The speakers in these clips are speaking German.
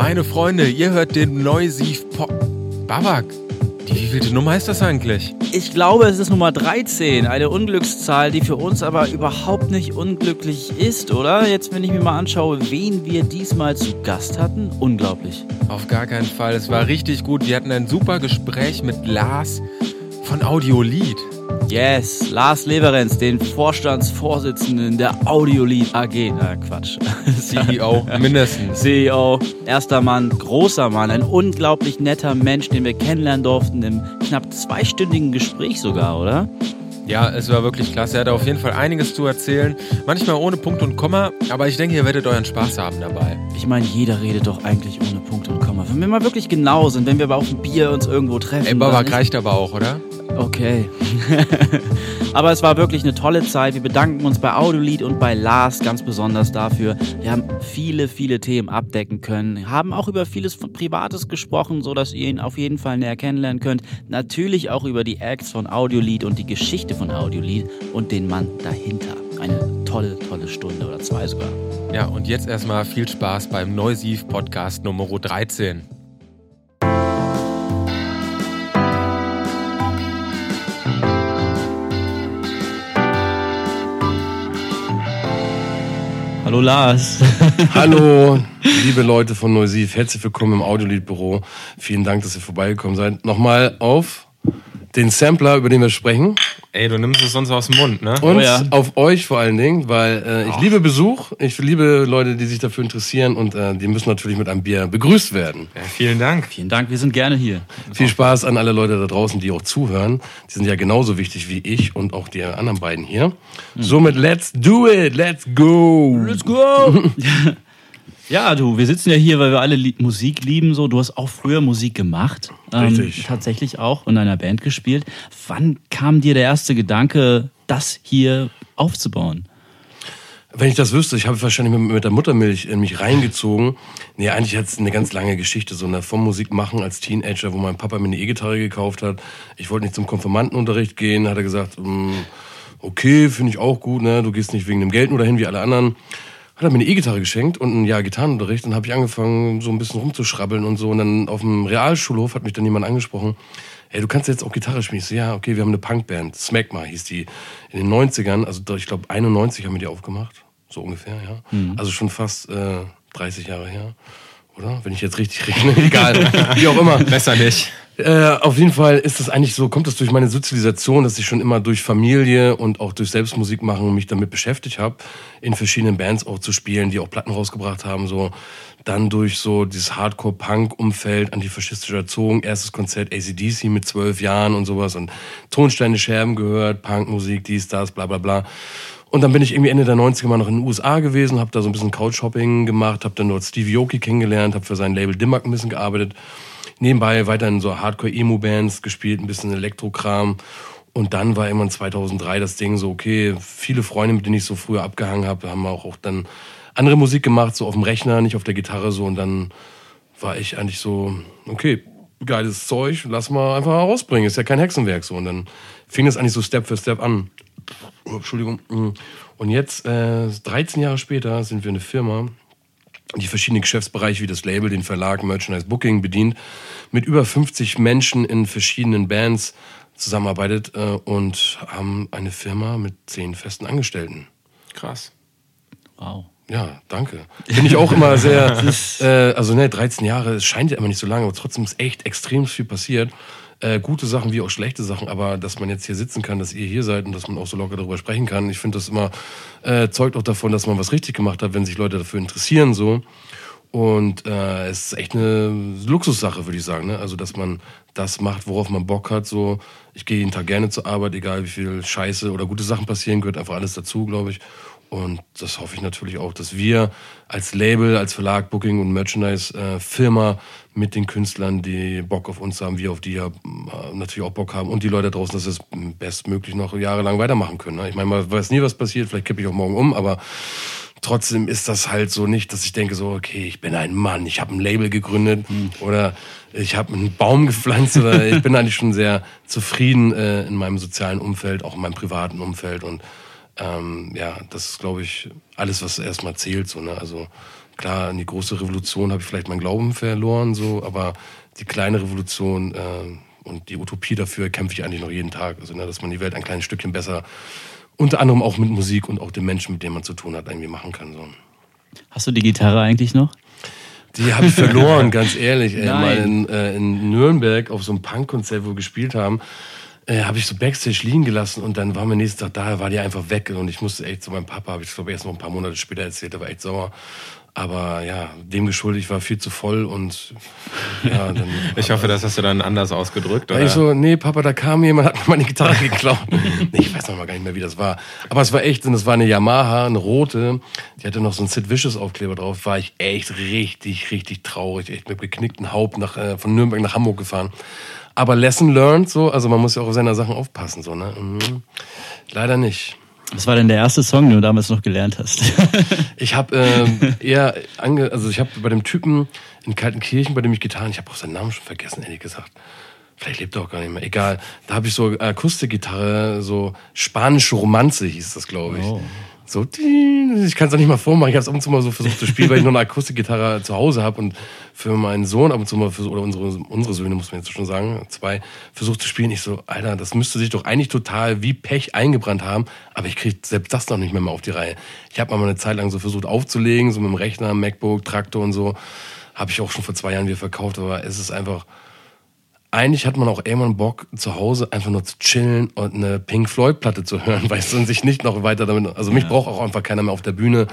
Meine Freunde, ihr hört den Neusiv Pop. Babak, die wievielte Nummer ist das eigentlich? Ich glaube, es ist Nummer 13, eine Unglückszahl, die für uns aber überhaupt nicht unglücklich ist, oder? Jetzt, wenn ich mir mal anschaue, wen wir diesmal zu Gast hatten, unglaublich. Auf gar keinen Fall, es war richtig gut. Wir hatten ein super Gespräch mit Lars von Audiolied. Yes, Lars Leverenz, den Vorstandsvorsitzenden der Audiolied AG. Na, Quatsch. CEO, mindestens. CEO, erster Mann, großer Mann, ein unglaublich netter Mensch, den wir kennenlernen durften im knapp zweistündigen Gespräch sogar, oder? Ja, es war wirklich klasse. Er hat auf jeden Fall einiges zu erzählen. Manchmal ohne Punkt und Komma, aber ich denke, ihr werdet euren Spaß haben dabei. Ich meine, jeder redet doch eigentlich ohne Punkt und Komma. Wenn wir mal wirklich genau sind, wenn wir aber auf dem Bier uns irgendwo treffen. Ey, Babak reicht aber auch, oder? Okay. Aber es war wirklich eine tolle Zeit. Wir bedanken uns bei Audiolied und bei Lars ganz besonders dafür. Wir haben viele, viele Themen abdecken können, haben auch über vieles Privates gesprochen, sodass ihr ihn auf jeden Fall näher kennenlernen könnt. Natürlich auch über die Acts von Audiolied und die Geschichte von Audiolied und den Mann dahinter. Eine tolle, tolle Stunde oder zwei sogar. Ja, und jetzt erstmal viel Spaß beim Neusiv Podcast Nummer 13. Hallo Lars. Hallo, liebe Leute von Neusiv. Herzlich willkommen im Audiolied-Büro. Vielen Dank, dass ihr vorbeigekommen seid. Nochmal auf den Sampler, über den wir sprechen. Ey, du nimmst es sonst aus dem Mund, ne? Und oh ja. auf euch vor allen Dingen, weil äh, ich oh. liebe Besuch, ich liebe Leute, die sich dafür interessieren und äh, die müssen natürlich mit einem Bier begrüßt werden. Ja, vielen Dank. Vielen Dank, wir sind gerne hier. Viel Spaß an alle Leute da draußen, die auch zuhören. Die sind ja genauso wichtig wie ich und auch die anderen beiden hier. Mhm. Somit let's do it, let's go. Let's go. Ja, du, wir sitzen ja hier, weil wir alle Musik lieben. So, du hast auch früher Musik gemacht. Ähm, Richtig. Ähm, tatsächlich auch in einer Band gespielt. Wann kam dir der erste Gedanke, das hier aufzubauen? Wenn ich das wüsste, ich habe wahrscheinlich mit, mit, der Muttermilch in mich reingezogen. Nee, eigentlich hat es eine ganz lange Geschichte, so eine vom Musik machen als Teenager, wo mein Papa mir eine E-Gitarre gekauft hat. Ich wollte nicht zum Konfirmandenunterricht gehen, hat er gesagt, mm, okay, finde ich auch gut, ne? Du gehst nicht wegen dem Geld nur dahin wie alle anderen hat er mir eine E-Gitarre geschenkt und ein Jahr Gitarrenunterricht. Dann habe ich angefangen, so ein bisschen rumzuschrabbeln und so. Und dann auf dem Realschulhof hat mich dann jemand angesprochen. Hey, du kannst jetzt auch Gitarre spielen. Ich so, ja, okay, wir haben eine Punkband. Smegma hieß die. In den 90ern, also ich glaube 91 haben wir die aufgemacht. So ungefähr, ja. Mhm. Also schon fast äh, 30 Jahre her. Oder? Wenn ich jetzt richtig rechne. Egal. Wie auch immer. Besser nicht. Äh, auf jeden Fall ist das eigentlich so, kommt das durch meine Sozialisation, dass ich schon immer durch Familie und auch durch Selbstmusik machen mich damit beschäftigt habe, in verschiedenen Bands auch zu spielen, die auch Platten rausgebracht haben, so. Dann durch so dieses Hardcore-Punk-Umfeld, antifaschistisch erzogen, erstes Konzert ACDC mit zwölf Jahren und sowas und Tonsteine Scherben gehört, Punkmusik, dies, das, bla bla bla. Und dann bin ich irgendwie Ende der 90er mal noch in den USA gewesen, habe da so ein bisschen Couchhopping gemacht, habe dann dort Stevie Aoki kennengelernt, habe für sein Label Dimmack ein bisschen gearbeitet nebenbei weiterhin so Hardcore-Emo-Bands gespielt, ein bisschen Elektrokram. Und dann war irgendwann 2003 das Ding so, okay, viele Freunde, mit denen ich so früher abgehangen habe, haben auch, auch dann andere Musik gemacht, so auf dem Rechner, nicht auf der Gitarre so. Und dann war ich eigentlich so, okay, geiles Zeug, lass mal einfach rausbringen, ist ja kein Hexenwerk so. Und dann fing es eigentlich so Step für Step an. Entschuldigung. Und jetzt, äh, 13 Jahre später, sind wir eine Firma, die verschiedenen Geschäftsbereiche wie das Label, den Verlag, Merchandise, Booking bedient, mit über 50 Menschen in verschiedenen Bands zusammenarbeitet äh, und haben eine Firma mit zehn festen Angestellten. Krass. Wow. Ja, danke. Bin ich auch immer sehr, äh, also ne, 13 Jahre, es scheint ja immer nicht so lange, aber trotzdem ist echt extrem viel passiert äh, gute Sachen wie auch schlechte Sachen, aber dass man jetzt hier sitzen kann, dass ihr hier seid und dass man auch so locker darüber sprechen kann, ich finde das immer äh, zeugt auch davon, dass man was richtig gemacht hat, wenn sich Leute dafür interessieren so. Und äh, es ist echt eine Luxussache, würde ich sagen. Ne? Also, dass man das macht, worauf man Bock hat. So, ich gehe jeden Tag gerne zur Arbeit, egal wie viel Scheiße oder gute Sachen passieren, gehört einfach alles dazu, glaube ich. Und das hoffe ich natürlich auch, dass wir als Label, als Verlag, Booking und Merchandise-Firma äh, mit den Künstlern, die Bock auf uns haben, wir auf die ja äh, natürlich auch Bock haben und die Leute draußen, dass es bestmöglich noch jahrelang weitermachen können. Ne? Ich meine, man weiß nie, was passiert, vielleicht kippe ich auch morgen um, aber trotzdem ist das halt so nicht, dass ich denke so, okay, ich bin ein Mann, ich habe ein Label gegründet mhm. oder ich habe einen Baum gepflanzt oder ich bin eigentlich schon sehr zufrieden äh, in meinem sozialen Umfeld, auch in meinem privaten Umfeld und ähm, ja, das ist, glaube ich, alles, was erstmal zählt. So, ne? Also Klar, in die große Revolution habe ich vielleicht meinen Glauben verloren, so, aber die kleine Revolution äh, und die Utopie dafür kämpfe ich eigentlich noch jeden Tag. Also, ne, dass man die Welt ein kleines Stückchen besser, unter anderem auch mit Musik und auch den Menschen, mit denen man zu tun hat, irgendwie machen kann. So. Hast du die Gitarre eigentlich noch? Die habe ich verloren, ganz ehrlich. Ey. Mal in, äh, in Nürnberg auf so einem Punkkonzert, wo wir gespielt haben, äh, habe ich so Backstage liegen gelassen und dann waren wir nächsten Tag da, war die einfach weg und ich musste echt zu meinem Papa, habe ich glaube erst noch ein paar Monate später erzählt, der war echt sauer. Aber ja, dem geschuldet, ich war viel zu voll und ja, dann. ich hoffe, das hast du dann anders ausgedrückt, oder? Ich so, nee, Papa, da kam jemand, hat mir meine Gitarre geklaut. nee, ich weiß noch mal gar nicht mehr, wie das war. Aber es war echt, und es war eine Yamaha, eine rote, die hatte noch so einen Sid Vicious Aufkleber drauf, war ich echt richtig, richtig traurig, echt mit geknicktem Haupt nach, äh, von Nürnberg nach Hamburg gefahren. Aber Lesson learned, so, also man muss ja auch auf seine Sachen aufpassen, so, ne? Mhm. Leider nicht. Was war denn der erste Song, den du damals noch gelernt hast? ich habe ähm, eher, ange also ich habe bei dem Typen in Kaltenkirchen, bei dem ich getan, ich habe auch seinen Namen schon vergessen, ehrlich gesagt. Vielleicht lebt er auch gar nicht mehr. Egal. Da habe ich so Akustikgitarre, so spanische Romanze hieß das, glaube ich. Oh so, ich kann es auch nicht mal vormachen. Ich habe es ab und zu mal so versucht zu spielen, weil ich noch eine Akustikgitarre zu Hause habe und für meinen Sohn ab und zu mal, für, oder unsere, unsere Söhne, muss man jetzt schon sagen, zwei, versucht zu spielen. Ich so, Alter, das müsste sich doch eigentlich total wie Pech eingebrannt haben, aber ich kriege selbst das noch nicht mehr mal auf die Reihe. Ich habe mal eine Zeit lang so versucht aufzulegen, so mit dem Rechner, MacBook, Traktor und so. Habe ich auch schon vor zwei Jahren wieder verkauft, aber es ist einfach eigentlich hat man auch irgendwann Bock, zu Hause einfach nur zu chillen und eine Pink Floyd-Platte zu hören, weißt du, und sich nicht noch weiter damit. Also mich ja. braucht auch einfach keiner mehr auf der Bühne.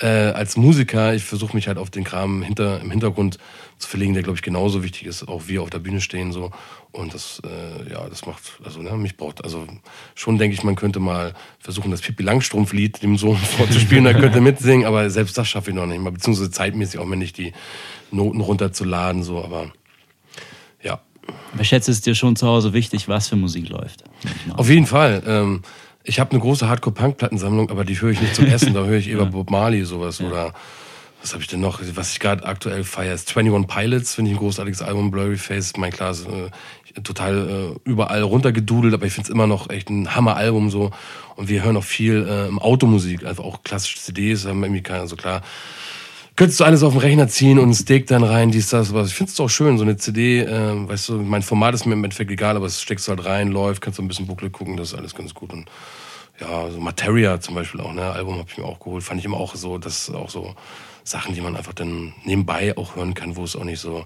Äh, als Musiker, ich versuche mich halt auf den Kram hinter, im Hintergrund zu verlegen, der, glaube ich, genauso wichtig ist, auch wir auf der Bühne stehen so. Und das, äh, ja, das macht, also ne, mich braucht, also schon denke ich, man könnte mal versuchen, das Pippi Langstrumpf-Lied dem Sohn vorzuspielen, da könnte mitsingen, aber selbst das schaffe ich noch nicht mal, beziehungsweise zeitmäßig auch mir nicht die Noten runterzuladen, so, aber aber schätze es dir schon zu Hause wichtig, was für Musik läuft? Auf jeden Fall. Ähm, ich habe eine große Hardcore-Punk-Plattensammlung, aber die höre ich nicht zum Essen. Da höre ich eher ja. Bob Marley sowas ja. oder was habe ich denn noch? Was ich gerade aktuell feiere, ist 21 Pilots, finde ich ein großartiges Album. Blurry Face, mein klar, ist, äh, total äh, überall runtergedudelt, aber ich finde es immer noch echt ein Hammer-Album so. Und wir hören auch viel äh, Automusik, also auch klassische CDs, haben irgendwie keine, also klar könntest du alles auf den Rechner ziehen und ein Steak dann rein, dies, das, was. Ich finde es auch schön, so eine CD, äh, weißt du, mein Format ist mir im Endeffekt egal, aber es steckst du halt rein, läuft, kannst du ein bisschen Booklet gucken, das ist alles ganz gut. Und ja, so Materia zum Beispiel auch, ne, Album habe ich mir auch geholt, fand ich immer auch so, das ist auch so Sachen, die man einfach dann nebenbei auch hören kann, wo es auch nicht so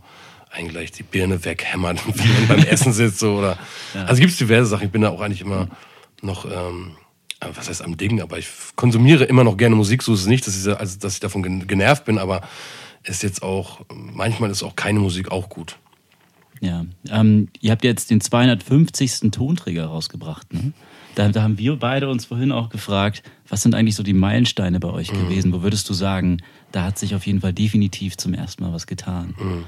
eigentlich die Birne weghämmert, wenn man beim Essen sitzt, so, oder. Ja. Also gibt es diverse Sachen, ich bin da auch eigentlich immer noch, ähm, äh, was heißt am Ding, aber ich konsumiere immer noch gerne Musik, so ist es nicht, dass ich, also, dass ich davon genervt bin, aber ist jetzt auch, manchmal ist auch keine Musik auch gut. Ja, ähm, ihr habt jetzt den 250. Tonträger rausgebracht. Ne? Da, da, haben wir beide uns vorhin auch gefragt, was sind eigentlich so die Meilensteine bei euch mhm. gewesen? Wo würdest du sagen, da hat sich auf jeden Fall definitiv zum ersten Mal was getan? Mhm.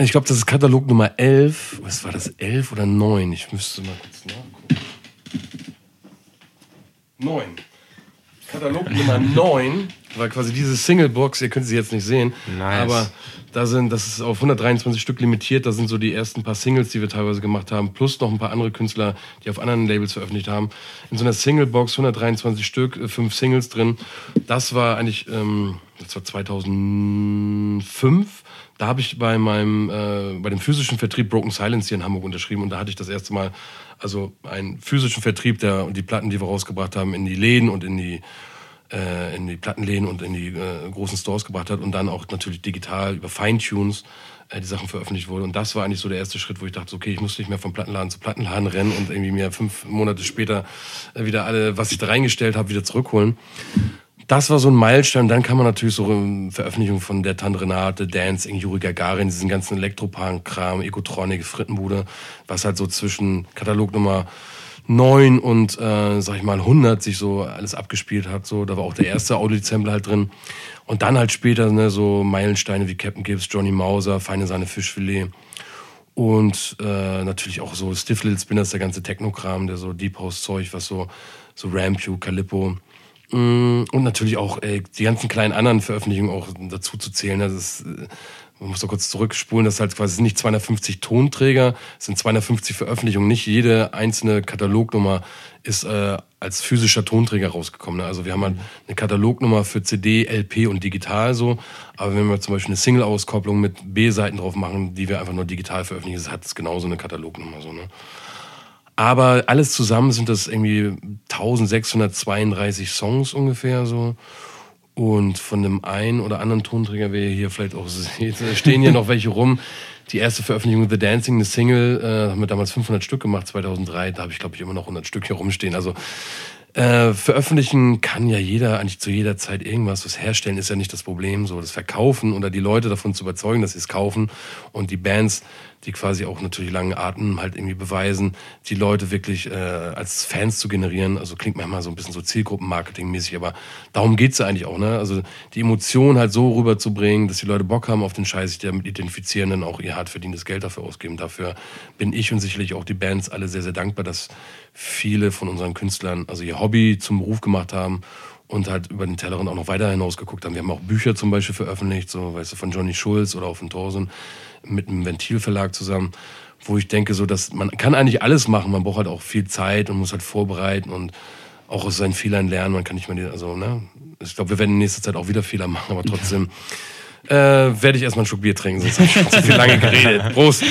Ich glaube, das ist Katalog Nummer 11. Was war das? 11 oder 9? Ich müsste mal kurz nachgucken. 9. Katalog Nummer 9 war quasi diese Singlebox, ihr könnt sie jetzt nicht sehen, nice. aber da sind, das ist auf 123 Stück limitiert, da sind so die ersten paar Singles, die wir teilweise gemacht haben, plus noch ein paar andere Künstler, die auf anderen Labels veröffentlicht haben. In so einer Singlebox, 123 Stück, äh, fünf Singles drin. Das war eigentlich, ähm, das war 2005 da habe ich bei meinem, äh, bei dem physischen Vertrieb Broken Silence hier in Hamburg unterschrieben und da hatte ich das erste Mal also einen physischen Vertrieb, der die Platten, die wir rausgebracht haben, in die Läden und in die äh, in die Plattenläden und in die äh, großen Stores gebracht hat und dann auch natürlich digital über Feintunes äh, die Sachen veröffentlicht wurde. Und das war eigentlich so der erste Schritt, wo ich dachte, okay, ich muss nicht mehr vom Plattenladen zu Plattenladen rennen und irgendwie mir fünf Monate später äh, wieder alle, was ich da reingestellt habe, wieder zurückholen das war so ein Meilenstein. Dann kann man natürlich so Veröffentlichungen von der Tante Renate, Dancing, Juri Gagarin, diesen ganzen Elektropunk-Kram, Ekotronik, Frittenbude, was halt so zwischen Katalog Nummer 9 und, äh, sag ich mal, 100 sich so alles abgespielt hat. So, da war auch der erste Audio-Sampler halt drin. Und dann halt später ne, so Meilensteine wie Captain Gibbs, Johnny Mauser, Feine Sahne Fischfilet. Und äh, natürlich auch so Stiff Little Spinners, der ganze Technokram, der so Deep House-Zeug, was so, so Rampew, Calippo und natürlich auch ey, die ganzen kleinen anderen Veröffentlichungen auch dazu zu zählen. Das ist, äh, man muss doch kurz zurückspulen, das ist halt quasi nicht 250 Tonträger, es sind 250 Veröffentlichungen. Nicht jede einzelne Katalognummer ist äh, als physischer Tonträger rausgekommen. Ne? Also wir haben halt eine Katalognummer für CD, LP und digital so. Aber wenn wir zum Beispiel eine Single-Auskopplung mit B-Seiten drauf machen, die wir einfach nur digital veröffentlichen, hat es genauso eine Katalognummer so. Ne? Aber alles zusammen sind das irgendwie 1632 Songs ungefähr so. Und von dem einen oder anderen Tonträger, wie ihr hier vielleicht auch seht, stehen hier noch welche rum. Die erste Veröffentlichung The Dancing, eine Single, äh, haben wir damals 500 Stück gemacht, 2003. Da habe ich, glaube ich, immer noch 100 Stück hier rumstehen. Also äh, veröffentlichen kann ja jeder eigentlich zu jeder Zeit irgendwas. Das Herstellen ist ja nicht das Problem. So das Verkaufen oder die Leute davon zu überzeugen, dass sie es kaufen und die Bands, die quasi auch natürlich langen Atem halt irgendwie beweisen, die Leute wirklich äh, als Fans zu generieren. Also klingt manchmal so ein bisschen so Zielgruppenmarketing-mäßig, aber darum geht's ja eigentlich auch. Ne? Also die Emotionen halt so rüberzubringen, dass die Leute Bock haben auf den Scheiß, sich damit identifizieren, dann auch ihr hart verdientes Geld dafür ausgeben. Dafür bin ich und sicherlich auch die Bands alle sehr, sehr dankbar, dass viele von unseren Künstlern also ihr Hobby zum Beruf gemacht haben und halt über den Tellerrand auch noch weiter hinaus geguckt haben. Wir haben auch Bücher zum Beispiel veröffentlicht, so weißt du, von Johnny Schulz oder auch von Thorsen mit einem Ventilverlag zusammen, wo ich denke, so dass man kann eigentlich alles machen, man braucht halt auch viel Zeit und muss halt vorbereiten und auch aus seinen Fehlern lernen. Man kann nicht mehr, also ne, ich glaube, wir werden in nächster Zeit auch wieder Fehler machen, aber trotzdem. Äh, werde ich erstmal einen Schluck Bier trinken, sonst habe ich schon zu viel lange geredet. Prost.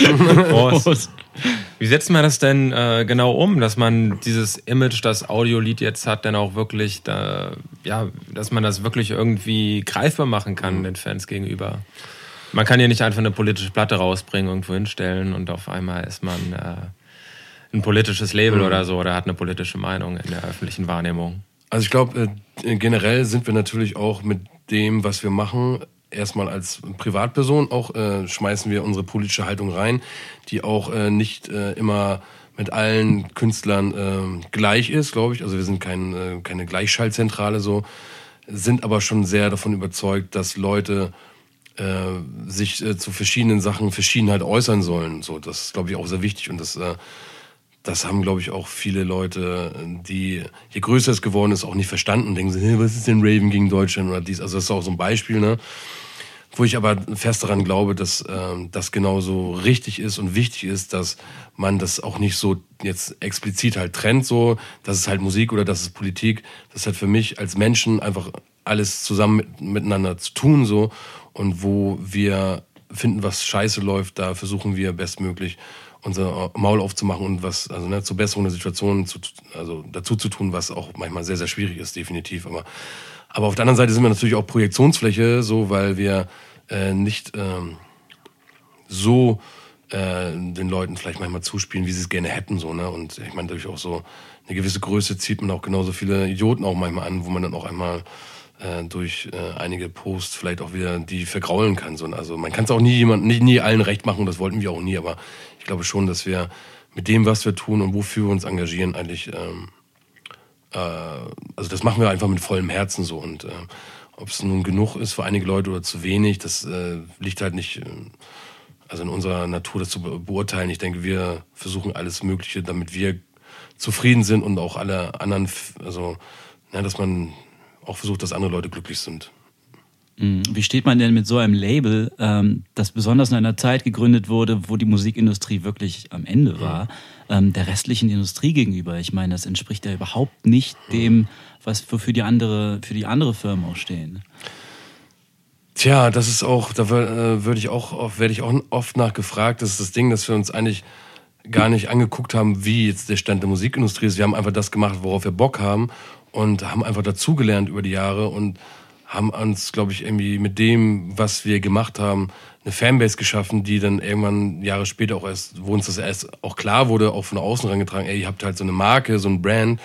Prost. Wie setzt man das denn äh, genau um, dass man dieses Image, das Audiolied jetzt hat, dann auch wirklich, da, ja, dass man das wirklich irgendwie greifbar machen kann mhm. den Fans gegenüber? Man kann ja nicht einfach eine politische Platte rausbringen, irgendwo hinstellen und auf einmal ist man äh, ein politisches Label mhm. oder so oder hat eine politische Meinung in der öffentlichen Wahrnehmung. Also ich glaube, äh, generell sind wir natürlich auch mit dem, was wir machen, erstmal als Privatperson auch äh, schmeißen wir unsere politische Haltung rein, die auch äh, nicht äh, immer mit allen Künstlern äh, gleich ist, glaube ich. Also wir sind kein, äh, keine Gleichschaltzentrale so, sind aber schon sehr davon überzeugt, dass Leute äh, sich zu verschiedenen Sachen verschieden halt äußern sollen. So, das ist, glaube ich, auch sehr wichtig und das das haben, glaube ich, auch viele Leute, die, je größer es geworden ist, auch nicht verstanden. Denken sie, hey, was ist denn Raven gegen Deutschland oder dies? Also das ist auch so ein Beispiel, ne? Wo ich aber fest daran glaube, dass äh, das genauso richtig ist und wichtig ist, dass man das auch nicht so jetzt explizit halt trennt, so, das ist halt Musik oder das ist Politik. Das hat für mich als Menschen einfach alles zusammen mit, miteinander zu tun, so. Und wo wir finden, was scheiße läuft, da versuchen wir bestmöglich unser Maul aufzumachen und was, also ne, zur Besserung der Situation zu, also dazu zu tun, was auch manchmal sehr, sehr schwierig ist, definitiv. Aber, aber auf der anderen Seite sind wir natürlich auch Projektionsfläche, so, weil wir äh, nicht ähm, so äh, den Leuten vielleicht manchmal zuspielen, wie sie es gerne hätten, so, ne? Und ich meine, durch auch so eine gewisse Größe zieht man auch genauso viele Idioten auch manchmal an, wo man dann auch einmal äh, durch äh, einige Posts vielleicht auch wieder die vergraulen kann. So. Also man kann es auch nie jemand, nie, nie allen recht machen, das wollten wir auch nie, aber ich glaube schon, dass wir mit dem, was wir tun und wofür wir uns engagieren, eigentlich, ähm, äh, also das machen wir einfach mit vollem Herzen so. Und äh, ob es nun genug ist für einige Leute oder zu wenig, das äh, liegt halt nicht, äh, also in unserer Natur, das zu beurteilen. Ich denke, wir versuchen alles Mögliche, damit wir zufrieden sind und auch alle anderen, also, ja, dass man auch versucht, dass andere Leute glücklich sind. Mhm. Wie steht man denn mit so einem Label, ähm, das besonders in einer Zeit gegründet wurde, wo die Musikindustrie wirklich am Ende war, ähm, der restlichen Industrie gegenüber? Ich meine, das entspricht ja überhaupt nicht dem, was wofür die andere, für die andere Firmen auch stehen. Tja, das ist auch, da äh, würde ich auch, werde ich auch oft nachgefragt. Das ist das Ding, dass wir uns eigentlich gar nicht angeguckt haben, wie jetzt der Stand der Musikindustrie ist. Wir haben einfach das gemacht, worauf wir Bock haben und haben einfach dazugelernt über die Jahre und haben uns, glaube ich, irgendwie mit dem, was wir gemacht haben, eine Fanbase geschaffen, die dann irgendwann Jahre später auch erst, wo uns das erst auch klar wurde, auch von außen rangetragen, ey, ihr habt halt so eine Marke, so ein Brand,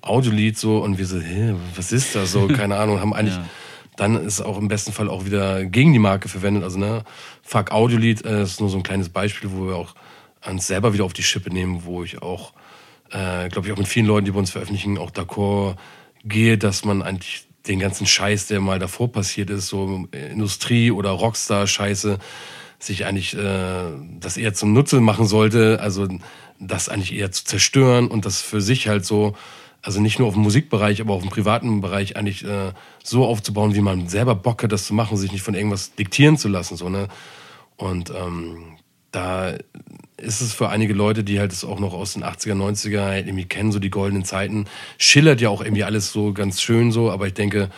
Audiolied so. Und wir so, hä, was ist das? So, keine Ahnung, haben eigentlich, ja. dann ist auch im besten Fall auch wieder gegen die Marke verwendet, also ne, Fuck Audiolied äh, ist nur so ein kleines Beispiel, wo wir auch uns selber wieder auf die Schippe nehmen, wo ich auch, äh, glaube ich, auch mit vielen Leuten, die bei uns veröffentlichen, auch d'accord gehe, dass man eigentlich den ganzen Scheiß, der mal davor passiert ist, so Industrie- oder Rockstar-Scheiße, sich eigentlich äh, das eher zum Nutze machen sollte, also das eigentlich eher zu zerstören und das für sich halt so, also nicht nur auf dem Musikbereich, aber auch im privaten Bereich eigentlich äh, so aufzubauen, wie man selber Bock hat, das zu machen, sich nicht von irgendwas diktieren zu lassen, so, ne? Und ähm, da ist es für einige Leute, die halt es auch noch aus den 80er, 90er halt irgendwie kennen, so die goldenen Zeiten, schillert ja auch irgendwie alles so ganz schön so, aber ich denke,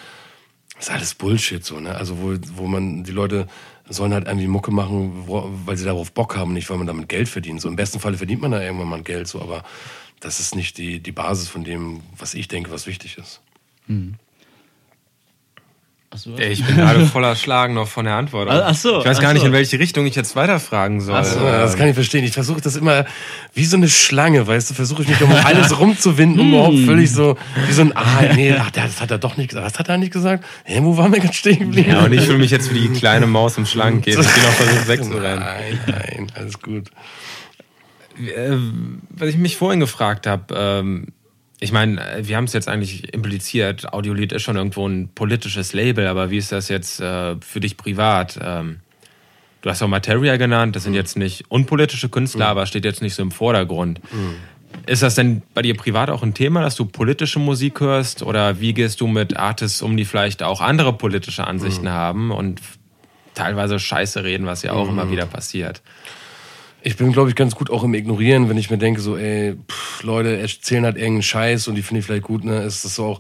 das ist alles Bullshit so, ne? Also wo, wo man, die Leute sollen halt irgendwie Mucke machen, weil sie darauf Bock haben, nicht weil man damit Geld verdient. So im besten Falle verdient man da irgendwann mal Geld, so, aber das ist nicht die, die Basis von dem, was ich denke, was wichtig ist. Mhm. So. Ich bin gerade voller Schlagen noch von der Antwort. Ach so, ich weiß gar so. nicht, in welche Richtung ich jetzt weiterfragen soll. So, das kann ich verstehen. Ich versuche das immer wie so eine Schlange, weißt du, versuche ich mich um alles rumzuwinden, um überhaupt hm. völlig so, wie so ein, ah, nee, ach, das hat er doch nicht gesagt. Was hat er nicht gesagt? Hä, wo waren wir ganz stehen geblieben? Ja, und ich fühle mich jetzt wie die kleine Maus im Schlangenkäfig, die noch versucht wegzurennen. Nein, nein, alles gut. Äh, was ich mich vorhin gefragt habe, ähm, ich meine, wir haben es jetzt eigentlich impliziert, Audiolied ist schon irgendwo ein politisches Label, aber wie ist das jetzt äh, für dich privat? Ähm, du hast auch Materia genannt, das sind mhm. jetzt nicht unpolitische Künstler, mhm. aber steht jetzt nicht so im Vordergrund. Mhm. Ist das denn bei dir privat auch ein Thema, dass du politische Musik hörst? Oder wie gehst du mit Artists um, die vielleicht auch andere politische Ansichten mhm. haben und teilweise Scheiße reden, was ja auch immer mhm. wieder passiert? Ich bin, glaube ich, ganz gut auch im Ignorieren, wenn ich mir denke, so, ey, pff, Leute erzählen halt irgendeinen Scheiß und die finde ich vielleicht gut, ne? Ist das so auch,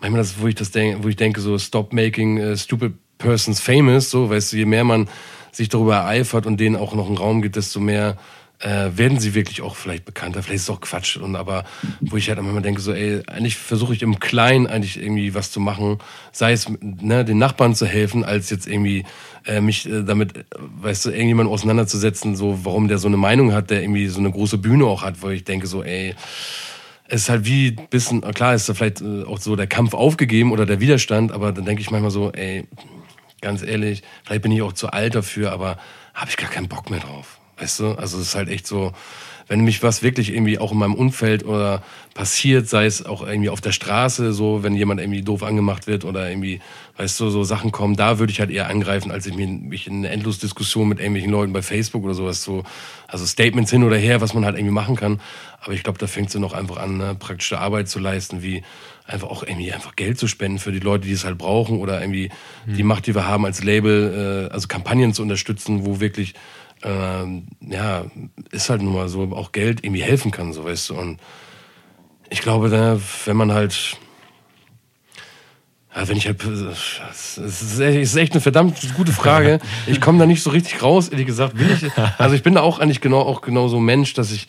manchmal das, wo ich das denke, wo ich denke, so, stop making uh, stupid persons famous, so, weißt du, je mehr man sich darüber ereifert und denen auch noch einen Raum gibt, desto mehr äh, werden sie wirklich auch vielleicht bekannter. Vielleicht ist es auch Quatsch. Und aber wo ich halt immer denke, so, ey, eigentlich versuche ich im Kleinen eigentlich irgendwie was zu machen, sei es ne, den Nachbarn zu helfen, als jetzt irgendwie äh, mich äh, damit, weißt du, irgendjemand auseinanderzusetzen, so warum der so eine Meinung hat, der irgendwie so eine große Bühne auch hat, wo ich denke so, ey, es ist halt wie bisschen, klar ist da vielleicht äh, auch so der Kampf aufgegeben oder der Widerstand, aber dann denke ich manchmal so, ey, ganz ehrlich, vielleicht bin ich auch zu alt dafür, aber habe ich gar keinen Bock mehr drauf. Weißt du? Also es ist halt echt so, wenn mich was wirklich irgendwie auch in meinem Umfeld oder passiert, sei es auch irgendwie auf der Straße, so, wenn jemand irgendwie doof angemacht wird oder irgendwie, weißt du, so Sachen kommen, da würde ich halt eher angreifen, als ich mich in eine Endlosdiskussion mit irgendwelchen Leuten bei Facebook oder sowas so, also Statements hin oder her, was man halt irgendwie machen kann. Aber ich glaube, da fängt es noch einfach an, ne, praktische Arbeit zu leisten, wie einfach auch irgendwie einfach Geld zu spenden für die Leute, die es halt brauchen oder irgendwie mhm. die Macht, die wir haben als Label, äh, also Kampagnen zu unterstützen, wo wirklich ähm, ja, ist halt nun mal so, auch Geld irgendwie helfen kann, so weißt du. Und ich glaube, da, wenn man halt, ja, wenn ich halt, es ist, echt eine verdammt gute Frage. Ich komme da nicht so richtig raus, ehrlich gesagt. Ich, also ich bin da auch eigentlich genau, auch genau so Mensch, dass ich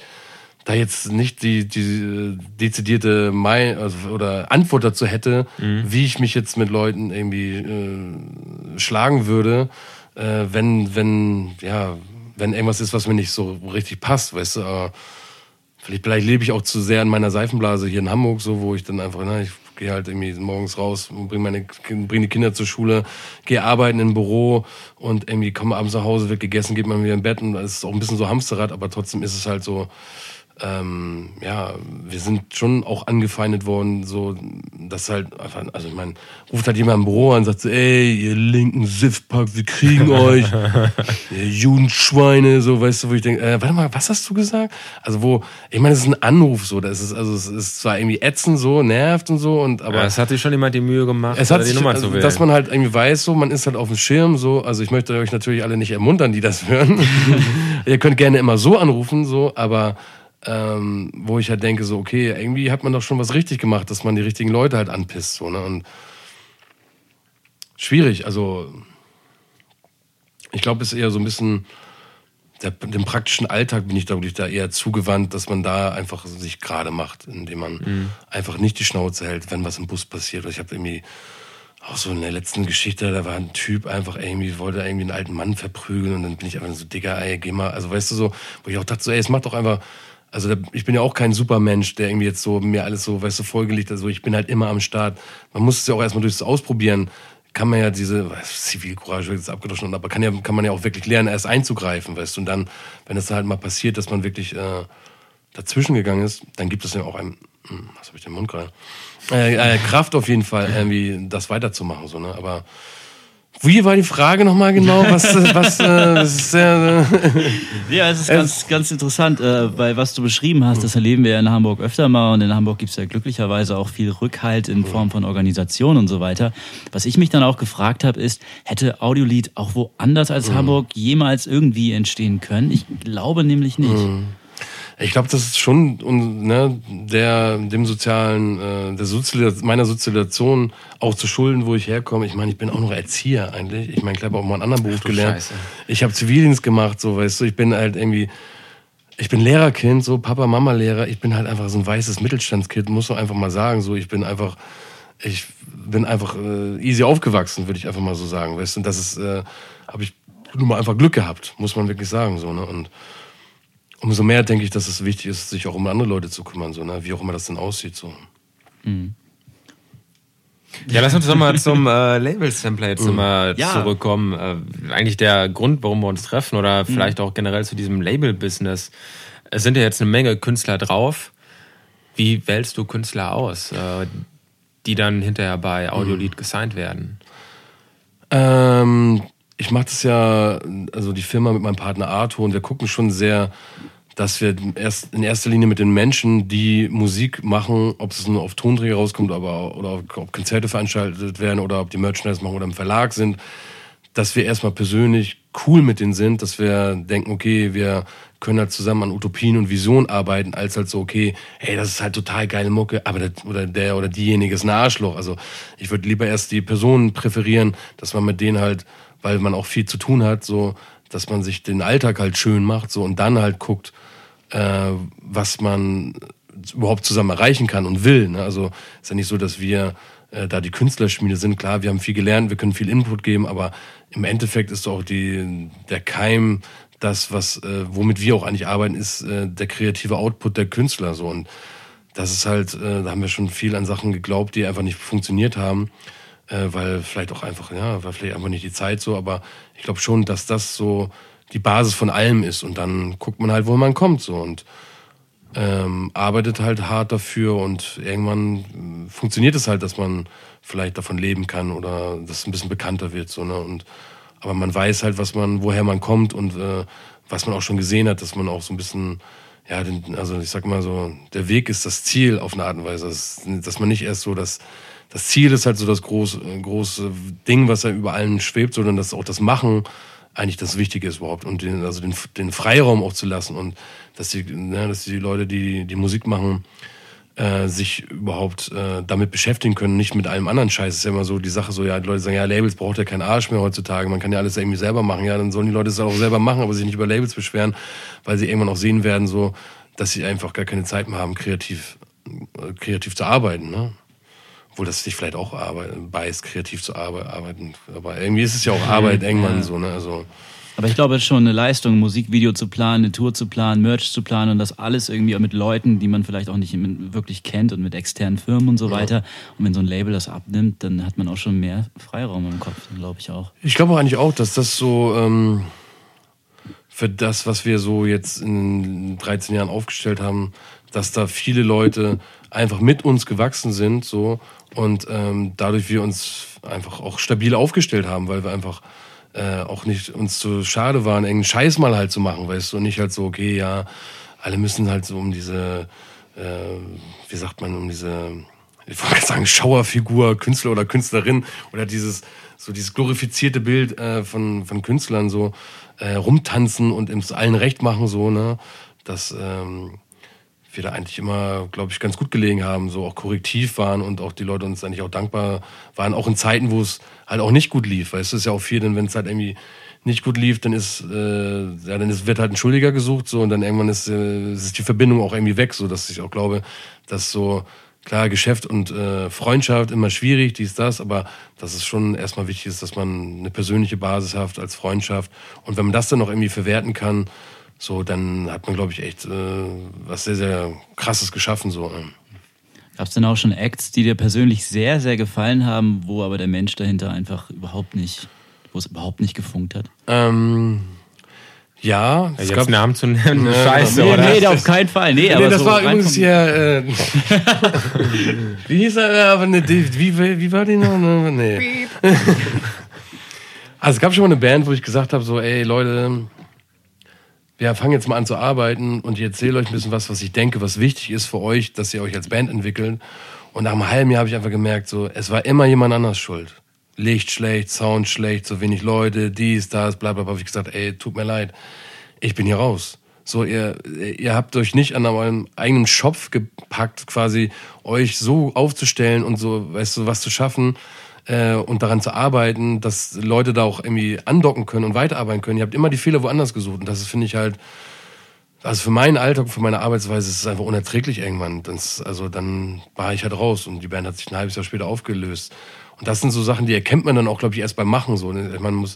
da jetzt nicht die, die dezidierte Mai also, oder Antwort dazu hätte, mhm. wie ich mich jetzt mit Leuten irgendwie äh, schlagen würde, äh, wenn, wenn, ja, wenn irgendwas ist, was mir nicht so richtig passt, weißt du, aber vielleicht, vielleicht lebe ich auch zu sehr in meiner Seifenblase hier in Hamburg, so, wo ich dann einfach, na, ich gehe halt irgendwie morgens raus, bringe meine bring die Kinder zur Schule, gehe arbeiten im Büro und irgendwie komme abends nach Hause, wird gegessen, geht man wieder im Bett und das ist auch ein bisschen so Hamsterrad, aber trotzdem ist es halt so, ähm, ja, wir sind schon auch angefeindet worden, so, dass halt, also ich meine, ruft halt jemand im Büro an und sagt so, ey, ihr linken Siffpack, wir kriegen euch, ihr Judenschweine, so, weißt du, wo ich denke, äh, warte mal, was hast du gesagt? Also wo, ich meine, es ist ein Anruf, so, das ist, also es ist zwar irgendwie ätzend, so, nervt und so, und aber. Ja, es hat sich schon jemand die Mühe gemacht, es hat die Nummer also, zu wählen. Dass man halt irgendwie weiß, so, man ist halt auf dem Schirm, so, also ich möchte euch natürlich alle nicht ermuntern, die das hören. ihr könnt gerne immer so anrufen, so, aber ähm, wo ich halt denke, so, okay, irgendwie hat man doch schon was richtig gemacht, dass man die richtigen Leute halt anpisst. So, ne? Und schwierig, also ich glaube, es ist eher so ein bisschen, der, dem praktischen Alltag bin ich, glaube ich, da eher zugewandt, dass man da einfach sich gerade macht, indem man mhm. einfach nicht die Schnauze hält, wenn was im Bus passiert. Ich habe irgendwie auch so in der letzten Geschichte, da war ein Typ einfach irgendwie, wollte irgendwie einen alten Mann verprügeln und dann bin ich einfach so, Digga, ey, geh mal, also weißt du so, wo ich auch dachte so, ey, es macht doch einfach, also ich bin ja auch kein Supermensch, der irgendwie jetzt so mir alles so, weißt du, vorgelegt hat. Also ich bin halt immer am Start. Man muss es ja auch erstmal durchs Ausprobieren. Kann man ja diese Zivilcourage jetzt abgedroschen, aber kann ja kann man ja auch wirklich lernen, erst einzugreifen, weißt du. Und dann, wenn es halt mal passiert, dass man wirklich äh, dazwischen gegangen ist, dann gibt es ja auch ein, hm, was habe ich den Mund gerade? Äh, äh, Kraft auf jeden Fall, irgendwie das weiterzumachen, so ne. Aber Wie war die Frage nochmal genau? Was, äh, was, äh, ist äh, ja, es ist ganz, ganz interessant, äh, weil was du beschrieben hast, das erleben wir ja in Hamburg öfter mal und in Hamburg gibt es ja glücklicherweise auch viel Rückhalt in Form von Organisation und so weiter. Was ich mich dann auch gefragt habe, ist, hätte Audiolied auch woanders als mhm. Hamburg jemals irgendwie entstehen können? Ich glaube nämlich nicht. Ich glaube, das ist schon ne, der dem sozialen, äh, der Sozial meiner Sozialisation auch zu schulden, wo ich herkomme. Ich meine, ich bin auch noch Erzieher eigentlich. Ich meine, ich habe auch mal einen anderen Beruf gelernt. Scheiße. Ich habe Zivildienst gemacht, so weißt du. Ich bin halt irgendwie, ich bin Lehrerkind, so Papa, Mama Lehrer. Ich bin halt einfach so ein weißes Mittelstandskind, muss man einfach mal sagen. So, ich bin einfach, ich bin einfach äh, easy aufgewachsen, würde ich einfach mal so sagen, weißt du. Und das ist, äh, habe ich nur mal einfach Glück gehabt, muss man wirklich sagen, so ne. Und umso mehr denke ich, dass es wichtig ist, sich auch um andere Leute zu kümmern, so, ne? wie auch immer das denn aussieht. So. Mhm. Ja, lass uns doch mal zum äh, Labels-Template mhm. mal ja. zurückkommen. Äh, eigentlich der Grund, warum wir uns treffen oder mhm. vielleicht auch generell zu diesem Label-Business. Es sind ja jetzt eine Menge Künstler drauf. Wie wählst du Künstler aus, äh, die dann hinterher bei Audiolied mhm. gesigned werden? Ähm, ich mache das ja, also die Firma mit meinem Partner Arthur und wir gucken schon sehr dass wir erst in erster Linie mit den Menschen, die Musik machen, ob es nur auf Tonträger rauskommt, aber oder ob Konzerte veranstaltet werden oder ob die Merchandise machen oder im Verlag sind, dass wir erstmal persönlich cool mit denen sind, dass wir denken, okay, wir können halt zusammen an Utopien und Visionen arbeiten, als halt so, okay, hey, das ist halt total geile Mucke, aber der, oder der oder diejenige ist ein Arschloch. Also ich würde lieber erst die Personen präferieren, dass man mit denen halt, weil man auch viel zu tun hat, so, dass man sich den Alltag halt schön macht, so und dann halt guckt, äh, was man überhaupt zusammen erreichen kann und will. Ne? Also ist ja nicht so, dass wir äh, da die Künstlerschmiede sind. Klar, wir haben viel gelernt, wir können viel Input geben, aber im Endeffekt ist auch die, der Keim, das, was, äh, womit wir auch eigentlich arbeiten, ist äh, der kreative Output der Künstler. So. Und das ist halt, äh, da haben wir schon viel an Sachen geglaubt, die einfach nicht funktioniert haben. Äh, weil vielleicht auch einfach, ja, war vielleicht einfach nicht die Zeit so, aber ich glaube schon, dass das so die Basis von allem ist. Und dann guckt man halt, wo man kommt so und ähm, arbeitet halt hart dafür und irgendwann funktioniert es halt, dass man vielleicht davon leben kann oder dass es ein bisschen bekannter wird. So, ne? und, aber man weiß halt, was man, woher man kommt und äh, was man auch schon gesehen hat, dass man auch so ein bisschen, ja, den, also ich sag mal so, der Weg ist das Ziel auf eine Art und Weise. Dass, dass man nicht erst so das, das Ziel ist halt so das große, große Ding, was ja über allen schwebt, sondern dass auch das Machen eigentlich das Wichtige ist überhaupt und den, also den, den Freiraum auch zu lassen und dass die, ne, dass die Leute, die die Musik machen, äh, sich überhaupt äh, damit beschäftigen können, nicht mit allem anderen Scheiß. Es ist ja immer so die Sache, so ja, die Leute sagen, ja, Labels braucht ja keinen Arsch mehr heutzutage, man kann ja alles irgendwie selber machen. Ja, dann sollen die Leute es auch selber machen, aber sich nicht über Labels beschweren, weil sie irgendwann auch sehen werden, so, dass sie einfach gar keine Zeit mehr haben, kreativ, äh, kreativ zu arbeiten. Ne? Obwohl das sich vielleicht auch arbeiten, beißt, kreativ zu arbeiten. Aber irgendwie ist es ja auch Arbeit irgendwann ja. so, ne? Also. Aber ich glaube, es ist schon eine Leistung, ein Musikvideo zu planen, eine Tour zu planen, Merch zu planen und das alles irgendwie mit Leuten, die man vielleicht auch nicht wirklich kennt und mit externen Firmen und so weiter. Ja. Und wenn so ein Label das abnimmt, dann hat man auch schon mehr Freiraum im Kopf, glaube ich auch. Ich glaube eigentlich auch, dass das so ähm, für das, was wir so jetzt in 13 Jahren aufgestellt haben, dass da viele Leute einfach mit uns gewachsen sind so und ähm, dadurch wir uns einfach auch stabil aufgestellt haben, weil wir einfach äh, auch nicht uns so schade waren, irgendeinen Scheiß mal halt zu machen, weißt du, und nicht halt so, okay, ja, alle müssen halt so um diese, äh, wie sagt man, um diese, ich wollte sagen, Schauerfigur, Künstler oder Künstlerin oder dieses, so dieses glorifizierte Bild äh, von, von Künstlern so äh, rumtanzen und es allen recht machen, so, ne, das, ähm, wir da eigentlich immer, glaube ich, ganz gut gelegen haben, so auch korrektiv waren und auch die Leute uns eigentlich auch dankbar waren, auch in Zeiten, wo es halt auch nicht gut lief. Weil es ist ja auch viel, denn wenn es halt irgendwie nicht gut lief, dann ist, äh, ja, dann ist, wird halt ein Schuldiger gesucht, so und dann irgendwann ist, äh, ist die Verbindung auch irgendwie weg, so dass ich auch glaube, dass so klar Geschäft und äh, Freundschaft immer schwierig, dies das, aber dass es schon erstmal wichtig ist, dass man eine persönliche Basis hat als Freundschaft und wenn man das dann noch irgendwie verwerten kann, so, dann hat man, glaube ich, echt äh, was sehr, sehr Krasses geschaffen. So. Gab es denn auch schon Acts, die dir persönlich sehr, sehr gefallen haben, wo aber der Mensch dahinter einfach überhaupt nicht, wo es überhaupt nicht gefunkt hat? Ähm, ja, es ja, gab Namen zu nennen. Ja, Scheiße, nee, oder? Nee, auf keinen Fall. Nee, nee aber das so war übrigens hier. Äh, wie hieß er? Aber ne, wie, wie war die noch? Nee. Also es gab schon mal eine Band, wo ich gesagt habe, so, ey Leute, wir fangen jetzt mal an zu arbeiten und ich erzähle euch ein bisschen was, was ich denke, was wichtig ist für euch, dass ihr euch als Band entwickelt. Und nach einem halben Jahr habe ich einfach gemerkt, so, es war immer jemand anders schuld. Licht schlecht, Sound schlecht, so wenig Leute, dies, das, bla bla bla. Habe ich gesagt, ey, tut mir leid, ich bin hier raus. So, ihr, ihr habt euch nicht an eurem eigenen Schopf gepackt, quasi euch so aufzustellen und so, weißt du, was zu schaffen äh, und daran zu arbeiten, dass Leute da auch irgendwie andocken können und weiterarbeiten können. Ihr habt immer die Fehler woanders gesucht und das finde ich halt, also für meinen Alltag, für meine Arbeitsweise ist es einfach unerträglich irgendwann. Das, also dann war ich halt raus und die Band hat sich ein halbes Jahr später aufgelöst. Und das sind so Sachen, die erkennt man dann auch, glaube ich, erst beim Machen so. Man muss,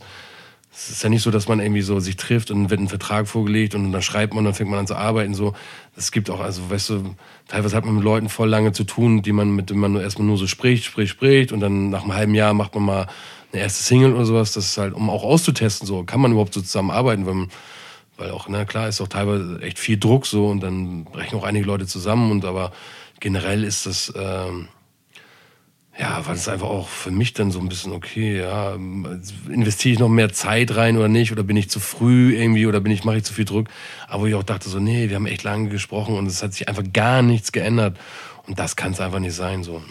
es ist ja nicht so, dass man irgendwie so sich trifft und wird ein Vertrag vorgelegt und dann schreibt man, dann fängt man an zu arbeiten. So, es gibt auch, also weißt du, teilweise hat man mit Leuten voll lange zu tun, die man mit denen man nur erstmal nur so spricht, spricht, spricht und dann nach einem halben Jahr macht man mal eine erste Single oder sowas. Das ist halt, um auch auszutesten, so kann man überhaupt so zusammenarbeiten, weil, man, weil auch, na klar, ist auch teilweise echt viel Druck so und dann brechen auch einige Leute zusammen und aber generell ist das, ähm, ja, war das einfach auch für mich dann so ein bisschen okay, ja, investiere ich noch mehr Zeit rein oder nicht oder bin ich zu früh irgendwie oder bin ich mache ich zu viel Druck, aber wo ich auch dachte so, nee, wir haben echt lange gesprochen und es hat sich einfach gar nichts geändert und das kann es einfach nicht sein so.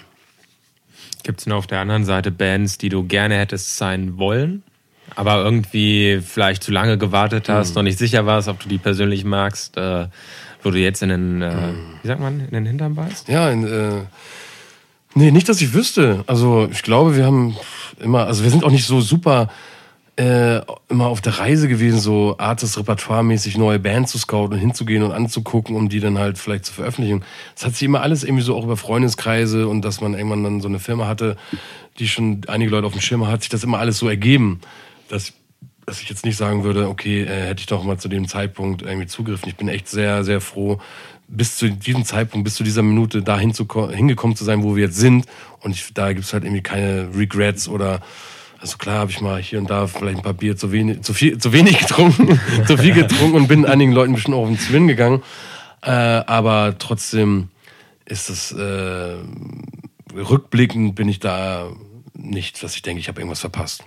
Gibt es denn auf der anderen Seite Bands, die du gerne hättest sein wollen, aber irgendwie vielleicht zu lange gewartet hast, hm. noch nicht sicher warst, ob du die persönlich magst, äh, wo du jetzt in den, äh, hm. wie sagt man, in den Hintern beißt? Ja, in, äh Nee, nicht, dass ich wüsste. Also ich glaube, wir haben immer, also wir sind auch nicht so super äh, immer auf der Reise gewesen, so Artist-Repertoire-mäßig neue Bands zu scouten und hinzugehen und anzugucken, um die dann halt vielleicht zu veröffentlichen. Das hat sich immer alles irgendwie so auch über Freundeskreise und dass man irgendwann dann so eine Firma hatte, die schon einige Leute auf dem Schirm hat, sich das immer alles so ergeben, dass, dass ich jetzt nicht sagen würde, okay, äh, hätte ich doch mal zu dem Zeitpunkt irgendwie zugriffen. Ich bin echt sehr, sehr froh, bis zu diesem Zeitpunkt, bis zu dieser Minute da hingekommen zu sein, wo wir jetzt sind. Und ich, da gibt's halt irgendwie keine Regrets oder also klar habe ich mal hier und da vielleicht ein paar Bier zu wenig, zu viel, zu wenig getrunken, zu viel getrunken und bin einigen Leuten bestimmt auch auf den Zwillen gegangen. Äh, aber trotzdem ist es äh, rückblickend bin ich da nicht, dass ich denke, ich habe irgendwas verpasst.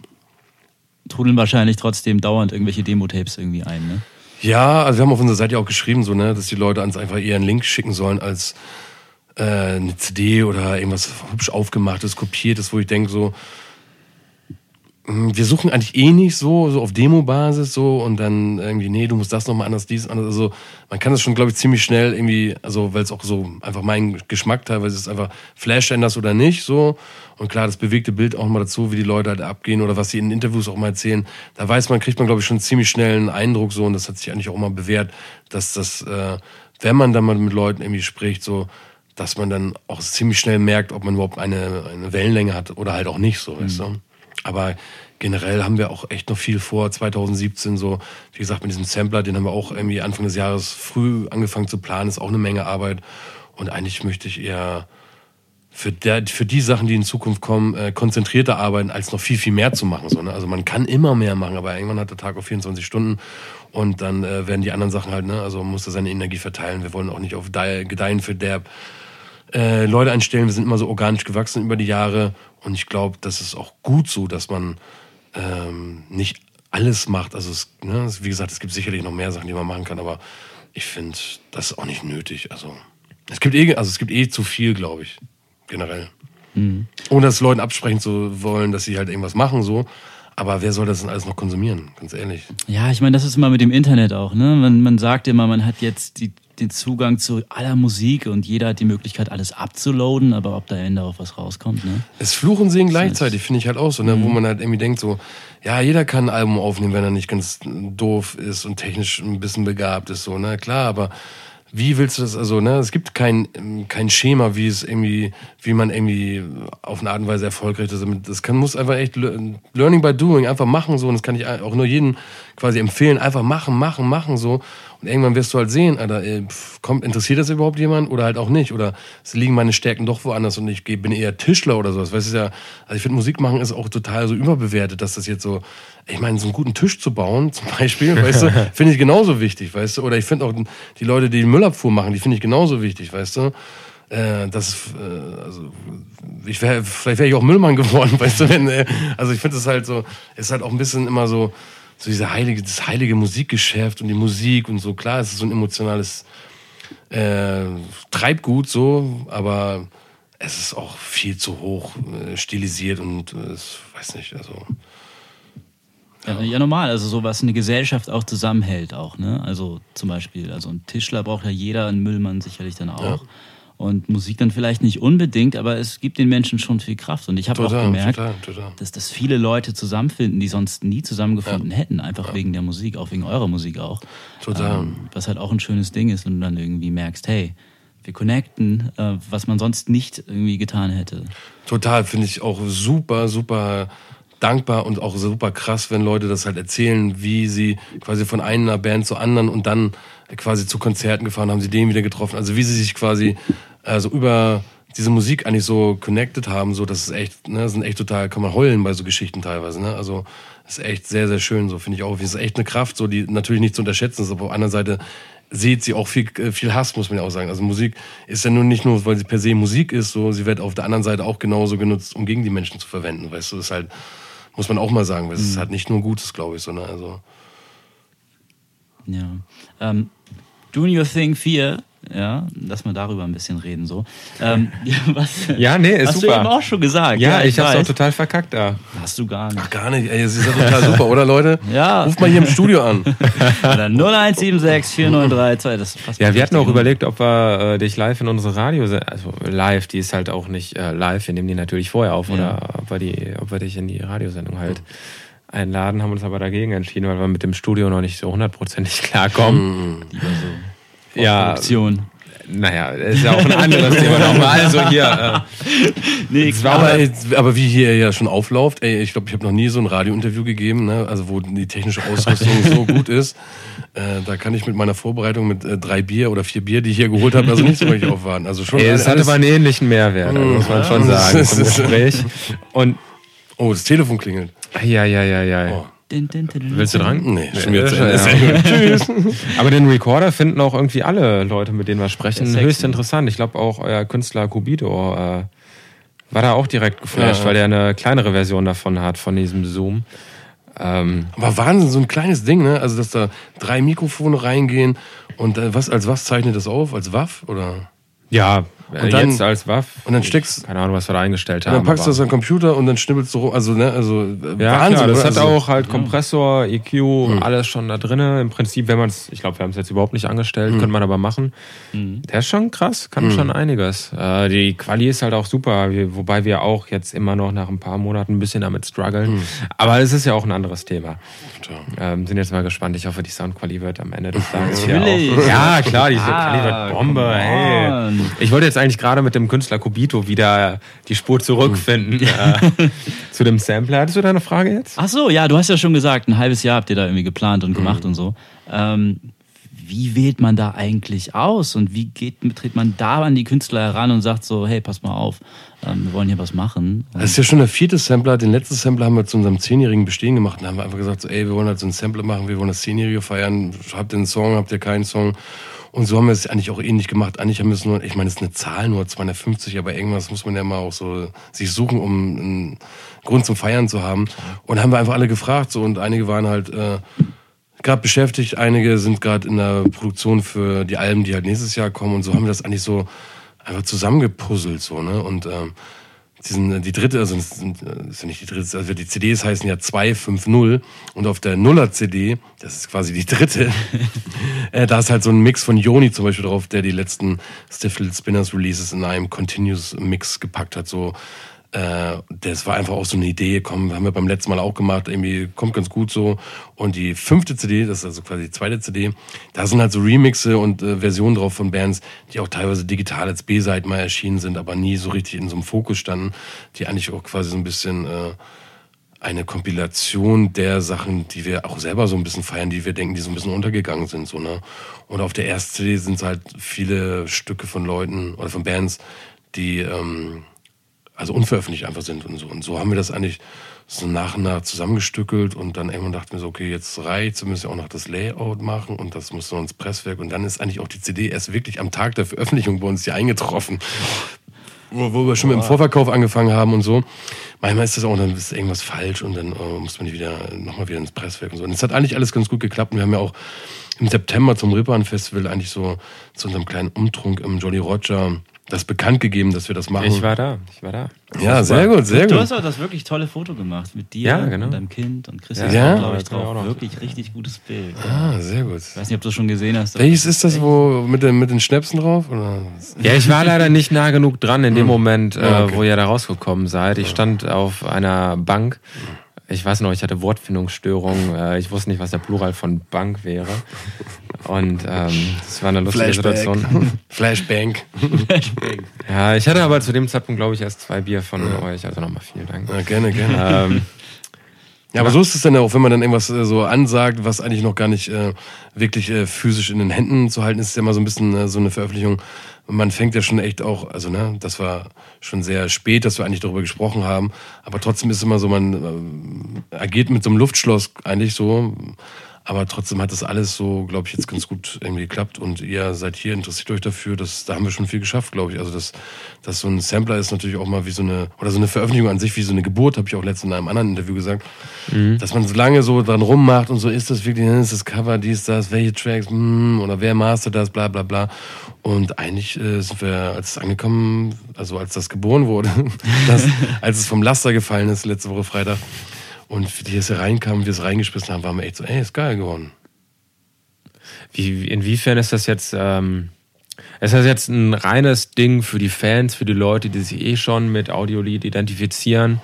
Trudeln wahrscheinlich trotzdem dauernd irgendwelche Demo-Tapes irgendwie ein, ne? Ja, also wir haben auf unserer Seite auch geschrieben, so, ne, dass die Leute uns einfach eher einen Link schicken sollen als äh, eine CD oder irgendwas hübsch aufgemachtes, kopiertes, wo ich denke, so, hm, wir suchen eigentlich eh nicht so, so auf Demo-Basis so und dann irgendwie, nee, du musst das nochmal anders, dies, anders. Also man kann das schon, glaube ich, ziemlich schnell irgendwie, also weil es auch so einfach mein Geschmack teilweise ist, einfach Flash änders oder nicht so. Und klar, das bewegte Bild auch mal dazu, wie die Leute halt abgehen oder was sie in Interviews auch mal erzählen. Da weiß man, kriegt man, glaube ich, schon ziemlich schnell einen Eindruck so und das hat sich eigentlich auch immer bewährt, dass das, äh, wenn man dann mal mit Leuten irgendwie spricht, so, dass man dann auch ziemlich schnell merkt, ob man überhaupt eine, eine Wellenlänge hat oder halt auch nicht so, mhm. weißt du. Aber generell haben wir auch echt noch viel vor. 2017 so, wie gesagt, mit diesem Sampler, den haben wir auch irgendwie Anfang des Jahres früh angefangen zu planen. Ist auch eine Menge Arbeit. Und eigentlich möchte ich eher für, der, für die Sachen, die in Zukunft kommen, äh, konzentrierter arbeiten, als noch viel, viel mehr zu machen. So, ne? Also man kann immer mehr machen, aber irgendwann hat der Tag auf 24 Stunden und dann äh, werden die anderen Sachen halt, ne? also man muss da seine Energie verteilen. Wir wollen auch nicht auf Gedeihen für Derb äh, Leute einstellen. Wir sind immer so organisch gewachsen über die Jahre und ich glaube, das ist auch gut so, dass man ähm, nicht alles macht. Also es, ne, wie gesagt, es gibt sicherlich noch mehr Sachen, die man machen kann, aber ich finde, das ist auch nicht nötig. Also es gibt eh, also es gibt eh zu viel, glaube ich, generell. Mhm. Ohne das Leuten absprechen zu wollen, dass sie halt irgendwas machen, so. Aber wer soll das denn alles noch konsumieren, ganz ehrlich? Ja, ich meine, das ist immer mit dem Internet auch, ne? Man, man sagt immer, man hat jetzt die den Zugang zu aller Musik und jeder hat die Möglichkeit, alles abzuloaden, aber ob da Ende auch was rauskommt, ne? Es Fluchen sehen gleichzeitig, finde ich halt auch so, ne? Mhm. wo man halt irgendwie denkt so, ja, jeder kann ein Album aufnehmen, wenn er nicht ganz doof ist und technisch ein bisschen begabt ist, so, ne? Klar, aber wie willst du das, also, ne, es gibt kein, kein Schema, wie es irgendwie, wie man irgendwie auf eine Art und Weise erfolgreich ist. Das kann, muss einfach echt Learning by Doing, einfach machen so, und das kann ich auch nur jedem quasi empfehlen, einfach machen, machen, machen so. Und irgendwann wirst du halt sehen, Alter, ey, pff, kommt, interessiert das überhaupt jemand oder halt auch nicht? Oder es liegen meine Stärken doch woanders und ich bin eher Tischler oder sowas. Weißt du ja, also ich finde Musik machen ist auch total so überbewertet, dass das jetzt so, ich meine, so einen guten Tisch zu bauen, zum Beispiel, weißt du, finde ich genauso wichtig, weißt du? Oder ich finde auch die Leute, die Müllabfuhr machen, die finde ich genauso wichtig, weißt du? äh, das, äh, also ich wäre, vielleicht wäre ich auch Müllmann geworden, weißt du, wenn, äh, also ich finde es halt so, ist halt auch ein bisschen immer so, so diese heilige, das heilige Musikgeschäft und die Musik und so. Klar, es ist so ein emotionales äh, Treibgut so, aber es ist auch viel zu hoch äh, stilisiert und äh, weiß nicht, also. Ja, ja, normal, also so was eine Gesellschaft auch zusammenhält auch, ne? Also zum Beispiel, also ein Tischler braucht ja jeder, ein Müllmann sicherlich dann auch. Ja. Und Musik dann vielleicht nicht unbedingt, aber es gibt den Menschen schon viel Kraft. Und ich habe auch gemerkt, total, total. Dass, dass viele Leute zusammenfinden, die sonst nie zusammengefunden ja. hätten, einfach ja. wegen der Musik, auch wegen eurer Musik auch. Total. Ähm, was halt auch ein schönes Ding ist, wenn du dann irgendwie merkst, hey, wir connecten, äh, was man sonst nicht irgendwie getan hätte. Total, finde ich auch super, super dankbar und auch super krass, wenn Leute das halt erzählen, wie sie quasi von einer Band zur anderen und dann quasi zu Konzerten gefahren, haben sie den wieder getroffen. Also wie sie sich quasi also über diese Musik eigentlich so connected haben, so das ist echt, ne, sind echt total, kann man heulen bei so Geschichten teilweise, ne? Also ist echt sehr, sehr schön, so finde ich auch. Es ist echt eine Kraft, so die natürlich nicht zu unterschätzen ist, aber auf der anderen Seite sieht sie auch viel, äh, viel Hass, muss man ja auch sagen. Also Musik ist ja nun nicht nur, weil sie per se Musik ist, so sie wird auf der anderen Seite auch genauso genutzt, um gegen die Menschen zu verwenden, weißt du, das ist halt, muss man auch mal sagen, weil es mhm. ist halt nicht nur Gutes, glaube ich, sondern also. Ja. Ähm, Doing Your Thing 4 ja, lass mal darüber ein bisschen reden so. Ähm, was, ja, nee, ist hast super. Hast du eben auch schon gesagt. Ja, ja ich, ich hab's auch total verkackt da. Hast du gar nicht. Ach, gar nicht. Ey, das ist ja total super, oder Leute? Ja. Ruf mal hier im Studio an. 0176 493 das passt Ja, wir hatten auch überlegt, ob wir äh, dich live in unsere Radio, also live, die ist halt auch nicht äh, live, wir nehmen die natürlich vorher auf, ja. oder ob wir, die, ob wir dich in die Radiosendung halt einladen, haben uns aber dagegen entschieden, weil wir mit dem Studio noch nicht so hundertprozentig klarkommen. Lieber so ja, Option. Naja, ist ja auch ein anderes Thema nochmal. Also hier. Äh, nee, aber, aber wie hier ja schon aufläuft, ey, ich glaube, ich habe noch nie so ein Radiointerview gegeben, ne? also wo die technische Ausrüstung so gut ist. Äh, da kann ich mit meiner Vorbereitung mit äh, drei Bier oder vier Bier, die ich hier geholt habe, also nicht so richtig aufwarten. Also schon. Ey, es hatte aber einen ähnlichen Mehrwert, also muss man schon sagen, zum Gespräch. Und oh, das Telefon klingelt. Ja, ja, ja, ja. Oh. Willst du dran? Nee, schon wieder zu Ende. Tschüss. Aber den Recorder finden auch irgendwie alle Leute, mit denen wir sprechen, höchst interessant. Ich glaube auch euer Künstler Kubito äh, war da auch direkt geflasht, ja. weil er eine kleinere Version davon hat, von diesem Zoom. Ähm, Aber Wahnsinn, so ein kleines Ding, ne? Also, dass da drei Mikrofone reingehen und äh, was als was zeichnet das auf? Als Waff oder? Ja, und äh, dann, jetzt als Waff. Und dann steckst Keine Ahnung, was wir da eingestellt haben. Und dann packst du das an den Computer und dann schnibbelst du rum. Also, ne, also äh, ja, Wahnsinn. Klar, das hat also, auch halt Kompressor, EQ, mhm. alles schon da drin. Im Prinzip, wenn man es, ich glaube, wir haben es jetzt überhaupt nicht angestellt, mhm. könnte man aber machen. Mhm. Der ist schon krass, kann mhm. schon einiges. Äh, die Quali ist halt auch super, wobei wir auch jetzt immer noch nach ein paar Monaten ein bisschen damit strugglen. Mhm. Aber es ist ja auch ein anderes Thema. Ähm, sind jetzt mal gespannt. Ich hoffe, die Soundquali wird am Ende des Tages hier auch. Ja, klar, die Soundquali ah, wird Bombe. Hey. Ich wollte jetzt eigentlich gerade mit dem Künstler Kubito wieder die Spur zurückfinden äh, zu dem Sampler. Hattest du da eine Frage jetzt? Ach so, ja, du hast ja schon gesagt, ein halbes Jahr habt ihr da irgendwie geplant und gemacht mhm. und so. Ähm, wie wählt man da eigentlich aus und wie geht, tritt man da an die Künstler heran und sagt so, hey, pass mal auf, ähm, wir wollen hier was machen. Und das ist ja schon der vierte Sampler. Den letzten Sampler haben wir zu unserem zehnjährigen Bestehen gemacht. Da haben wir einfach gesagt, so, ey, wir wollen halt so einen Sampler machen, wir wollen das Zehnjährige feiern. Habt ihr einen Song, habt ihr keinen Song? Und so haben wir es eigentlich auch ähnlich gemacht. Eigentlich haben wir es nur, ich meine, es ist eine Zahl, nur 250, aber irgendwas muss man ja mal auch so sich suchen, um einen Grund zum Feiern zu haben. Und haben wir einfach alle gefragt, so, und einige waren halt, äh, gerade beschäftigt, einige sind gerade in der Produktion für die Alben, die halt nächstes Jahr kommen und so haben wir das eigentlich so einfach zusammengepuzzelt, so, ne, und, ähm, diesen, die dritte, also das, sind, das ist ja nicht die dritte, also die CDs heißen ja 250 und auf der Nuller CD, das ist quasi die dritte, äh, da ist halt so ein Mix von Joni zum Beispiel drauf, der die letzten Stifle Spinners Releases in einem Continuous Mix gepackt hat, so äh, das war einfach auch so eine Idee, komm, haben wir beim letzten Mal auch gemacht, irgendwie kommt ganz gut so. Und die fünfte CD, das ist also quasi die zweite CD, da sind halt so Remixe und äh, Versionen drauf von Bands, die auch teilweise digital als B-Seite mal erschienen sind, aber nie so richtig in so einem Fokus standen, die eigentlich auch quasi so ein bisschen äh, eine Kompilation der Sachen, die wir auch selber so ein bisschen feiern, die wir denken, die so ein bisschen untergegangen sind, so, ne? Und auf der ersten CD sind es halt viele Stücke von Leuten oder von Bands, die ähm, also unveröffentlicht einfach sind und so. Und so haben wir das eigentlich so nach und nach zusammengestückelt und dann irgendwann dachten wir so, okay, jetzt reicht's, wir müssen ja auch noch das Layout machen und das muss noch ins Presswerk und dann ist eigentlich auch die CD erst wirklich am Tag der Veröffentlichung bei uns hier eingetroffen. Wo, wo wir schon mit dem Vorverkauf angefangen haben und so. Manchmal ist das auch, dann ist irgendwas falsch und dann äh, muss man die wieder, nochmal wieder ins Presswerk und so. Und es hat eigentlich alles ganz gut geklappt und wir haben ja auch im September zum Rippern Festival eigentlich so zu unserem kleinen Umtrunk im Jolly Roger das bekannt gegeben, dass wir das machen. Ich war da, ich war da. Ja, sehr gut, sehr Du gut. hast auch das wirklich tolle Foto gemacht mit dir Ja, genau. und deinem Kind und Christian Ja? glaube ich, Ja, drauf. Wirklich richtig gutes Bild. Ah, sehr gut. Ich weiß nicht, ob du das schon gesehen hast. Welches ist das, wo mit den, mit den Schnäpsen drauf? Oder? Ja, ich war leider nicht nah genug dran in dem Moment, äh, Ja, okay. wo ihr da rausgekommen seid. Ich stand auf einer Bank. Ich weiß noch, ich hatte Wortfindungsstörungen. Äh, ich wusste nicht, was der Plural von Bank wäre. Und ähm, das war eine lustige Situation. Flashbang. Ja, ich hatte aber zu dem Zeitpunkt, glaube ich, erst zwei Bier von euch. Also nochmal vielen Dank. Ja, gerne, gerne. Ähm, Ja, aber so ist es dann auch, wenn man dann irgendwas äh, so ansagt, was eigentlich noch gar nicht äh, wirklich äh, physisch in den Händen zu halten ist, ist ja immer so ein bisschen äh, so eine Veröffentlichung. Man fängt ja schon echt auch, also ne, das war schon sehr spät, dass wir eigentlich darüber gesprochen haben. Aber trotzdem ist es immer so, man äh, agiert mit so einem Luftschloss eigentlich so. Aber trotzdem hat das alles so, glaube ich, jetzt ganz gut irgendwie geklappt. Und ihr seid hier, interessiert euch dafür. Das, da haben wir schon viel geschafft, glaube ich. Also das, das so ein Sampler ist natürlich auch mal wie so eine, oder so eine Veröffentlichung an sich, wie so eine Geburt, habe ich auch letztens in einem anderen Interview gesagt. Dass man so lange so dran rummacht und so, ist das wirklich, ist das Cover, dies, das, welche Tracks, hm, oder wer mastert das, bla bla bla. Und eigentlich äh, sind wir, als es angekommen, also als das geboren wurde, das, als es vom Laster gefallen ist, letzte Woche Freitag, und die es hier reinkamen, wir es reingeschmissen haben, waren wir echt so, ey, ist geil geworden. Wie, inwiefern ist das jetzt, ähm, ist das jetzt ein reines Ding für die Fans, für die Leute, die sich eh schon mit Audiolied identifizieren?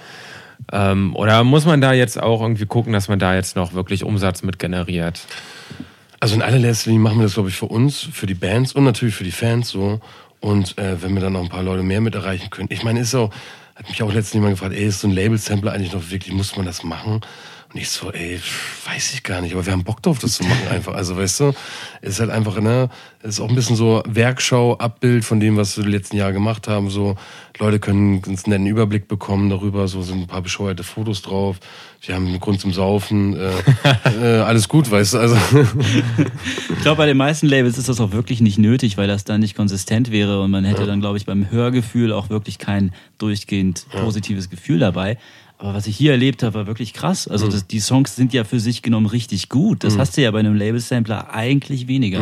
Ähm, oder muss man da jetzt auch irgendwie gucken, dass man da jetzt noch wirklich Umsatz mit generiert? Also in allererster Linie machen wir das, glaube ich, für uns, für die Bands und natürlich für die Fans so. Und äh, wenn wir dann noch ein paar Leute mehr mit erreichen können. Ich meine, ist auch, hat mich auch letztens jemand gefragt, ey, ist so ein Label-Sampler eigentlich noch wirklich, muss man das machen? Und ich so, ey, weiß ich gar nicht, aber wir haben Bock drauf, das zu machen einfach. Also, weißt du, es ist halt einfach, ne, es ist auch ein bisschen so Werkschau, Abbild von dem, was wir die letzten Jahre gemacht haben. So, Leute können einen netten Überblick bekommen darüber, so sind ein paar bescheuerte Fotos drauf. Wir haben einen Grund zum Saufen, äh, äh, alles gut, weißt du, also. Ich glaube, bei den meisten Labels ist das auch wirklich nicht nötig, weil das dann nicht konsistent wäre und man hätte dann, glaube ich, beim Hörgefühl auch wirklich kein durchgehend positives Gefühl dabei. Aber was ich hier erlebt habe, war wirklich krass. Also das, die Songs sind ja für sich genommen richtig gut. Das hast du ja bei einem Label-Sampler eigentlich weniger.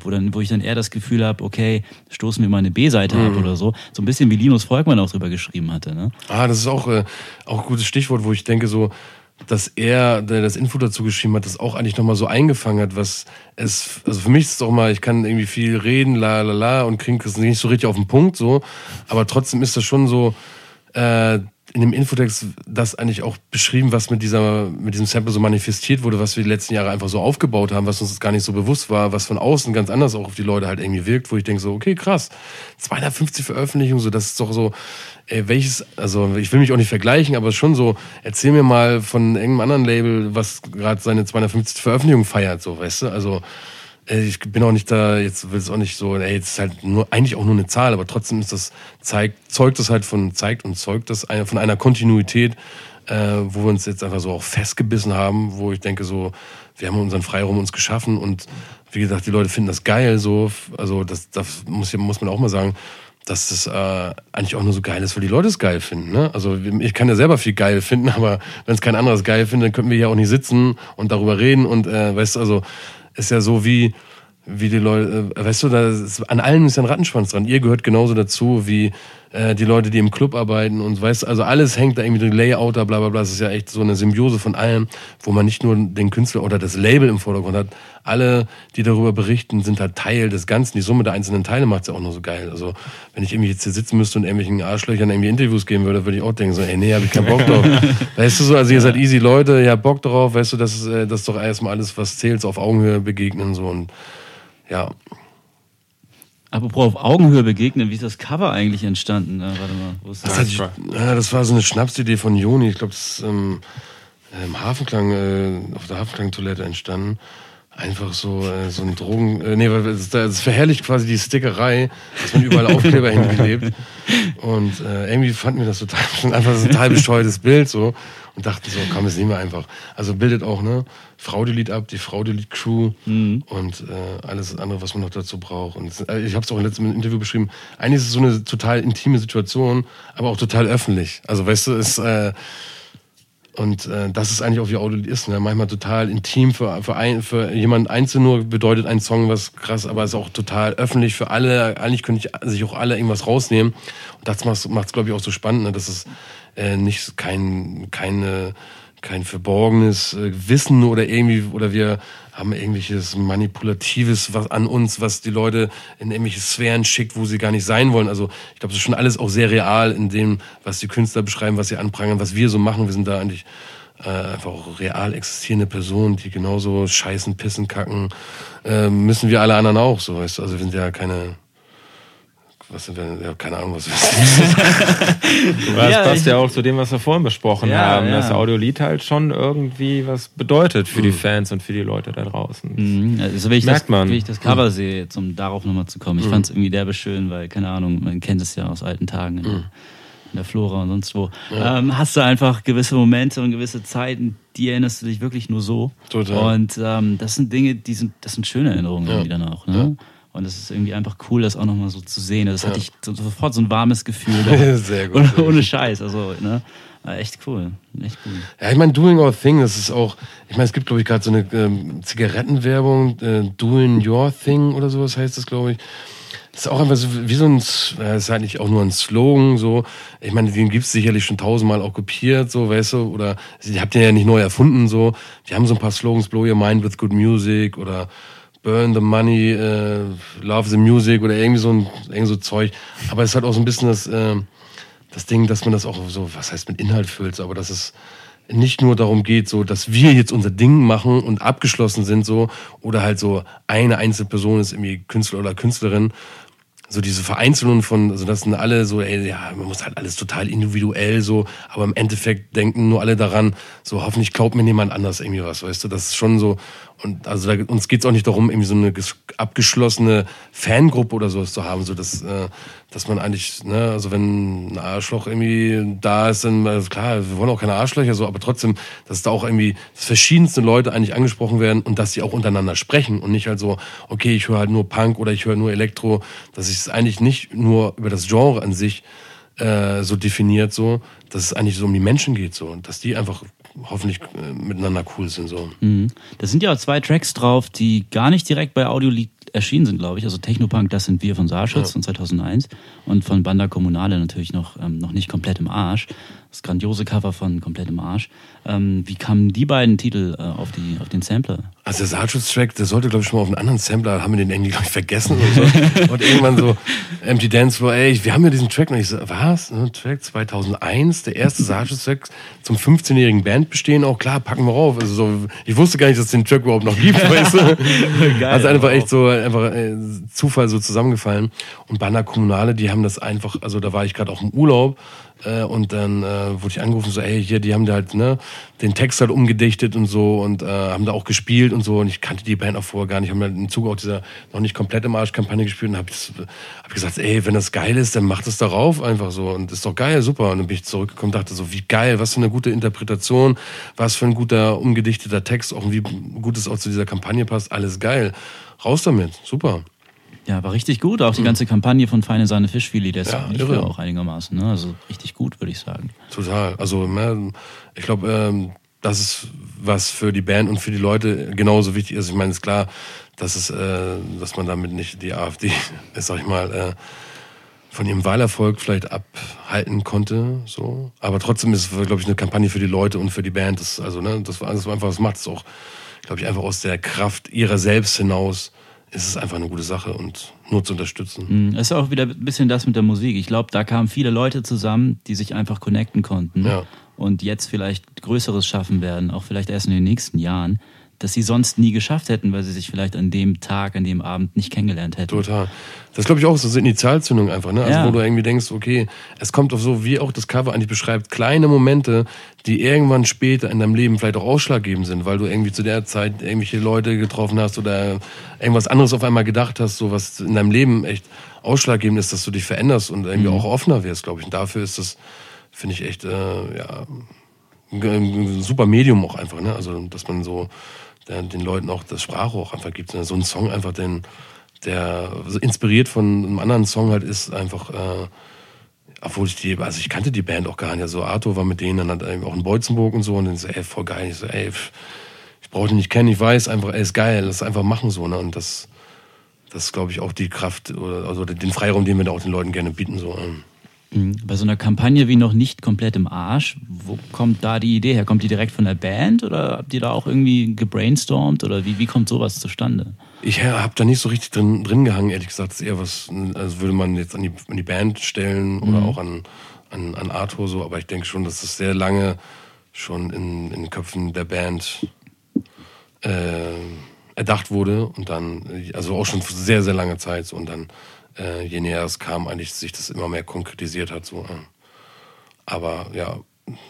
Wo, dann, wo ich dann eher das Gefühl habe, okay, stoßen wir mal eine B-Seite ab oder so. So ein bisschen wie Linus Volkmann auch drüber geschrieben hatte. Ne? Ah, das ist auch, äh, auch ein gutes Stichwort, wo ich denke so, dass er, der das Info dazu geschrieben hat, das auch eigentlich nochmal so eingefangen hat, was es, also für mich ist es auch mal, ich kann irgendwie viel reden, la la la und kriege es nicht so richtig auf den Punkt so, aber trotzdem ist das schon so, äh, in dem Infotext das eigentlich auch beschrieben, was mit dieser, mit diesem Sample so manifestiert wurde, was wir die letzten Jahre einfach so aufgebaut haben, was uns gar nicht so bewusst war, was von außen ganz anders auch auf die Leute halt irgendwie wirkt, wo ich denke so, okay, krass, 250 Veröffentlichungen, so, das ist doch so, ey, welches, also ich will mich auch nicht vergleichen, aber schon so, erzähl mir mal von irgendeinem anderen Label, was gerade seine 250 Veröffentlichungen feiert, so, weißt du, also, ich bin auch nicht da, jetzt will es auch nicht so, ey, jetzt ist halt nur, eigentlich auch nur eine Zahl, aber trotzdem ist das, zeigt, zeugt das halt von, zeigt und zeugt das von einer Kontinuität, äh, wo wir uns jetzt einfach so auch festgebissen haben, wo ich denke so, wir haben unseren Freiraum uns geschaffen und wie gesagt, die Leute finden das geil, so, also das, das muss, muss man auch mal sagen, dass das äh, eigentlich auch nur so geil ist, weil die Leute es geil finden. Ne? Also ich kann ja selber viel geil finden, aber wenn es kein anderes geil findet, dann könnten wir hier auch nicht sitzen und darüber reden und äh, weißt du, also ist ja so wie wie die Leute, äh, weißt du, da ist, an allem ist ja ein Rattenschwanz dran. Ihr gehört genauso dazu wie äh, die Leute, die im Club arbeiten und weißt du, also alles hängt da irgendwie drin, Layouter, bla bla bla. Es ist ja echt so eine Symbiose von allem, wo man nicht nur den Künstler oder das Label im Vordergrund hat. Alle, die darüber berichten, sind halt Teil des Ganzen. Die Summe der einzelnen Teile macht es ja auch nur so geil. Also wenn ich irgendwie jetzt hier sitzen müsste und irgendwelchen Arschlöchern irgendwie Interviews geben würde, würde ich auch denken so, ey, nee, hab ich keinen Bock drauf. weißt du so, also ihr seid easy Leute, ihr habt Bock drauf, weißt du, das ist, äh, das ist doch erstmal alles, was zählt, so auf Augenhöhe begegnen so und ja, Apropos auf Augenhöhe begegnen, wie ist das Cover eigentlich entstanden? Na, warte mal, wo ist Das, das? ich, ja, das war so eine Schnapsidee von Joni. Ich glaube, das ist ähm, im Hafenklang, äh, auf der Hafenklangtoilette entstanden. einfach so, äh, so ein Drogen, äh, nee, das, das verherrlicht quasi die Stickerei, dass man überall Aufkleber hingeklebt. Und äh, irgendwie fanden wir das total, einfach so ein total bescheuertes Bild so und dachten so, komm, das nehmen wir einfach. Also bildet auch, ne, Frau Delete ab, die Frau Delete Crew mhm. und äh, alles andere, was man noch dazu braucht. Und äh, ich habe es auch im letzten Interview beschrieben, eigentlich ist es so eine total intime Situation, aber auch total öffentlich. Also weißt du, es äh, und äh, das ist eigentlich auch wie Audio ist. Ne? Manchmal total intim für, für, ein, für jemanden einzeln nur bedeutet ein Song was krass, aber ist auch total öffentlich für alle. Eigentlich könnte ich sich auch alle irgendwas rausnehmen. Und das macht es, glaube ich, auch so spannend, ne? dass es äh, nicht kein, keine, kein verborgenes äh, Wissen oder irgendwie, oder wir haben irgendwelches Manipulatives was an uns, was die Leute in irgendwelche Sphären schickt, wo sie gar nicht sein wollen. Also ich glaube, das ist schon alles auch sehr real in dem, was die Künstler beschreiben, was sie anprangern, was wir so machen. Wir sind da eigentlich äh, einfach auch real existierende Personen, die genauso scheißen, pissen, kacken, äh, müssen wir alle anderen auch, so weißt du. Also wir sind ja keine was sind denn, ja, keine Ahnung, was ist das ja, passt ja auch zu dem, was wir vorhin besprochen ja, haben, ja. dass Audiolied halt schon irgendwie was bedeutet für mhm. die Fans und für die Leute da draußen. Mhm. Also wenn ich, Merkt das, man. wenn ich das Cover mhm. sehe, jetzt, um darauf nochmal zu kommen, ich mhm. fand es irgendwie derbe schön, weil, keine Ahnung, man kennt es ja aus alten Tagen. In, mhm. in der Flora und sonst wo. Ähm, hast du einfach gewisse Momente und gewisse Zeiten, die erinnerst du dich wirklich nur so. Total. Und ähm, das sind Dinge, die sind, das sind schöne Erinnerungen irgendwie dann auch. Ne? Und es ist irgendwie einfach cool, das auch nochmal so zu sehen. Das ja. hatte ich sofort so ein warmes Gefühl. Sehr gut. Ohne, ohne Scheiß. Also, ne? Echt cool. Echt cool. Ja, ich meine, Doing Our Thing, das ist auch, ich meine, es gibt, glaube ich, gerade so eine ähm, Zigarettenwerbung, äh, Doing Your Thing oder sowas heißt das, glaube ich. Das ist auch einfach so wie so ein, das ist eigentlich auch nur ein Slogan, so. Ich meine, den gibt's sicherlich schon tausendmal auch kopiert, so, weißt du, oder, die habt ihr ja nicht neu erfunden, so. Die haben so ein paar Slogans, Blow Your Mind with Good Music oder, Burn the Money, äh, Love the Music oder irgendwie so ein irgendwie so Zeug. Aber es ist halt auch so ein bisschen das, äh, das Ding, dass man das auch so, was heißt mit Inhalt füllt, aber dass es nicht nur darum geht, so, dass wir jetzt unser Ding machen und abgeschlossen sind, so, oder halt so eine einzelne Person ist irgendwie Künstler oder Künstlerin, so diese Vereinzelung von, also das sind alle so, ey, ja, man muss halt alles total individuell so, aber im Endeffekt denken nur alle daran, so hoffentlich glaubt mir niemand anders irgendwie was, weißt du, das ist schon so, und also da, uns geht's auch nicht darum, irgendwie so eine abgeschlossene Fangruppe oder sowas zu haben, so dass, äh, dass man eigentlich, ne, also wenn ein Arschloch irgendwie da ist, dann also klar, wir wollen auch keine Arschlöcher, so, aber trotzdem, dass da auch irgendwie dass verschiedenste Leute eigentlich angesprochen werden und dass sie auch untereinander sprechen und nicht halt so, okay, ich höre halt nur Punk oder ich höre nur Elektro, dass ich es eigentlich nicht nur über das Genre an sich äh, so definiert, so, dass es eigentlich so um die Menschen geht, so, dass die einfach hoffentlich äh, miteinander cool sind. So. Mhm. Da sind ja auch zwei Tracks drauf, die gar nicht direkt bei Audio erschienen sind, glaube ich. Also Technopunk, das sind wir von Saarschutz ja. von 2001 und von Banda Kommunale natürlich noch, ähm, noch nicht komplett im Arsch. Das grandiose Cover von Komplett im Arsch. Ähm, wie kamen die beiden Titel äh, auf, die, auf den Sampler? Also der Saarschutz-Track, der sollte, glaube ich, schon mal auf einen anderen Sampler, haben wir den irgendwie, glaube ich, vergessen oder so. und irgendwann so, Empty Dance Floor, ey, wir haben ja diesen Track. Und ich so, was? Ne, Track 2001, der erste Saarschutz-Track zum 15-jährigen Bandbestehen. Auch klar, packen wir rauf. Also so, ich wusste gar nicht, dass es den Track überhaupt noch gibt, weißt du? Geil, also einfach echt so, einfach äh, Zufall so zusammengefallen. Und Banner Kommunale, die haben das einfach, also da war ich gerade auch im Urlaub äh, und dann äh, wurde ich angerufen, so, ey, hier, die haben da halt, ne, den Text halt umgedichtet und so und äh, haben da auch gespielt und so. Und ich kannte die Band auch vorher gar nicht. Haben halt im Zuge auch dieser noch nicht komplett im Arsch-Kampagne gespielt und hab, hab gesagt, ey, wenn das geil ist, dann macht es darauf einfach so. Und ist doch geil, super. Und dann bin ich zurückgekommen dachte so, wie geil, was für eine gute Interpretation, was für ein guter umgedichteter Text, auch wie gut es auch zu dieser Kampagne passt, alles geil. Raus damit, super. Ja, war richtig gut. Auch die mhm. ganze Kampagne von Feine Sahne Fischfilet, der ja, lief ja auch einigermaßen. Ne? Also richtig gut, würde ich sagen. Total. Also ne, ich glaube, ähm, das ist was für die Band und für die Leute genauso wichtig ist. Ich meine, es ist klar, dass es, äh, dass man damit nicht die AfD, sag ich mal, äh, von ihrem Wahlerfolg vielleicht abhalten konnte, so. Aber trotzdem ist es, glaube ich, eine Kampagne für die Leute und für die Band. Das, also, ne, das, das einfach, das macht es auch, glaube ich, einfach aus der Kraft ihrer selbst hinaus ist es einfach eine gute Sache und nur zu unterstützen. Mhm. ist auch wieder ein bisschen das mit der Musik. Ich glaube, da kamen viele Leute zusammen, die sich einfach connecten konnten ja. und jetzt vielleicht Größeres schaffen werden, auch vielleicht erst in den nächsten Jahren. Das sie sonst nie geschafft hätten, weil sie sich vielleicht an dem Tag, an dem Abend nicht kennengelernt hätten. Total. Das glaube ich auch, so eine Initialzündung einfach, ne? Also Ja. wo du irgendwie denkst, okay, es kommt auf so, wie auch das Cover eigentlich beschreibt, kleine Momente, die irgendwann später in deinem Leben vielleicht auch ausschlaggebend sind, weil du irgendwie zu der Zeit irgendwelche Leute getroffen hast oder irgendwas anderes auf einmal gedacht hast, so was in deinem Leben echt ausschlaggebend ist, dass du dich veränderst und irgendwie auch offener wirst, glaube ich. Und dafür ist das, finde ich echt, äh, ja, ein, super Medium auch einfach, ne? Also, dass man so den Leuten auch das Sprachrohr einfach gibt. Ne? So ein Song einfach, den, der so inspiriert von einem anderen Song halt ist, einfach, äh, obwohl ich die, also ich kannte die Band auch gar nicht. Also Arthur war mit denen, dann hat eben auch in Beutzenburg und so und dann so, ey, voll geil. Ich so, ey, ich brauche den nicht kennen, ich weiß einfach, ey, ist geil, lass einfach machen so, ne? Und das, das ist, glaube ich, auch die Kraft oder also den Freiraum, den wir da auch den Leuten gerne bieten. So. ähm. Mhm. Bei so einer Kampagne wie noch nicht komplett im Arsch, wo kommt da die Idee her? Kommt die direkt von der Band oder habt ihr da auch irgendwie gebrainstormt oder wie, wie kommt sowas zustande? Ich habe da nicht so richtig drin, drin gehangen, ehrlich gesagt. Das ist eher was, also würde man jetzt an die, an die Band stellen oder auch an, an, an Arthur so, aber ich denke schon, dass das sehr lange schon in, in den Köpfen der Band äh, erdacht wurde und dann, also auch schon sehr, sehr lange Zeit so, und dann, äh, je näher es kam, eigentlich sich das immer mehr konkretisiert hat. So. äh. Aber ja,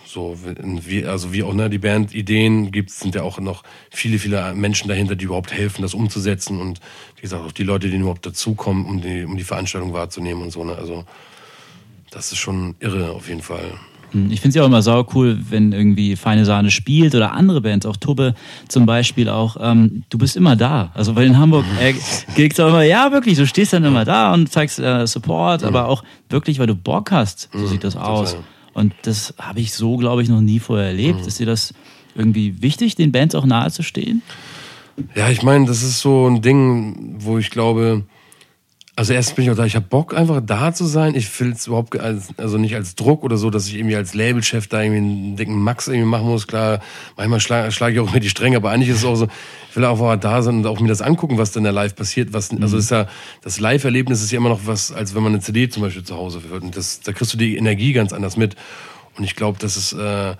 so wie, also wie auch ne, die Band-Ideen gibt, sind ja auch noch viele, viele Menschen dahinter, die überhaupt helfen, das umzusetzen und wie gesagt auch die Leute, die überhaupt dazukommen, um die, um die Veranstaltung wahrzunehmen und so. Ne? Also das ist schon irre auf jeden Fall. Hm, Ich finde es ja auch immer sau cool, wenn irgendwie Feine Sahne spielt oder andere Bands, auch Tubbe zum Beispiel auch. Ähm, du bist immer da. Also weil in Hamburg äh, gilt auch immer, ja wirklich, du stehst dann immer da und zeigst äh, Support, aber auch wirklich, weil du Bock hast. So sieht das aus. total. Und das habe ich so, glaube ich, noch nie vorher erlebt. Ist dir das irgendwie wichtig, den Bands auch nahe zu stehen? Ja, ich meine, das ist so ein Ding, wo ich glaube, also erst bin ich auch da, ich habe Bock einfach da zu sein. Ich will es überhaupt als, also nicht als Druck oder so, dass ich irgendwie als Labelchef da irgendwie einen dicken Max irgendwie machen muss. Klar, manchmal schlage schlag ich auch mit die Stränge, aber eigentlich ist es auch so, ich will einfach da sein und auch mir das angucken, was denn da live passiert. Was, also ist ja, das Live-Erlebnis ist ja immer noch was, als wenn man eine CD zum Beispiel zu Hause hört. Und das, da kriegst du die Energie ganz anders mit. Und ich glaube, das ist, äh,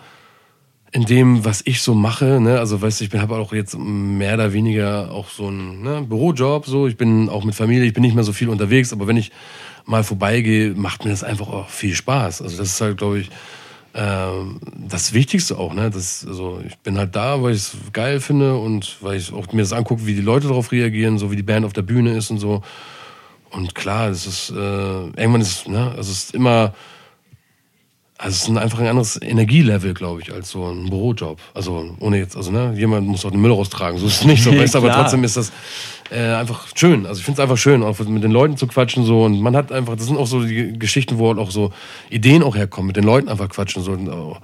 in dem, was ich so mache, ne, also weißt du, ich habe auch jetzt mehr oder weniger auch so ein ne, Bürojob, so, ich bin auch mit Familie, ich bin nicht mehr so viel unterwegs, aber wenn ich mal vorbeigehe, macht mir das einfach auch viel Spaß. Also das ist halt, glaube ich, ähm, das Wichtigste auch, ne? Das, also ich bin halt da, weil ich es geil finde und weil ich auch mir das angucke, wie die Leute darauf reagieren, so wie die Band auf der Bühne ist und so. Und klar, es ist äh, irgendwann ist, ne, also es ist immer also es ist ein, einfach ein anderes Energielevel, glaube ich, als so ein Bürojob. Also ohne jetzt, also ne, jemand muss auch den Müll raustragen, so ist es nicht so, weißt aber trotzdem ist das äh, einfach schön. Also ich finde es einfach schön, auch mit den Leuten zu quatschen so und man hat einfach, das sind auch so die Geschichten, wo halt auch so Ideen auch herkommen, mit den Leuten einfach quatschen so. Und, oh,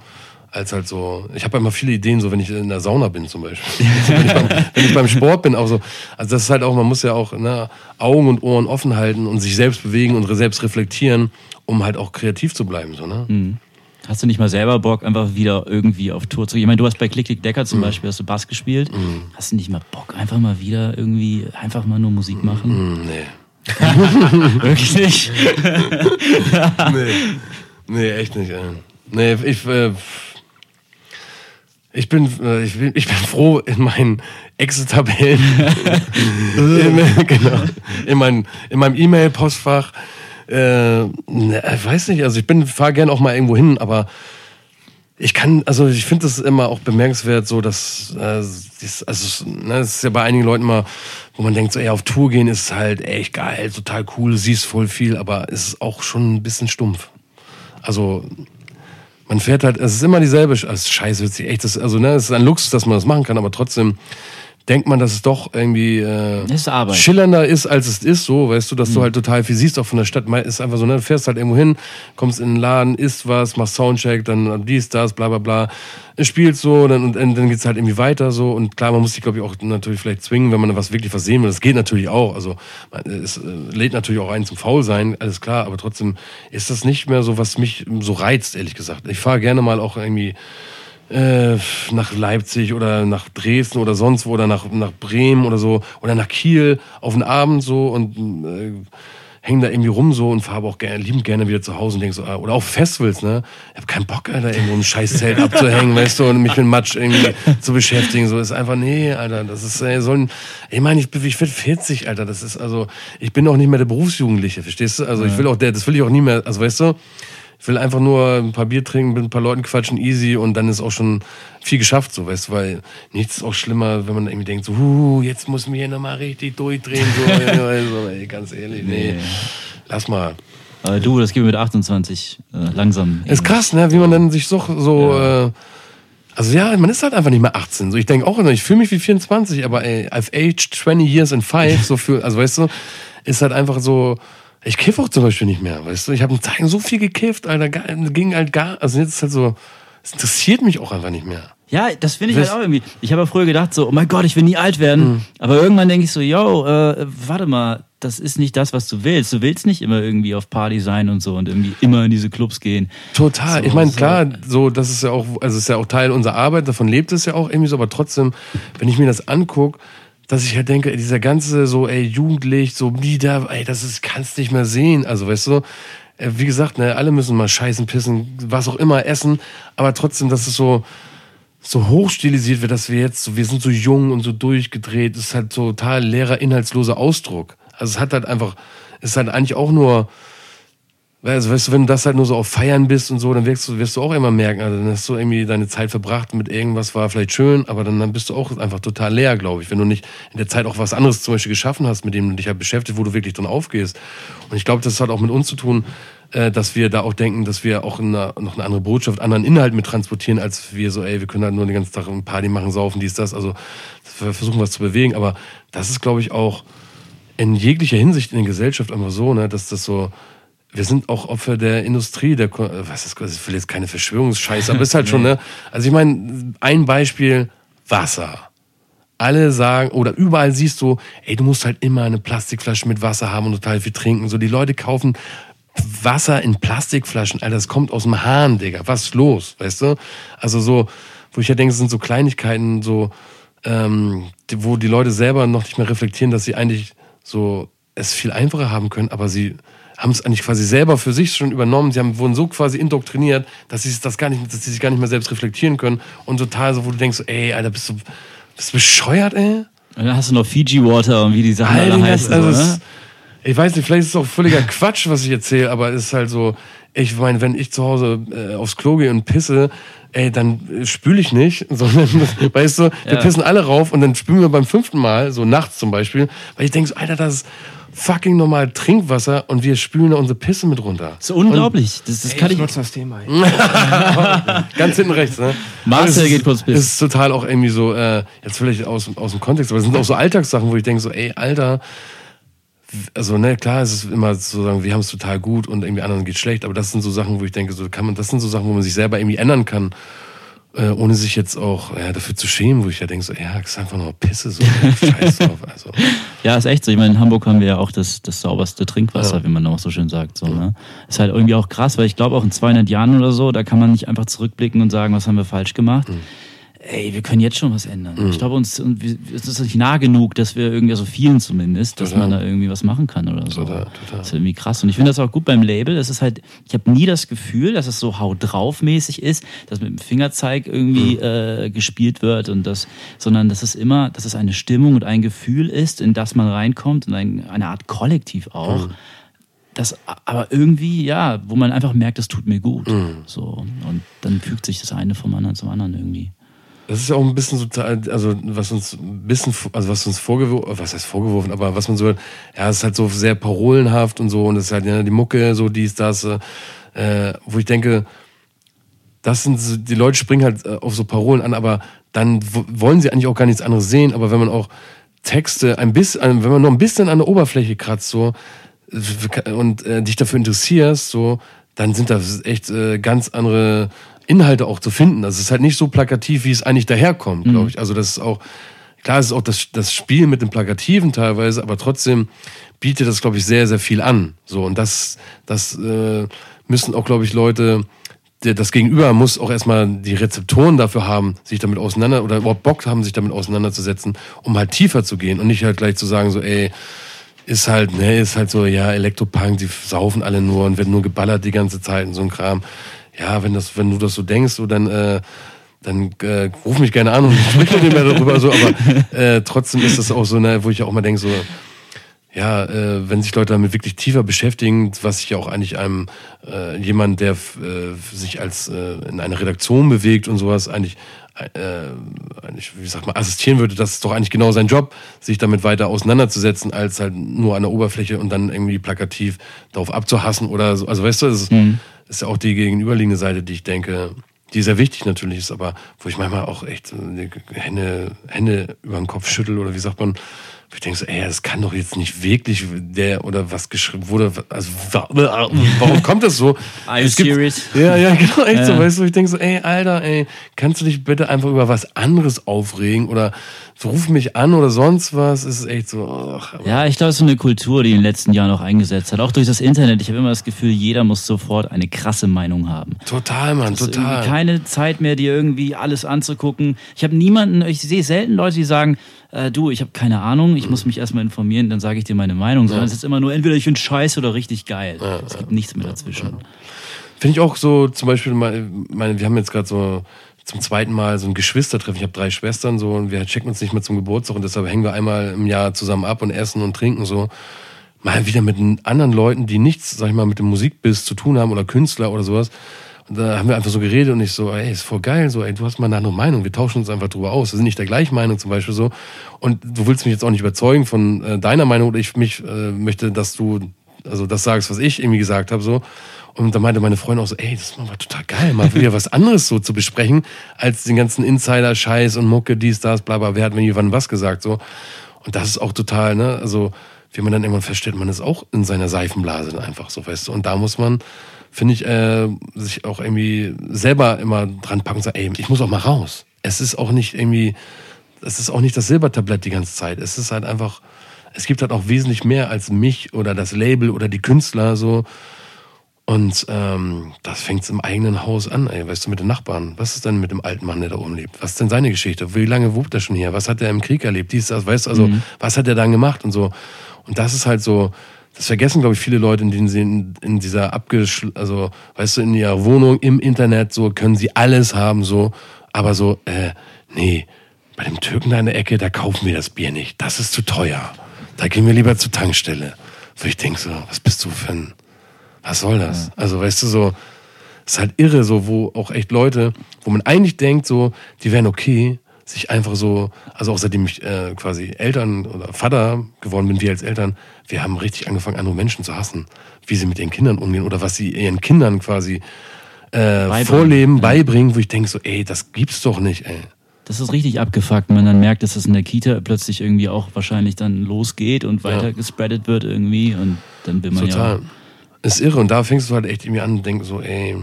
als halt so, ich habe immer viele Ideen, so wenn ich in der Sauna bin zum Beispiel. wenn, ich beim, wenn ich beim Sport bin, auch so. Also das ist halt auch, man muss ja auch ne, Augen und Ohren offen halten und sich selbst bewegen und selbst reflektieren, um halt auch kreativ zu bleiben. So, ne? Hast du nicht mal selber Bock, einfach wieder irgendwie auf Tour zu gehen? Ich meine, du hast bei Klick Klick Decker zum Mhm. Beispiel, hast du Bass gespielt. Hast du nicht mal Bock, einfach mal wieder irgendwie, einfach mal nur Musik machen? Hm, nee. Wirklich nicht? nee. Nee, echt nicht. Nee, ich, äh, ich, bin, äh, ich, bin, ich bin froh in meinen Excel-Tabellen, in, genau, in, mein, in meinem E-Mail-Postfach. Äh, ne, weiß nicht, also ich bin fahre gern auch mal irgendwo hin, aber ich kann, also ich finde das immer auch bemerkenswert, so dass, äh, dies, also ne, es ist ja bei einigen Leuten immer, wo man denkt, so, ey, auf Tour gehen ist halt echt geil, total cool, siehst voll viel, aber es ist auch schon ein bisschen stumpf. Also man fährt halt, es ist immer dieselbe, also scheiße, echt, das, also ne, es ist ein Luxus, dass man das machen kann, aber trotzdem denkt man, dass es doch irgendwie äh, ist schillernder ist, als es ist, so, weißt du, dass du halt total viel siehst auch von der Stadt. Ist einfach so, ne, du fährst halt irgendwo hin, kommst in den Laden, isst was, machst Soundcheck, dann dies, das, bla bla bla, spielst so, dann, und dann geht's halt irgendwie weiter so und klar, man muss sich, glaube ich, auch natürlich vielleicht zwingen, wenn man was wirklich was sehen will. Das geht natürlich auch, also es äh, lädt natürlich auch einen zum Faulsein, alles klar, aber trotzdem ist das nicht mehr so, was mich so reizt, ehrlich gesagt. Ich fahre gerne mal auch irgendwie äh, nach Leipzig oder nach Dresden oder sonst wo oder nach, nach Bremen oder so oder nach Kiel auf den Abend so und äh, hänge da irgendwie rum so und fahre auch gerne, liebend gerne wieder zu Hause und denke so, ah, oder auch Festivals, ne? Ich habe keinen Bock, Alter, irgendwo ein scheiß Zelt abzuhängen, weißt du, und mich mit Matsch irgendwie zu beschäftigen. So ist einfach, nee, Alter, das ist, ey, so ein, ich meine, ich, ich werde 40, Alter, das ist, also, ich bin auch nicht mehr der Berufsjugendliche, verstehst du? Also ich will auch der, das will ich auch nie mehr, also weißt du, ich will einfach nur ein paar Bier trinken, mit ein paar Leuten quatschen, easy und dann ist auch schon viel geschafft, so, weißt du, weil nichts ist auch schlimmer, wenn man irgendwie denkt, so, huh, jetzt muss mir hier nochmal richtig durchdrehen, so, also, ey, ganz ehrlich, nee, lass mal. Aber du, das geht mit 28 äh, langsam. Ist krass, ne, wie man dann sich so, so, ja. äh, also ja, man ist halt einfach nicht mehr 18. So, ich denke auch, ich fühle mich wie 24, aber ey, I've aged 20 years in five, so für, also weißt du, ist halt einfach so, ich kiffe auch zum Beispiel nicht mehr, weißt du? Ich habe Zeiten so viel gekifft, Alter, ging halt gar, also jetzt ist halt so, es interessiert mich auch einfach nicht mehr. Ja, das finde ich weißt, halt auch irgendwie. Ich habe ja früher gedacht so, oh mein Gott, ich will nie alt werden. Mhm. Aber irgendwann denke ich so, yo, äh, warte mal, das ist nicht das, was du willst. Du willst nicht immer irgendwie auf Party sein und so und irgendwie immer in diese Clubs gehen. Total. So, ich meine, so. klar, so, das ist ja auch, also ist ja auch Teil unserer Arbeit, davon lebt es ja auch irgendwie so, aber trotzdem, wenn ich mir das angucke, dass ich halt denke, dieser ganze so, ey, jugendlich, so wieder, ey, das ist, kannst nicht mehr sehen. Also, weißt du, äh, wie gesagt, ne, alle müssen mal scheißen, pissen, was auch immer essen, aber trotzdem, dass es so, so hochstilisiert wird, dass wir jetzt, so, wir sind so jung und so durchgedreht, ist halt total leerer, inhaltsloser Ausdruck. Also es hat halt einfach, es ist halt eigentlich auch nur, also, weißt du, wenn du das halt nur so auf Feiern bist und so, dann wirst du, wirst du auch immer merken, also dann hast du irgendwie deine Zeit verbracht mit irgendwas, war vielleicht schön, aber dann, dann bist du auch einfach total leer, glaube ich. Wenn du nicht in der Zeit auch was anderes zum Beispiel geschaffen hast, mit dem du dich halt beschäftigt, wo du wirklich drin aufgehst. Und ich glaube, das hat auch mit uns zu tun, äh, dass wir da auch denken, dass wir auch eine, noch eine andere Botschaft, anderen Inhalt mit transportieren, als wir so, ey, wir können halt nur den ganzen Tag ein Party machen, saufen, dies, das. Also wir versuchen was zu bewegen, aber das ist, glaube ich, auch in jeglicher Hinsicht in der Gesellschaft einfach so, ne, dass das so, wir sind auch Opfer der Industrie, der, was ist, ich will jetzt keine Verschwörungsscheiße, aber ist halt schon, ne? Also ich meine, ein Beispiel, Wasser. Alle sagen, oder überall siehst du, ey, du musst halt immer eine Plastikflasche mit Wasser haben und total viel trinken. So, die Leute kaufen Wasser in Plastikflaschen, Alter, das kommt aus dem Hahn, Digga. Was ist los, weißt du? Also so, wo ich ja denke, es sind so Kleinigkeiten, so, ähm, wo die Leute selber noch nicht mehr reflektieren, dass sie eigentlich so es viel einfacher haben können, aber sie haben es eigentlich quasi selber für sich schon übernommen. Sie haben, wurden so quasi indoktriniert, dass sie das gar nicht, dass sie sich gar nicht mehr selbst reflektieren können. Und total so, wo du denkst, ey, Alter, bist du, bist du bescheuert, ey? Und dann hast du noch Fiji Water und wie die Sachen Alter, alle heißen. Also so, ne? ich weiß nicht, vielleicht ist es auch völliger Quatsch, was ich erzähle, aber es ist halt so, ich meine, wenn ich zu Hause äh, aufs Klo gehe und pisse, ey, dann spüle ich nicht, sondern, weißt du, wir ja. pissen alle rauf und dann spülen wir beim fünften Mal, so nachts zum Beispiel, weil ich denke so, Alter, das ist fucking normal Trinkwasser und wir spülen da unsere Pisse mit runter. Das ist unglaublich. Und das, das ey, kann ich. ich das Thema. Ganz hinten rechts, ne? Marcel geht kurz pissen. ist total auch irgendwie so, äh, jetzt vielleicht aus, aus dem Kontext, aber es sind auch so Alltagssachen, wo ich denke so, ey, Alter, also ne, klar, es ist immer so sagen, wir haben es total gut und irgendwie anderen geht schlecht, aber das sind so Sachen, wo ich denke, so kann man, das sind so Sachen, wo man sich selber irgendwie ändern kann, äh, ohne sich jetzt auch ja, dafür zu schämen, wo ich ja denke, so, ja, ist einfach nur Pisse, so Scheiß drauf. Also. Ja, ist echt so. Ich meine, in Hamburg haben wir ja auch das, das sauberste Trinkwasser, ja. wie man auch so schön sagt. So, ne? Ist halt irgendwie auch krass, weil ich glaube, auch in 200 Jahren oder so, da kann man nicht einfach zurückblicken und sagen, was haben wir falsch gemacht. Mhm ey, wir können jetzt schon was ändern. Mhm. Ich glaube, uns es ist nicht nah genug, dass wir irgendwie, also vielen zumindest, dass total. man da irgendwie was machen kann oder so. Total, total. Das ist irgendwie krass. Und ich finde das auch gut beim Label. Das ist halt, ich habe nie das Gefühl, dass es so haut drauf mäßig ist, dass mit dem Fingerzeig irgendwie mhm. äh, gespielt wird und das, sondern dass es immer, dass es eine Stimmung und ein Gefühl ist, in das man reinkommt und ein, eine Art Kollektiv auch. Mhm. Das aber irgendwie, ja, wo man einfach merkt, das tut mir gut. Mhm. So. Und dann fügt sich das eine vom anderen zum anderen irgendwie. Das ist ja auch ein bisschen so, also was uns ein bisschen, also was uns vorgeworfen, was heißt vorgeworfen, aber was man so, ja, es ist halt so sehr parolenhaft und so und es ist halt ja, die Mucke, so dies, das, äh, wo ich denke, das sind so, die Leute springen halt äh, auf so Parolen an, aber dann wollen sie eigentlich auch gar nichts anderes sehen, aber wenn man auch Texte ein bisschen, wenn man nur ein bisschen an der Oberfläche kratzt, so, und äh, dich dafür interessierst, so, dann sind das echt äh, ganz andere Inhalte auch zu finden. Also es ist halt nicht so plakativ, wie es eigentlich daherkommt, glaube mhm. ich. Also das ist auch, klar, es ist auch das, das Spiel mit dem Plakativen teilweise, aber trotzdem bietet das, glaube ich, sehr, sehr viel an. So, und das, das äh, müssen auch, glaube ich, Leute, das Gegenüber muss auch erstmal die Rezeptoren dafür haben, sich damit auseinander oder überhaupt Bock haben, sich damit auseinanderzusetzen, um halt tiefer zu gehen und nicht halt gleich zu sagen, so, ey, ist halt, ne, ist halt so, ja, Elektropunk, die saufen alle nur und werden nur geballert die ganze Zeit und so ein Kram. Ja, wenn das, wenn du das so denkst, so dann, äh, dann äh, ruf mich gerne an und sprich mit mir darüber so, aber äh, trotzdem ist das auch so, ne, wo ich auch mal denke, so, ja, äh, wenn sich Leute damit wirklich tiefer beschäftigen, was ich ja auch eigentlich einem äh, jemand, der äh, sich als äh, in einer Redaktion bewegt und sowas eigentlich äh, eigentlich, wie sagt man, assistieren würde, das ist doch eigentlich genau sein Job, sich damit weiter auseinanderzusetzen, als halt nur an der Oberfläche und dann irgendwie plakativ darauf abzuhassen oder so. Also weißt du, das ist, mhm. Ist auch die gegenüberliegende Seite, die ich denke, die sehr wichtig natürlich ist, aber wo ich manchmal auch echt die Hände, Hände über den Kopf schüttel oder wie sagt man, ich denke so, ey, das kann doch jetzt nicht wirklich der oder was geschrieben wurde. Also warum kommt das so? Es serious? ja, ja, genau, echt ja. so, weißt du, ich denke so, ey, Alter, ey, kannst du dich bitte einfach über was anderes aufregen oder so ruf mich an oder sonst was? Es ist echt so. Ach, ja, ich glaube, es ist so eine Kultur, die in den letzten Jahren auch eingesetzt hat. Auch durch das Internet. Ich habe immer das Gefühl, jeder muss sofort eine krasse Meinung haben. Total, Mann, total. Keine Zeit mehr, dir irgendwie alles anzugucken. Ich habe niemanden, ich sehe selten Leute, die sagen, äh, du, ich habe keine Ahnung, ich muss mich erstmal informieren, dann sage ich dir meine Meinung. Sondern ja. es ist immer nur, entweder ich finde scheiße oder richtig geil. Ja, es gibt nichts mehr dazwischen. Finde ich auch so, zum Beispiel, meine, wir haben jetzt gerade so zum zweiten Mal so ein Geschwistertreffen. Ich habe drei Schwestern so und wir checken uns nicht mehr zum Geburtstag und deshalb hängen wir einmal im Jahr zusammen ab und essen und trinken so. Mal wieder mit anderen Leuten, die nichts, sag ich mal, mit dem Musikbiss zu tun haben oder Künstler oder sowas da haben wir einfach so geredet und ich so, ey, ist voll geil, so, ey, du hast mal eine andere Meinung, wir tauschen uns einfach drüber aus. Wir sind nicht der gleichen Meinung zum Beispiel so. Und du willst mich jetzt auch nicht überzeugen von äh, deiner Meinung oder ich mich äh, möchte, dass du also das sagst, was ich irgendwie gesagt habe so. Und da meinte meine Freundin auch so, ey, das war total geil, mal wieder was anderes so zu besprechen, als den ganzen Insider-Scheiß und Mucke, dies, das, bla, bla, wer hat mir wann was gesagt, so. Und das ist auch total, ne, also, wie man dann irgendwann feststellt, man ist auch in seiner Seifenblase einfach so, weißt du. Und da muss man finde ich, äh, sich auch irgendwie selber immer dran packen und sagen, ey, ich muss auch mal raus. Es ist auch nicht irgendwie, es ist auch nicht das Silbertablett die ganze Zeit. Es ist halt einfach, es gibt halt auch wesentlich mehr als mich oder das Label oder die Künstler so. Und ähm, das fängt im eigenen Haus an, ey, weißt du, mit den Nachbarn. Was ist denn mit dem alten Mann, der da oben lebt? Was ist denn seine Geschichte? Wie lange wohnt er schon hier? Was hat er im Krieg erlebt? Dies, das, weißt du, also, mhm. was hat er dann gemacht und so. Und das ist halt so, das vergessen, glaube ich, viele Leute, in denen sie in, in dieser abgeschl also, weißt du, in ihrer Wohnung, im Internet, so können sie alles haben, so, aber so, äh, nee, bei dem Türken da in der Ecke, da kaufen wir das Bier nicht. Das ist zu teuer. Da gehen wir lieber zur Tankstelle. So, ich denke so, was bist du für ein, was soll das? Also, weißt du, so, ist halt irre, so, wo auch echt Leute, wo man eigentlich denkt, so, die wären okay, sich einfach so, also auch seitdem ich äh, quasi Eltern oder Vater geworden bin, wir als Eltern, wir haben richtig angefangen, andere Menschen zu hassen, wie sie mit ihren Kindern umgehen oder was sie ihren Kindern quasi äh, vorleben, ja. beibringen, wo ich denke so, ey, das gibt's doch nicht, ey. Das ist richtig abgefuckt, wenn man dann merkt, dass das in der Kita plötzlich irgendwie auch wahrscheinlich dann losgeht und weiter ja. gespreadet wird irgendwie und dann will man Total. ja. Ist irre und da fängst du halt echt irgendwie an und denkst so, ey,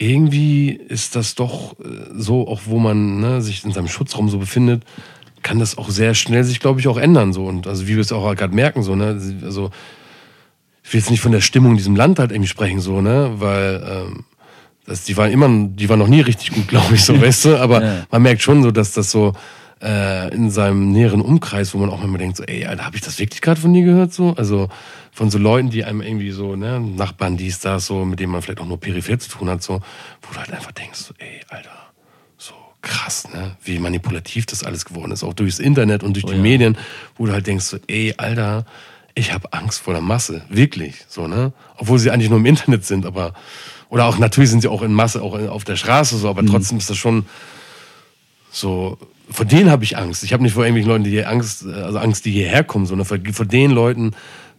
irgendwie ist das doch äh, so, auch wo man ne, sich in seinem Schutzraum so befindet, kann das auch sehr schnell sich, glaube ich, auch ändern. So. Und also wie wir es auch gerade merken, so, ne? Also, ich will jetzt nicht von der Stimmung in diesem Land halt irgendwie sprechen, so, ne? Weil ähm, das, die waren immer, die waren noch nie richtig gut, glaube ich, so, weißt du, aber ja. man merkt schon so, dass das so äh, in seinem näheren Umkreis, wo man auch manchmal denkt, so, ey, Alter, habe ich das wirklich gerade von dir gehört? So? Also von so Leuten, die einem irgendwie so, ne, Nachbarn, dies, das, so, mit denen man vielleicht auch nur peripher zu tun hat, so, wo du halt einfach denkst, so, ey, Alter, so krass, ne, wie manipulativ das alles geworden ist, auch durchs Internet und durch oh, die ja. Medien, wo du halt denkst, so, ey, Alter, ich habe Angst vor der Masse, wirklich, so, ne, obwohl sie eigentlich nur im Internet sind, aber, oder auch, natürlich sind sie auch in Masse, auch auf der Straße, so, aber mhm. trotzdem ist das schon so, vor denen habe ich Angst. Ich habe nicht vor irgendwelchen Leuten, die hier Angst, also Angst, die hierher kommen, sondern vor, vor den Leuten,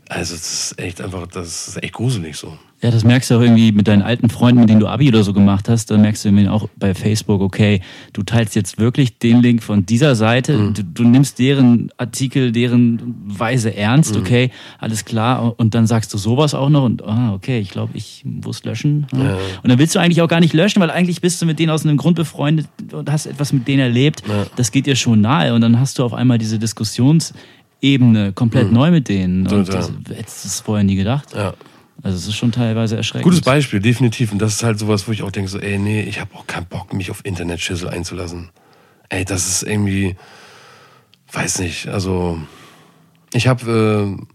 also das ist echt einfach, das ist echt gruselig so. Ja, das merkst du auch irgendwie mit deinen alten Freunden, mit denen du Abi oder so gemacht hast. Dann merkst du irgendwie auch bei Facebook, okay, du teilst jetzt wirklich den Link von dieser Seite. Mhm. Du, du, nimmst deren Artikel, deren Weise ernst, mhm. okay, alles klar. Und dann sagst du sowas auch noch und, ah, okay, ich glaube, ich muss löschen. Ja. Und dann willst du eigentlich auch gar nicht löschen, weil eigentlich bist du mit denen aus einem Grund befreundet und hast etwas mit denen erlebt. Ja. Das geht dir schon nahe. Und dann hast du auf einmal diese Diskussionsebene komplett mhm. neu mit denen. Und das hättest du es vorher nie gedacht. Ja. Also es ist schon teilweise erschreckend. Gutes Beispiel, definitiv. Und das ist halt sowas, wo ich auch denke, so, ey, nee, ich habe auch keinen Bock, mich auf Internet-Schüssel einzulassen. Ey, das ist irgendwie, weiß nicht, also ich habe äh,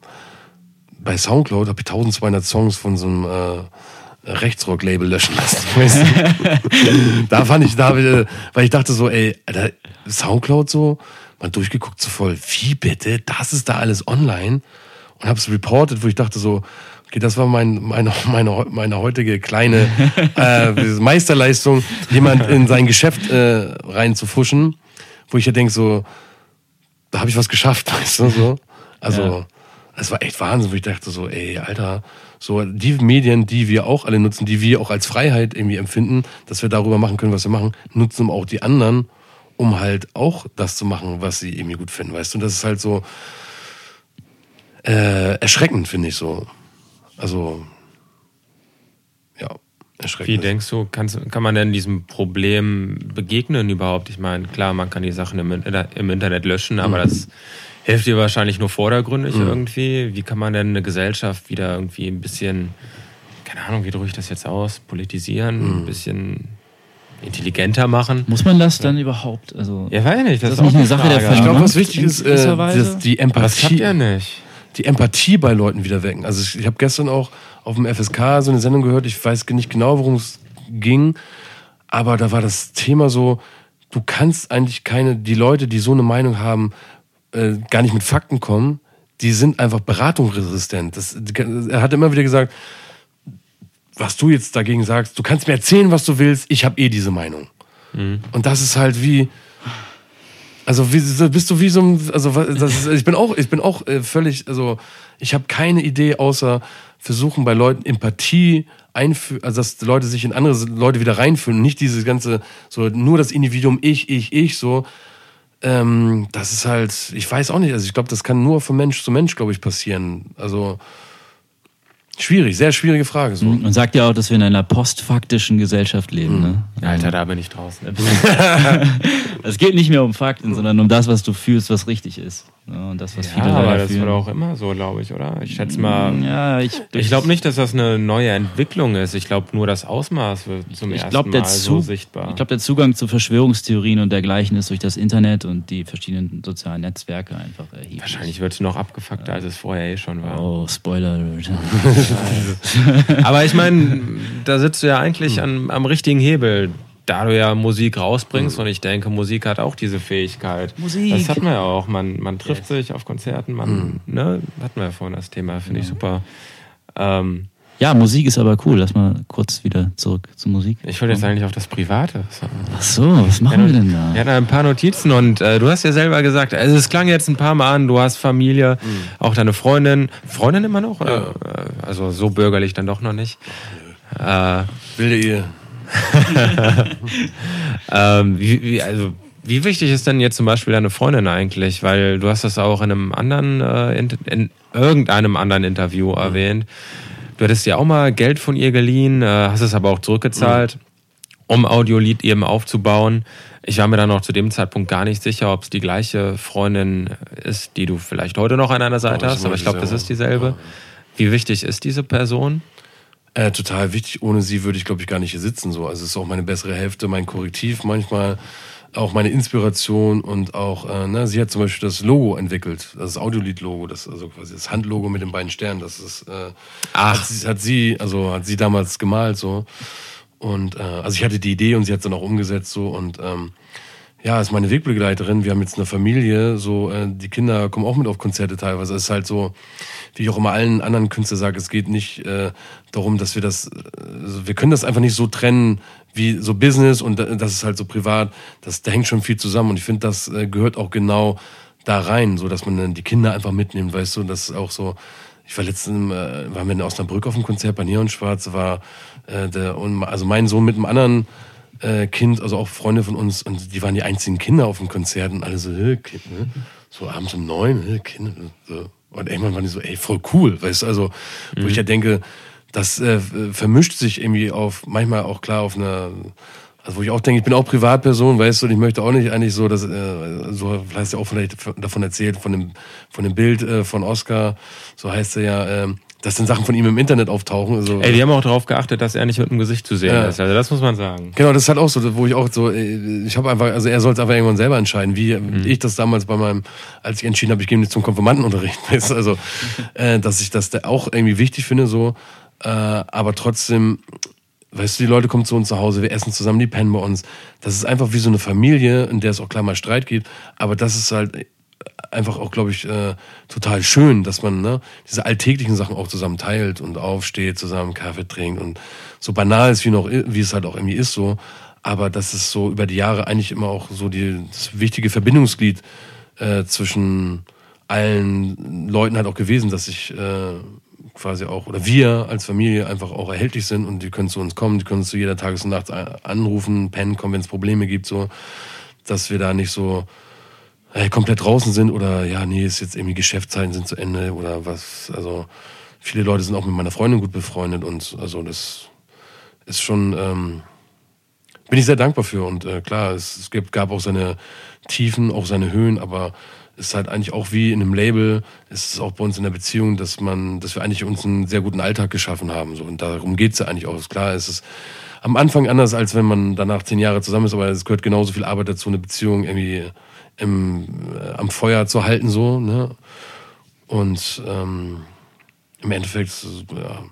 bei Soundcloud habe ich 1200 Songs von so einem äh, Rechtsrock-Label löschen lassen. Weißt du? da fand ich, da, weil ich dachte so, ey, Alter, Soundcloud so, mal durchgeguckt so voll, wie bitte, das ist da alles online und habe es reported, wo ich dachte so, okay, das war mein, meine, meine, meine heutige kleine äh, Meisterleistung, jemand in sein Geschäft äh, reinzufuschen, wo ich ja denke so, da habe ich was geschafft, weißt du so. Also ja. es war echt Wahnsinn, wo ich dachte so, ey, Alter, so die Medien, die wir auch alle nutzen, die wir auch als Freiheit irgendwie empfinden, dass wir darüber machen können, was wir machen, nutzen auch die anderen, um halt auch das zu machen, was sie irgendwie gut finden, weißt du. Und das ist halt so äh, erschreckend, finde ich so. Also ja. Erschreckend. Wie denkst du, kannst, kann man denn diesem Problem begegnen überhaupt? Ich meine, klar, man kann die Sachen im, im Internet löschen, aber mhm. das hilft dir wahrscheinlich nur vordergründig mhm. irgendwie. Wie kann man denn eine Gesellschaft wieder irgendwie ein bisschen, keine Ahnung, wie drücke ich das jetzt aus, politisieren, mhm. ein bisschen intelligenter machen. Muss man das dann überhaupt? Also, ja, weiß nicht. Das, das ist nicht eine Sache der Vernunft. Ich glaube, was wichtig ist, äh, die Empathie. Das klappt ja nicht. Die Empathie bei Leuten wieder wecken. Also ich, ich habe gestern auch auf dem FSK so eine Sendung gehört, ich weiß nicht genau, worum es ging, aber da war das Thema so, du kannst eigentlich keine, die Leute, die so eine Meinung haben, äh, gar nicht mit Fakten kommen, die sind einfach beratungsresistent. Das, er hat immer wieder gesagt, was du jetzt dagegen sagst, du kannst mir erzählen, was du willst, ich habe eh diese Meinung. Mhm. Und das ist halt wie, also wie, bist du wie so ein, also ist, ich bin auch, ich bin auch äh, völlig, also ich habe keine Idee außer versuchen bei Leuten Empathie einführen, also dass Leute sich in andere Leute wieder reinfühlen, nicht dieses ganze so nur das Individuum ich, ich, ich so. Ähm, das ist halt, ich weiß auch nicht, also ich glaube, das kann nur von Mensch zu Mensch, glaube ich, passieren. Also Schwierig, sehr schwierige Frage. So. Und sagt ja auch, dass wir in einer postfaktischen Gesellschaft leben. Ne? Mhm. Alter, da bin ich draußen. es geht nicht mehr um Fakten, sondern um das, was du fühlst, was richtig ist. Und das, was ja, viele aber das wird auch immer so, glaube ich, oder? Ich schätze mal. Ja, ich, ich glaube nicht, dass das eine neue Entwicklung ist. Ich glaube nur, das Ausmaß wird zum ich ersten glaub, Mal so sichtbar. Ich glaube, der Zugang zu Verschwörungstheorien und dergleichen ist durch das Internet und die verschiedenen sozialen Netzwerke einfach erheblich. Wahrscheinlich wird es noch abgefuckter, als es vorher eh schon war. Oh, Spoiler. aber ich meine, da sitzt du ja eigentlich an, am richtigen Hebel da du ja Musik rausbringst mhm. und ich denke, Musik hat auch diese Fähigkeit. Musik. Das hatten wir ja auch. Man, man trifft yes. sich auf Konzerten, man, mhm. ne, hatten wir ja vorhin das Thema, finde ich super. Ähm, ja, Musik ist aber cool. Lass mal kurz wieder zurück zur Musik. Ich wollte jetzt eigentlich auf das Private. Ach so, was machen ja, wir denn da? Ja, da ein paar Notizen und äh, du hast ja selber gesagt, also es klang jetzt ein paar Mal an, du hast Familie, mhm. auch deine Freundin. Freundin immer noch? Oder? Ja. Also so bürgerlich dann doch noch nicht. Äh, Wilde Ehe. ähm, wie, wie, also, wie wichtig ist denn jetzt zum Beispiel deine Freundin eigentlich? Weil du hast das auch in einem anderen, äh, in, in, irgendeinem anderen Interview mhm. erwähnt. Du hattest ja auch mal Geld von ihr geliehen, äh, hast es aber auch zurückgezahlt, mhm. um Audiolied eben aufzubauen. Ich war mir dann auch zu dem Zeitpunkt gar nicht sicher, ob es die gleiche Freundin ist, die du vielleicht heute noch an deiner Seite oh, hast, aber ich glaube, das ist dieselbe. Wie wichtig ist diese Person? Äh, total wichtig. Ohne sie würde ich, glaube ich, gar nicht hier sitzen. So. Also es ist auch meine bessere Hälfte, mein Korrektiv manchmal, auch meine Inspiration und auch, äh, ne, sie hat zum Beispiel das Logo entwickelt, das Audiolied-Logo, das also quasi das Handlogo mit den beiden Sternen. Das ist, äh, Ach. Hat, sie, hat sie, also hat sie damals gemalt so. Und äh, also ich hatte die Idee und sie hat es dann auch umgesetzt so und ähm, ja, ist meine Wegbegleiterin. Wir haben jetzt eine Familie, so äh, die Kinder kommen auch mit auf Konzerte teilweise. Es ist halt so, wie ich auch immer allen anderen Künstlern sage, es geht nicht äh, darum, dass wir das, also wir können das einfach nicht so trennen wie so Business und das ist halt so privat. Das, da hängt schon viel zusammen und ich finde, das äh, gehört auch genau da rein, so dass man dann die Kinder einfach mitnimmt, weißt du, das ist auch so. Ich war letztens, äh, waren wir in Osnabrück auf dem Konzert bei Neon Schwarz, war äh, der, also mein Sohn mit einem anderen äh, Kind, also auch Freunde von uns, und die waren die einzigen Kinder auf dem Konzert und alle so, hey, kind, ne? so abends um neun, hey, Kinder, so. Und irgendwann waren die so, ey, voll cool, weißt du, also, wo mhm. ich ja denke, das äh, vermischt sich irgendwie auf, manchmal auch klar auf einer, also wo ich auch denke, ich bin auch Privatperson, weißt du, und ich möchte auch nicht eigentlich so, dass, äh, so hast du ja auch vielleicht davon erzählt, von dem, von dem Bild äh, von Oscar, so heißt er ja, äh, dass dann Sachen von ihm im Internet auftauchen. Also, Ey, die haben auch darauf geachtet, dass er nicht mit dem Gesicht zu sehen Ja. ist. Also das muss man sagen. Genau, das ist halt auch so, wo ich auch so, äh, ich habe einfach, also er soll es einfach irgendwann selber entscheiden, wie ich das damals bei meinem, als ich entschieden habe, ich gehe nicht zum Konfirmandenunterricht, weißt also, äh, dass ich das da auch irgendwie wichtig finde, so, äh, aber trotzdem, weißt du, die Leute kommen zu uns zu Hause, wir essen zusammen, die pennen bei uns. Das ist einfach wie so eine Familie, in der es auch klar mal Streit gibt, aber das ist halt einfach auch, glaube ich, äh, total schön, dass man ne, diese alltäglichen Sachen auch zusammen teilt und aufsteht, zusammen Kaffee trinkt und so banal ist, wie, noch, wie es halt auch irgendwie ist so. Aber das ist so über die Jahre eigentlich immer auch so die, das wichtige Verbindungsglied äh, zwischen allen Leuten halt auch gewesen, dass ich äh, quasi auch, oder wir als Familie einfach auch erhältlich sind und die können zu uns kommen, die können zu jeder Tages- und Nacht anrufen, pennen, kommen, wenn es Probleme gibt, so, dass wir da nicht so äh, komplett draußen sind oder ja, nee, ist jetzt irgendwie Geschäftszeiten sind zu Ende oder was. Also viele Leute sind auch mit meiner Freundin gut befreundet und also das ist schon, ähm, bin ich sehr dankbar für und äh, klar, es, es gibt, gab auch seine Tiefen, auch seine Höhen, aber es ist halt eigentlich auch wie in einem Label, es ist auch bei uns in der Beziehung, dass man, dass wir eigentlich uns einen sehr guten Alltag geschaffen haben. So. Und darum geht's ja eigentlich auch. Klar, es ist am Anfang anders, als wenn man danach zehn Jahre zusammen ist, aber es gehört genauso viel Arbeit dazu, eine Beziehung irgendwie im, äh, am Feuer zu halten, so, ne? Und ähm, im Endeffekt ja,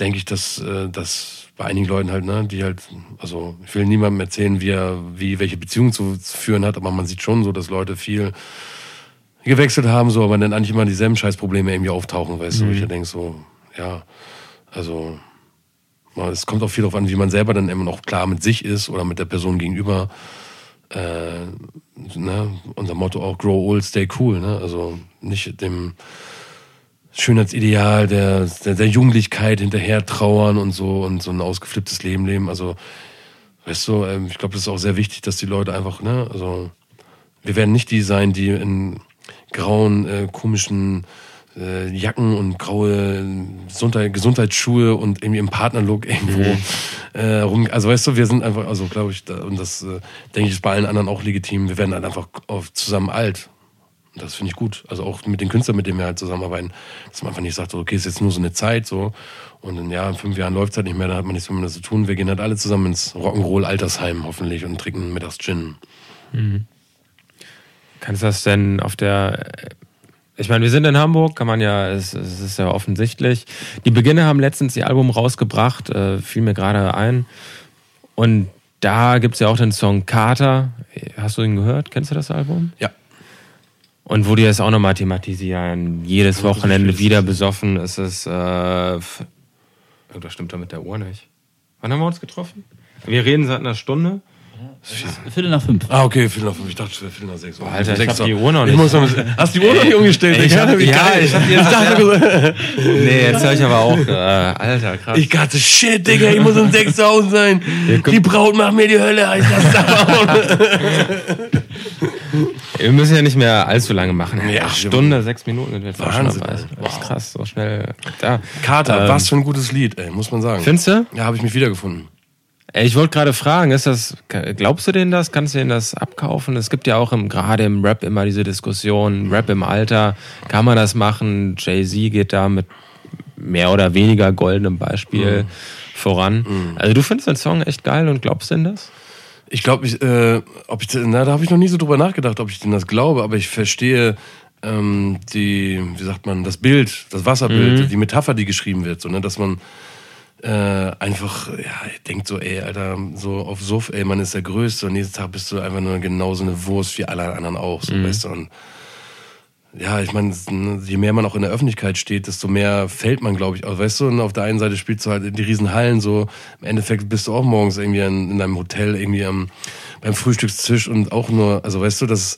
denke ich, dass äh, das bei einigen Leuten halt, ne, die halt, also ich will niemandem erzählen, wie er, wie welche Beziehung zu führen hat, aber man sieht schon so, dass Leute viel gewechselt haben, so, aber dann eigentlich immer dieselben Scheißprobleme irgendwie auftauchen, weißt du, wo ich ja denke so, ja, also es kommt auch viel darauf an, wie man selber dann immer noch klar mit sich ist oder mit der Person gegenüber. Äh, ne, unser Motto auch Grow Old, Stay Cool, ne? Also nicht dem Schönheitsideal der, der, der Jugendlichkeit hinterher trauern und so und so ein ausgeflipptes Leben leben. Also, weißt du, ähm, ich glaube, das ist auch sehr wichtig, dass die Leute einfach, ne, also wir werden nicht die sein, die in grauen, äh, komischen äh, Jacken und graue Gesundheit, Gesundheitsschuhe und irgendwie im Partnerlook irgendwo äh, rum. Also weißt du, wir sind einfach, also glaube ich, da, und das äh, denke ich ist bei allen anderen auch legitim, wir werden halt einfach auf, zusammen alt. Und das finde ich gut. Also auch mit den Künstlern, mit denen wir halt zusammenarbeiten, dass man einfach nicht sagt, so, okay, ist jetzt nur so eine Zeit so und in, ja, in fünf Jahren läuft es halt nicht mehr, dann hat man nichts mehr zu tun. Wir gehen halt alle zusammen ins Rock'n'Roll Altersheim hoffentlich und trinken mittags Gin. Kannst du das denn auf der. Ich meine, wir sind in Hamburg, kann man ja, es, es ist ja offensichtlich. Die Beginne haben letztens ihr Album rausgebracht, äh, fiel mir gerade ein. Und da gibt's ja auch den Song Kater. Hast du ihn gehört? Kennst du das Album? Ja. Und wo die das auch nochmal thematisieren, jedes Wochenende wieder besoffen, ist es. Äh, Irgendwas stimmt da mit der Uhr nicht. Wann haben wir uns getroffen? Wir reden seit einer Stunde. Viertel nach fünf. Ah, okay, Viertel nach fünf. Ich dachte, es wäre Viertel nach sechs. Alter, ich Sechs hab die Uhr. Noch Ich nicht. muss hast du die Uhr noch nicht umgestellt? Ich hab- Wie ja, geil. ich hab die jetzt- dachte, Nee, jetzt höre ich aber auch. Äh, Alter, krass. ich dachte, shit, Digga, ich muss um sechs zu Hause sein. Die Braut macht mir die Hölle, heißt das da. Wir müssen ja nicht mehr allzu lange machen. Ja, Stunde, sechs Minuten sind wir jetzt schon Wahnsinn. Alter. Das ist krass, so schnell. Da. Kater, Ähm, was für ein gutes Lied, ey, muss man sagen. Findest du? Ja, habe ich mich wiedergefunden. Ich wollte gerade fragen, ist das, glaubst du denen das? Kannst du denen das abkaufen? Es gibt ja auch im, gerade im Rap immer diese Diskussion, Rap im Alter, kann man das machen? Jay-Z geht da mit mehr oder weniger goldenem Beispiel voran. Also du findest den Song echt geil und glaubst denn das? Ich glaube, ich, äh, ob ich, na, da habe ich noch nie so drüber nachgedacht, ob ich denn das glaube, aber ich verstehe ähm, die, wie sagt man, das Bild, das Wasserbild, die Metapher, die geschrieben wird, so, ne, dass man äh, einfach, ja, denkt so, ey, Alter, so auf Suff, ey, man ist der Größte und nächsten Tag bist du einfach nur genauso eine Wurst wie alle anderen auch, so, weißt du, und ja, ich meine, je mehr man auch in der Öffentlichkeit steht, desto mehr fällt man, glaube ich. Also, weißt du, und auf der einen Seite spielst du halt in die riesen Hallen so. Im Endeffekt bist du auch morgens irgendwie in, in deinem Hotel, irgendwie am, beim Frühstückstisch und auch nur, also weißt du, das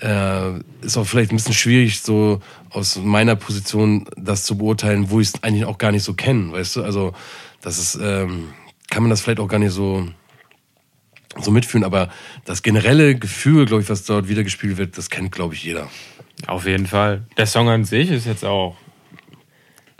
äh, ist auch vielleicht ein bisschen schwierig, so aus meiner Position das zu beurteilen, wo ich es eigentlich auch gar nicht so kenne, weißt du? Also, das ist, ähm, kann man das vielleicht auch gar nicht so so mitfühlen, aber das generelle Gefühl, glaube ich, was dort wiedergespielt wird, das kennt, glaube ich, jeder. Auf jeden Fall. Der Song an sich ist jetzt auch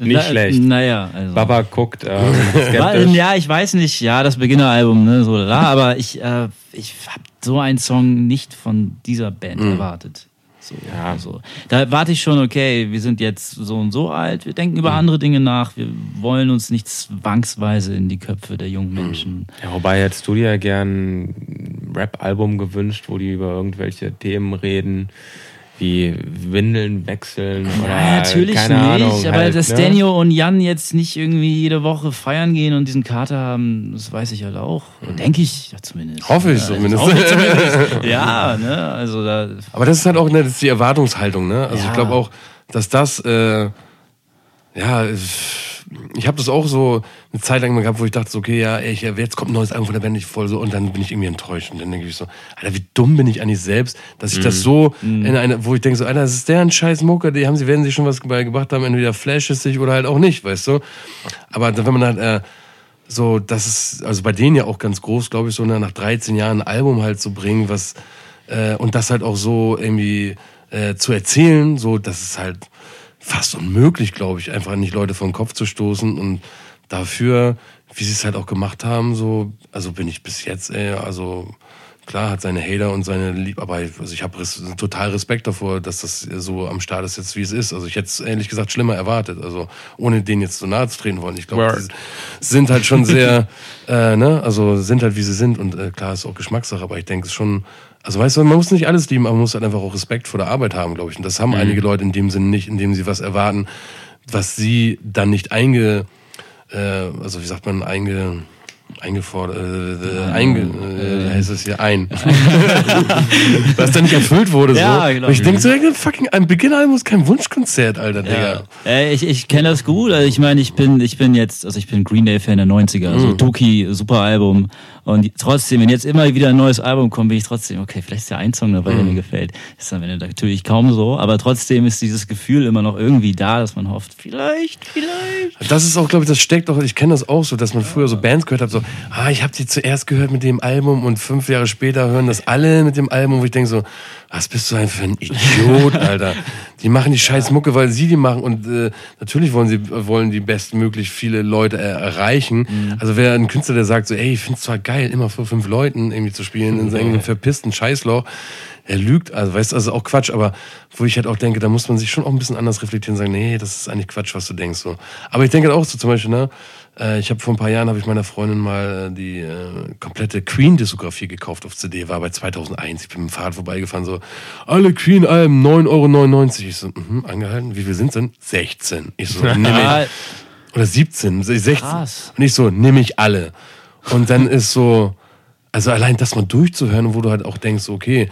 nicht Na, schlecht. Naja, also. Baba guckt War- skeptisch. Ja, ich weiß nicht, ja, das Beginneralbum, ne, so da, aber ich, äh, ich habe so einen Song nicht von dieser Band Mhm. erwartet. So, ja. also, da warte ich schon, okay, wir sind jetzt so und so alt, wir denken über mhm. andere Dinge nach, wir wollen uns nicht zwangsweise in die Köpfe der jungen mhm. Menschen. Ja, wobei hättest du dir ja gern ein Rap-Album gewünscht, wo die über irgendwelche Themen reden wie Windeln wechseln oder ja, natürlich keine nicht, Ahnung, aber halt, dass ne? Daniel und Jan jetzt nicht irgendwie jede Woche feiern gehen und diesen Kater haben, das weiß ich halt auch. Mhm. Denke ich ja zumindest. Hoffe ich zumindest. Hoffe ich zumindest. ja, ne, also da. Aber das ist halt auch ne, das ist die Erwartungshaltung, ne? Also ja. ich glaube auch, dass das, äh, ja, ich habe das auch so eine Zeit lang mal gehabt, wo ich dachte, so, okay, ja, ey, jetzt kommt ein neues Album von der Band, ich voll so, und dann bin ich irgendwie enttäuscht. Und dann denke ich so, Alter, wie dumm bin ich eigentlich selbst, dass ich mm. das mhm. so mm. in eine, wo ich denke so, Alter, das ist der ein scheiß Mucker, die haben sie, werden sie schon was dabei gebracht haben, entweder flashesig oder halt auch nicht, weißt du. Aber wenn man halt, äh, so, das ist, also bei denen ja auch ganz groß, glaube ich, so nach 13 Jahren ein Album halt zu bringen, was, äh, und das halt auch so irgendwie äh, zu erzählen, so, das ist halt, fast unmöglich, glaube ich, einfach nicht Leute vom Kopf zu stoßen und dafür, wie sie es halt auch gemacht haben, so, also bin ich bis jetzt, ey, also klar hat seine Hater und seine Lieb, aber also ich habe res total Respekt davor, dass das so am Start ist jetzt, wie es ist. Also ich hätte es ehrlich gesagt schlimmer erwartet, also ohne denen jetzt so nahe zu treten wollen. Ich glaube, sind halt schon sehr, äh, ne, also sind halt wie sie sind und äh, klar ist auch Geschmackssache, aber ich denke es schon also weißt du, man muss nicht alles lieben, aber man muss halt einfach auch Respekt vor der Arbeit haben, glaube ich. Und das haben mhm. einige Leute in dem Sinne nicht, indem sie was erwarten, was sie dann nicht einge, äh, also wie sagt man, einge, eingefordert, äh, äh, einge, äh, heißt es hier ein. was dann nicht erfüllt wurde. So. Ja, genau. Und ich denke so, fucking, ein Beginner muss kein Wunschkonzert, Alter, Digga. Ja. Äh, ich ich kenne das gut. Also ich meine, ich bin, ich bin jetzt, also ich bin Green Day-Fan der 90er. Also mhm. Tuki, super Album. Und trotzdem, wenn jetzt immer wieder ein neues Album kommt, bin ich trotzdem, okay, vielleicht ist ja ein Song dabei, der mir mhm. gefällt. Ist dann natürlich kaum so, aber trotzdem ist dieses Gefühl immer noch irgendwie da, dass man hofft, vielleicht, vielleicht. Das ist auch, glaube ich, das steckt doch, ich kenne das auch so, dass man früher so Bands gehört hat, so, ah, ich habe die zuerst gehört mit dem Album und fünf Jahre später hören das alle mit dem Album, wo ich denke so, was bist du denn für ein Idiot, Alter? Die machen die scheiß Mucke, weil sie die machen und äh, natürlich wollen sie wollen die bestmöglich viele Leute äh, erreichen. Mhm. Also wer ein Künstler, der sagt so, ey, ich find's zwar geil, immer vor fünf Leuten irgendwie zu spielen in so einem verpissten Scheißloch, er lügt, also weißt du, also auch Quatsch, aber wo ich halt auch denke, da muss man sich schon auch ein bisschen anders reflektieren und sagen, nee, das ist eigentlich Quatsch, was du denkst so. Aber ich denke auch so zum Beispiel, ne, äh, ich habe vor ein paar Jahren habe ich meiner Freundin mal äh, die äh, komplette Queen-Diskografie gekauft auf CD, war bei 2001. Ich bin mit dem Fahrrad vorbeigefahren, so alle Queen-Alben 9,99 Euro. Ich so, mh, angehalten, wie viel sind denn? 16. Ich so, nehme ich, oder 17, 16. Krass. Und ich so, nehme ich alle. Und dann ist so, also allein das mal durchzuhören, wo du halt auch denkst, okay,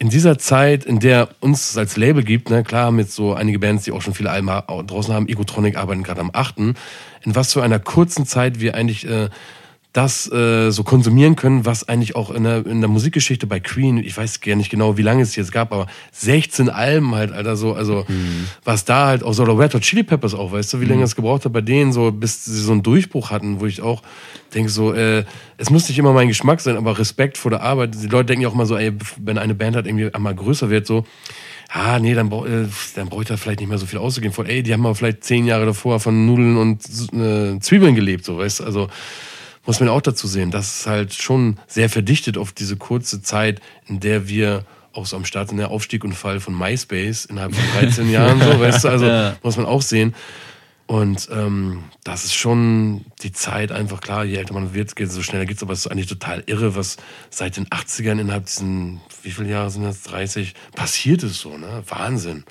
in dieser Zeit, in der uns als Label gibt, ne, klar, mit so einige Bands, die auch schon viele Alben draußen haben, Egotronic arbeiten gerade am achten, in was für einer kurzen Zeit wir eigentlich äh, das äh, so konsumieren können, was eigentlich auch in der, in der Musikgeschichte bei Queen, ich weiß gar nicht genau, wie lange es jetzt gab, aber 16 Alben halt, Alter, so, also mhm. was da halt auch so, oder Red Hot Chili Peppers auch, weißt du, wie mhm. lange es gebraucht hat bei denen, so bis sie so einen Durchbruch hatten, wo ich auch denke so, äh, es muss nicht immer mein Geschmack sein, aber Respekt vor der Arbeit. Die Leute denken ja auch immer so, ey, wenn eine Band halt irgendwie einmal größer wird, so, ah, nee, dann, äh, dann brauche ich da vielleicht nicht mehr so viel auszugehen. Von, ey, die haben aber vielleicht zehn Jahre davor von Nudeln und äh, Zwiebeln gelebt, so, weißt du, also muss man auch dazu sehen, das ist halt schon sehr verdichtet auf diese kurze Zeit, in der wir auch so am Start sind, der Aufstieg und Fall von MySpace innerhalb von 13 Jahren, so, weißt du, also ja. muss man auch sehen. Und ähm, das ist schon die Zeit einfach klar, je älter man wird, geht es so schneller geht's, aber es ist eigentlich total irre, was seit den 80ern innerhalb diesen, wie viele Jahre sind das, 30, passiert ist so, ne? Wahnsinn.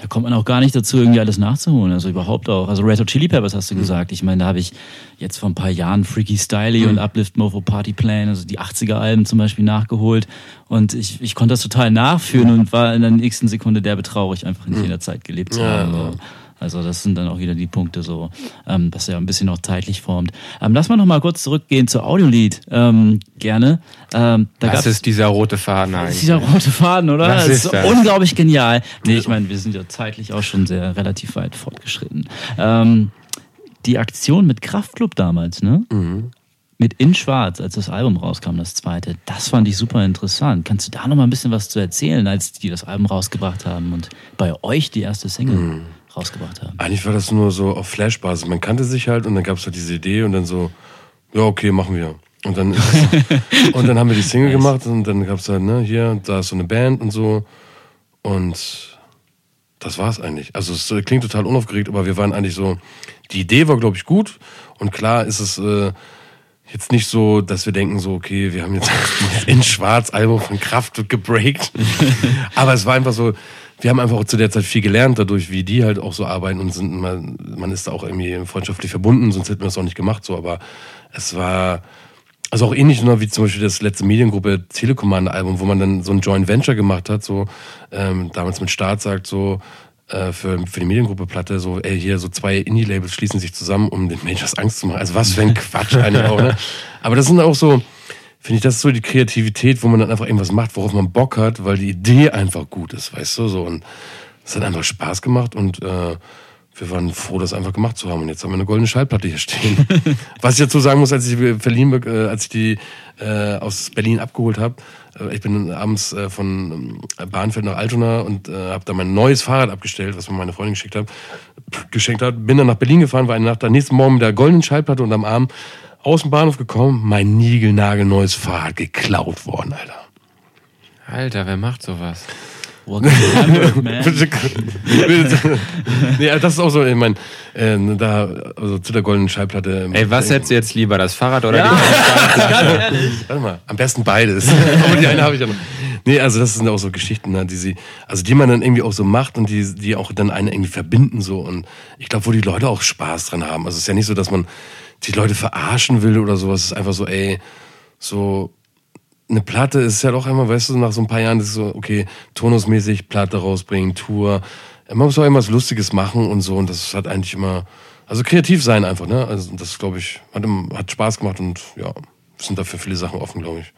Da kommt man auch gar nicht dazu, irgendwie alles nachzuholen. Also überhaupt auch. Also Red Hot Chili Peppers hast du mhm. gesagt. Ich meine, da habe ich jetzt vor ein paar Jahren Freaky Styly mhm. und Uplift Mofo Party Plan, also die 80er-Alben zum Beispiel nachgeholt. Und ich, ich konnte das total nachführen und war in der nächsten Sekunde derbe traurig, einfach in mhm. jener Zeit gelebt zu haben. Ja. Also das sind dann auch wieder die Punkte so, ähm, was ja ein bisschen auch zeitlich formt. Ähm, lass mal noch mal kurz zurückgehen zur Audiolied. Ähm, gerne. Ähm, da das ist dieser rote Faden eigentlich. Dieser rote Faden, oder? Was das ist, das? unglaublich genial. Nee, ich meine, wir sind ja zeitlich auch schon sehr relativ weit fortgeschritten. Ähm, die Aktion mit Kraftclub damals, ne? Mhm mit In Schwarz, als das Album rauskam, das zweite, das fand ich super interessant. Kannst du da noch mal ein bisschen was zu erzählen, als die das Album rausgebracht haben und bei euch die erste Single? Rausgebracht haben. Eigentlich war das nur so auf Flashbasis. Man kannte sich halt und dann gab es halt diese Idee und dann so, ja, okay, machen wir. Und dann, und dann haben wir die Single gemacht und dann gab es halt, ne, hier, da ist so eine Band und so. Und das war's eigentlich. Also es äh, klingt total unaufgeregt, aber wir waren eigentlich so, die Idee war, glaube ich, gut. Und klar ist es äh, jetzt nicht so, dass wir denken so, okay, wir haben jetzt in Schwarz Album von Kraft gebreakt. aber es war einfach so, wir haben einfach auch zu der Zeit viel gelernt dadurch, wie die halt auch so arbeiten und sind man, man ist da auch irgendwie freundschaftlich verbunden, sonst hätten wir das auch nicht gemacht so, aber es war also auch ähnlich nur wie zum Beispiel das letzte Mediengruppe Telekommande-Album, wo man dann so ein Joint Venture gemacht hat, so ähm, damals mit Staat sagt so äh, für, für die Mediengruppe Platte, so ey, hier so zwei Indie-Labels schließen sich zusammen, um den Majors Angst zu machen. Also was für ein Quatsch eigentlich auch, ne? Aber das sind auch so, finde ich, das ist so die Kreativität, wo man dann einfach irgendwas macht, worauf man Bock hat, weil die Idee einfach gut ist, weißt du, so und es hat einfach Spaß gemacht und äh, wir waren froh, das einfach gemacht zu haben. Und jetzt haben wir eine goldene Schallplatte hier stehen. Was ich dazu sagen muss, als ich, Berlin, äh, als ich die äh, aus Berlin abgeholt habe, äh, ich bin abends äh, von ähm, Bahnfeld nach Altona und äh, habe da mein neues Fahrrad abgestellt, was mir meine Freundin geschickt hat, geschenkt hat. Bin dann nach Berlin gefahren, war eine Nacht da, nächsten Morgen mit der goldenen Schallplatte unterm Arm aus dem Bahnhof gekommen, mein niegelnagelneues Fahrrad geklaut worden, Alter. Alter, wer macht sowas? Man. nee, das ist auch so, ich meine, äh, da, also zu der goldenen Schallplatte. Ey, was hättest du jetzt lieber, das Fahrrad oder Ja. die Warte mal, am besten beides. Aber die eine habe ich ja noch. Nee, also das sind auch so Geschichten, ne, die sie, also die man dann irgendwie auch so macht und die, die auch dann einen irgendwie verbinden so. Und ich glaube, wo die Leute auch Spaß dran haben. Also es ist ja nicht so, dass man die Leute verarschen will oder sowas. Es ist einfach so, ey, so eine Platte ist ja doch einmal, weißt du, nach so ein paar Jahren ist so, okay, tonusmäßig Platte rausbringen, Tour. Man muss auch immer was Lustiges machen und so. Und das hat eigentlich immer, also kreativ sein einfach, ne? Also das, glaube ich, hat, hat Spaß gemacht und ja, sind dafür viele Sachen offen, glaube ich.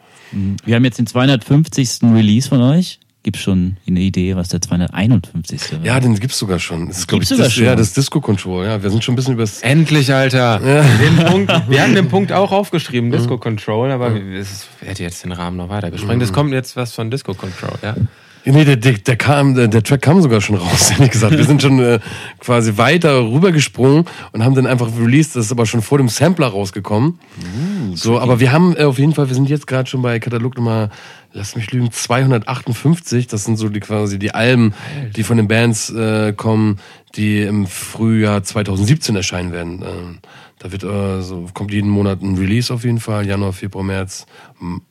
Wir haben jetzt den 250. Release von euch. Gibt's schon eine Idee, was der 251. wird? Ja, den gibt's sogar schon. Das ist, glaube ich, Gibt's sogar Dis schon? ja, das Disco Control. Ja, wir sind schon ein bisschen übers. Endlich, Alter. Den Punkt, wir haben den Punkt auch aufgeschrieben, Disco Control, aber es hätte jetzt den Rahmen noch weiter gesprengt. Es kommt jetzt was von Disco Control, ja? Nee, der, der, der, kam, der, der Track kam sogar schon raus, ehrlich gesagt. Wir sind schon äh, quasi weiter rübergesprungen und haben dann einfach released. Das ist aber schon vor dem Sampler rausgekommen. so, aber wir haben äh, auf jeden Fall, wir sind jetzt gerade schon bei Katalog Nummer, lass mich lügen, 258. Das sind so die quasi die Alben, die von den Bands äh, kommen, die im Frühjahr 2017 erscheinen werden. Ähm, da wird äh, so, kommt jeden Monat ein Release auf jeden Fall. Januar, Februar, März,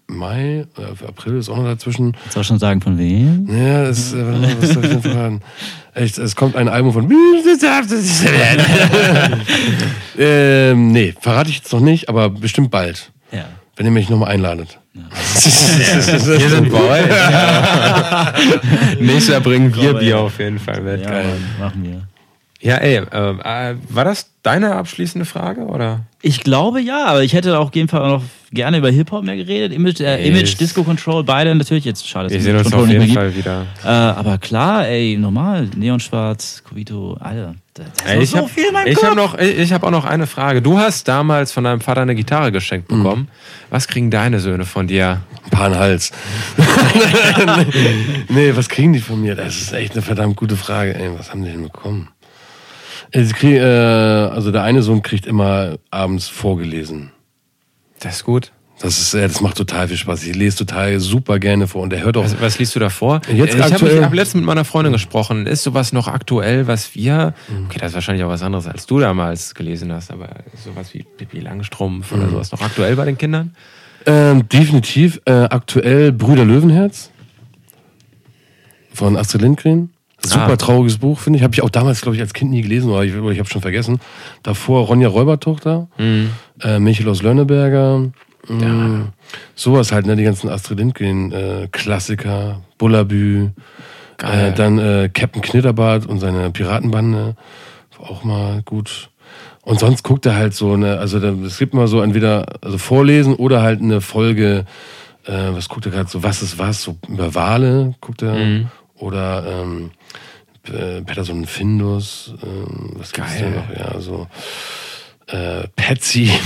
Mai, äh, April ist auch noch dazwischen. Auch schon sagen, von wem? Ja, das, äh, was soll ich denn verraten? Echt, es kommt ein Album von. ähm, nee, verrate ich jetzt noch nicht, aber bestimmt bald. Ja. Wenn ihr mich nochmal einladet. Wir sind bei euch. Ja. Nächstes Jahr bringen wir Bier ja. auf jeden Fall mit. Ja, Geil. Mann, machen wir. Ja, ey, äh, äh, war das deine abschließende Frage oder? Ich glaube ja, aber ich hätte auch auf jeden Fall auch noch gerne über Hip-Hop mehr geredet. Image, äh, Image Disco Control, beide natürlich. Jetzt schade, dass Wir sehen uns Control auf nicht mehr jeden. Fall wieder. Äh, aber klar, ey, normal. Neonschwarz, Covito, Alter. Ich habe so viel in meinem ich Kopf. hab noch, ich hab auch noch eine Frage. Du hast damals von deinem Vater eine Gitarre geschenkt Mhm. bekommen. Was kriegen deine Söhne von dir? Ein paar in Hals. nee, was kriegen die von mir? Das ist echt eine verdammt gute Frage. Ey, was haben die denn bekommen? Kriegen, äh, also der eine Sohn kriegt immer abends vorgelesen. Das ist gut. Das ist, äh, das macht total viel Spaß. Ich lese total super gerne vor und er hört auch. Was, was liest du da vor? Jetzt ich habe hab letztens mit meiner Freundin gesprochen. Ist sowas noch aktuell, was wir, okay, das ist wahrscheinlich auch was anderes, als du damals gelesen hast, aber sowas wie Pippi Langstrumpf Mhm. oder sowas noch aktuell bei den Kindern? Ähm, definitiv äh, aktuell Brüder Löwenherz von Astrid Lindgren. Super Ah. trauriges Buch, finde ich. Habe ich auch damals, glaube ich, als Kind nie gelesen, oder ich, ich habe schon vergessen. Davor Ronja Räubertochter, Mhm. äh, Michael aus Lönneberger. Mh, Sowas halt, ne? Die ganzen Astrid Lindgren äh, Klassiker, Bullabü, äh, dann äh, Captain Knitterbart und seine Piratenbande. Auch mal gut. Und sonst guckt er halt so, ne, also es gibt mal so entweder also Vorlesen oder halt eine Folge, äh, was guckt er gerade so, was ist was, so über Wale guckt er. Mhm. Oder ähm, äh, Patterson und Findus, ähm, was gibt's Geil. denn noch? Ja, so äh, Patsy.